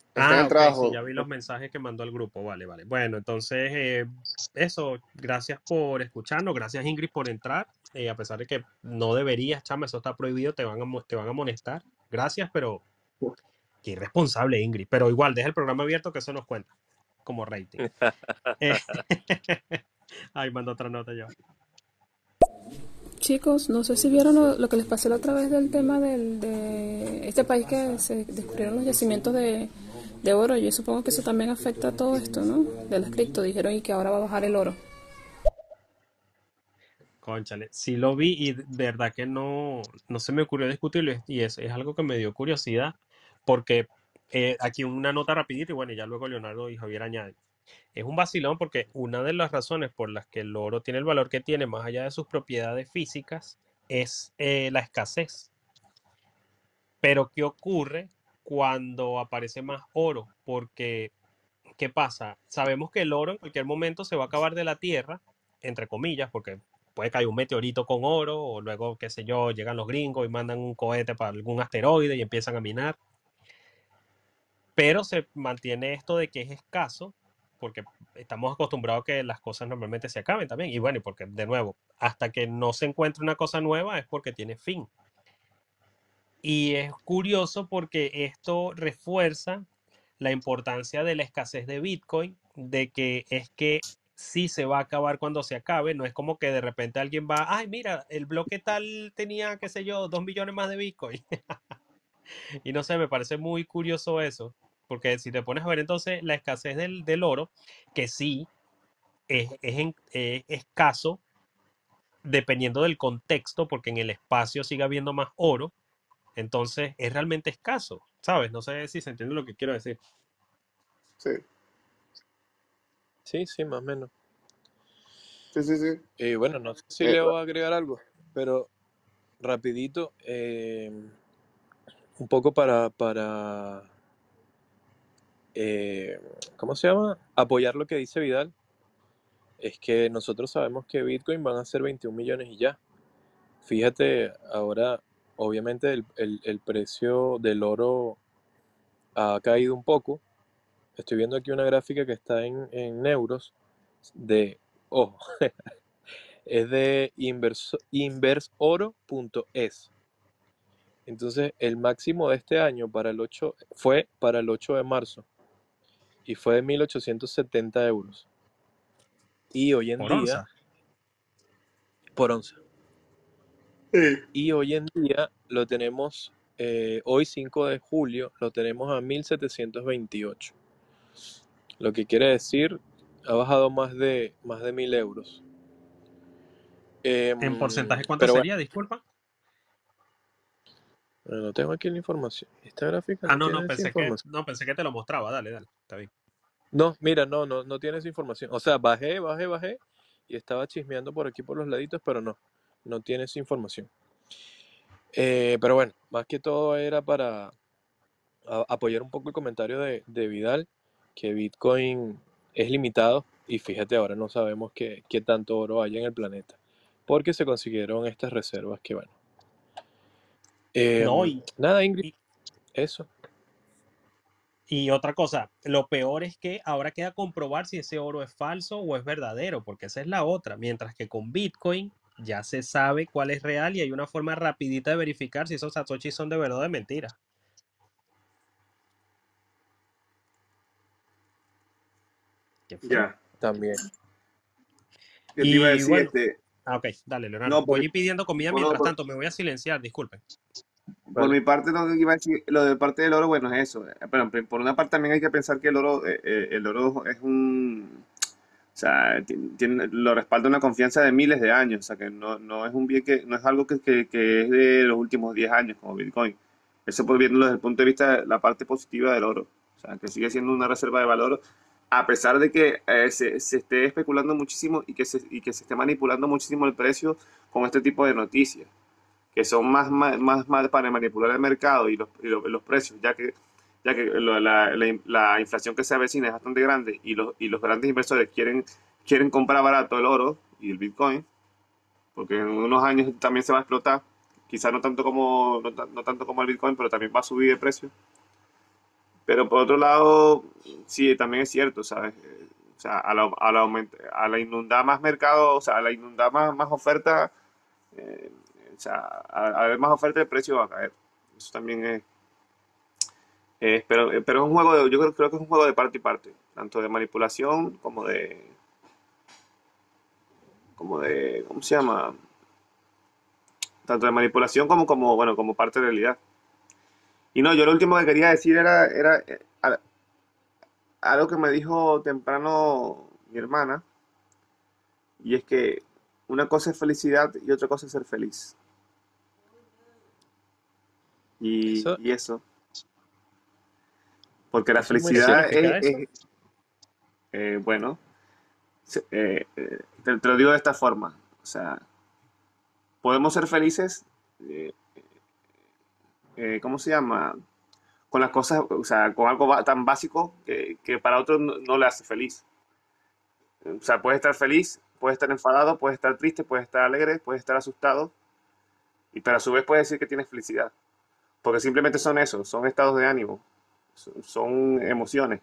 [SPEAKER 1] Está en
[SPEAKER 2] Ah,
[SPEAKER 1] el
[SPEAKER 2] ok,
[SPEAKER 1] trabajo.
[SPEAKER 2] sí, ya vi los mensajes que mandó al grupo. Vale, vale. Bueno, entonces, eh, eso, gracias por escucharnos, gracias Ingrid por entrar, eh, a pesar de que no deberías, chama, eso está prohibido, te van a, te van a amonestar. Gracias, pero qué irresponsable Ingrid. Pero igual, deja el programa abierto que eso nos cuenta, como rating. Eh, Ay, mando otra nota yo.
[SPEAKER 11] Chicos, no sé si vieron lo, lo que les pasé la otra vez del tema del, de este país que se descubrieron los yacimientos de, de oro. Yo supongo que eso también afecta a todo esto, ¿no? De las cripto. Dijeron y que ahora va a bajar el oro.
[SPEAKER 2] Cónchale, sí lo vi y de verdad que no, no se me ocurrió discutirlo y es, es algo que me dio curiosidad porque eh, aquí una nota rapidita y bueno, ya luego Leonardo y Javier añaden. Es un vacilón porque una de las razones por las que el oro tiene el valor que tiene, más allá de sus propiedades físicas, es eh, la escasez. Pero ¿qué ocurre cuando aparece más oro? Porque, ¿qué pasa? Sabemos que el oro en cualquier momento se va a acabar de la tierra, entre comillas, porque puede caer un meteorito con oro o luego, qué sé yo, llegan los gringos y mandan un cohete para algún asteroide y empiezan a minar. Pero se mantiene esto de que es escaso porque estamos acostumbrados a que las cosas normalmente se acaben también. Y bueno, porque de nuevo, hasta que no se encuentre una cosa nueva es porque tiene fin. Y es curioso porque esto refuerza la importancia de la escasez de Bitcoin, de que es que sí se va a acabar cuando se acabe, no es como que de repente alguien va, ay, mira, el bloque tal tenía, qué sé yo, dos millones más de Bitcoin. y no sé, me parece muy curioso eso, porque si te pones a ver entonces la escasez del, del oro, que sí es, es en- es escaso dependiendo del contexto, porque en el espacio sigue habiendo más oro, entonces es realmente escaso, ¿sabes? No sé si se entiende lo que quiero decir.
[SPEAKER 1] Sí,
[SPEAKER 3] Sí, sí, más o menos.
[SPEAKER 1] sí, sí, sí.
[SPEAKER 3] Y bueno, no sé si
[SPEAKER 1] Eh,
[SPEAKER 3] le voy a agregar algo, pero rapidito, eh, un poco para, para eh, ¿cómo se llama? Apoyar lo que dice Vidal. Es que nosotros sabemos que Bitcoin van a ser 21 millones y ya. Fíjate, ahora obviamente el, el- el precio del oro ha caído un poco. Estoy viendo aquí una gráfica que está en, en euros de, ojo, es de inverso- inversoro.es. Entonces, el máximo de este año para el 8 fue para el 8 de marzo y fue de 1870 euros. Y hoy en
[SPEAKER 2] Por
[SPEAKER 3] día,
[SPEAKER 2] onza.
[SPEAKER 3] por onza.
[SPEAKER 1] Sí.
[SPEAKER 3] Y hoy en día lo tenemos, eh, hoy 5 de julio, lo tenemos a 1728. Lo que quiere decir, ha bajado más de, más de 1000 euros.
[SPEAKER 2] ¿En
[SPEAKER 3] Em,
[SPEAKER 2] porcentaje cuánto
[SPEAKER 3] bueno,
[SPEAKER 2] sería? Disculpa.
[SPEAKER 3] Bueno, no tengo aquí la información. Esta gráfica
[SPEAKER 2] Ah,
[SPEAKER 3] no
[SPEAKER 2] no, pensé que, no, pensé que te lo mostraba. Dale, dale. Está bien.
[SPEAKER 3] No, mira, no, no, no tiene esa información. O sea, bajé, bajé, bajé y estaba chismeando por aquí por los laditos, pero no, no tiene esa información. Eh, pero bueno, más que todo era para a- apoyar un poco el comentario de, de Vidal, que Bitcoin es limitado y fíjate, ahora no sabemos qué, qué tanto oro hay en el planeta, porque se consiguieron estas reservas que bueno.
[SPEAKER 2] No,
[SPEAKER 3] Em,
[SPEAKER 2] y,
[SPEAKER 3] nada, Ingrid,
[SPEAKER 2] y,
[SPEAKER 3] eso.
[SPEAKER 2] y otra cosa, lo peor es que ahora queda comprobar si ese oro es falso o es verdadero, porque esa es la otra. Mientras que con Bitcoin ya se sabe cuál es real y hay una forma rapidita de verificar si esos satoshis son de verdad o de mentira.
[SPEAKER 1] Ya.
[SPEAKER 3] También.
[SPEAKER 1] ¿Qué te iba a
[SPEAKER 2] Y
[SPEAKER 1] decir?
[SPEAKER 2] bueno,
[SPEAKER 1] Este,
[SPEAKER 2] ah, ok, dale, Leonardo.
[SPEAKER 1] no,
[SPEAKER 2] Voy
[SPEAKER 1] por,
[SPEAKER 2] a ir pidiendo comida mientras
[SPEAKER 1] por-
[SPEAKER 2] tanto, me voy a silenciar, disculpen.
[SPEAKER 1] por
[SPEAKER 3] Vale.
[SPEAKER 1] mi parte, lo que iba a decir, lo de parte del oro, bueno, es eso. Pero por una parte también hay que pensar que el oro, eh, eh, el oro es un, o sea, ti- tiene, lo respalda una confianza de miles de años, o sea, que no, no es un bien que, no es algo que, que, que es de los últimos 10 años como Bitcoin. Eso por viéndolo desde el punto de vista de la parte positiva del oro, o sea, que sigue siendo una reserva de valor a pesar de que eh, se, se esté especulando muchísimo y que, se, y que se esté manipulando muchísimo el precio con este tipo de noticias, que son más, más, más, más para manipular el mercado y los, y los, los precios, ya que, ya que lo- la, la, la inflación que se avecina es bastante grande y los, y los grandes inversores quieren, quieren comprar barato el oro y el Bitcoin, porque en unos años también se va a explotar, quizás no tanto como, no, no tanto como el Bitcoin, pero también va a subir de precio. Pero por otro lado, sí, también es cierto, ¿sabes? O sea, a la, a la, aument- a la inundar más mercado, o sea, a la inundar más, más oferta, eh, o sea, a, a haber más oferta, el precio va a caer. Eso también es, pero, pero es un juego, de, yo creo, creo que es un juego de parte y parte, tanto de manipulación como de, como de, ¿cómo se llama? Tanto de manipulación como, como, bueno, como parte de realidad. Y no, yo lo último que quería decir era, era eh, a- algo que me dijo temprano mi hermana, y es que una cosa es felicidad y otra cosa es ser feliz. Y,
[SPEAKER 3] Eso,
[SPEAKER 1] y eso, porque la
[SPEAKER 3] eso es muy
[SPEAKER 1] felicidad es,
[SPEAKER 2] ¿Significa eso?
[SPEAKER 1] es, eh, bueno, se- eh, eh, te, te lo digo de esta forma, o sea, podemos ser felices, eh, eh, ¿cómo se llama? Con las cosas, o sea, con algo tan básico que, que para otros no, no le hace feliz. O sea, puedes estar feliz, puedes estar enfadado, puedes estar triste, puedes estar alegre, puedes estar asustado, y pero a su vez puedes decir que tienes felicidad. Porque simplemente son eso, son estados de ánimo, son, son emociones.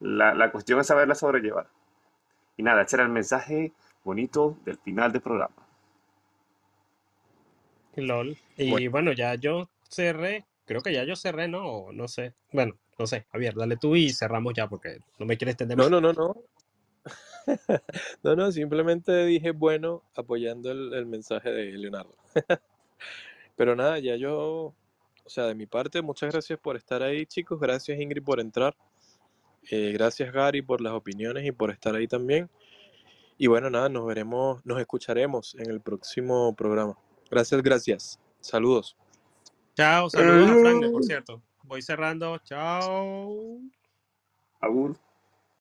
[SPEAKER 1] La, la cuestión es saberla sobrellevar. Y nada, ese era el mensaje bonito del final del programa.
[SPEAKER 2] LOL.
[SPEAKER 3] Bueno,
[SPEAKER 2] Y bueno, ya yo cerré, creo que ya yo cerré, ¿no? O no sé. Bueno, no sé. Javier, dale tú y cerramos ya porque no me quiero extender
[SPEAKER 3] no,
[SPEAKER 2] más.
[SPEAKER 3] no, no, no. No, no, simplemente dije bueno apoyando el, el mensaje de Leonardo. Pero nada, ya yo, o sea, de mi parte, muchas gracias por estar ahí, chicos. Gracias, Ingrid, por entrar. Eh, gracias, Gary, por las opiniones y por estar ahí también. Y bueno, nada, nos veremos, nos escucharemos en el próximo programa. Gracias, gracias. Saludos.
[SPEAKER 2] Chao, saludos a Frank, por cierto. Voy cerrando. Chao.
[SPEAKER 1] Agur.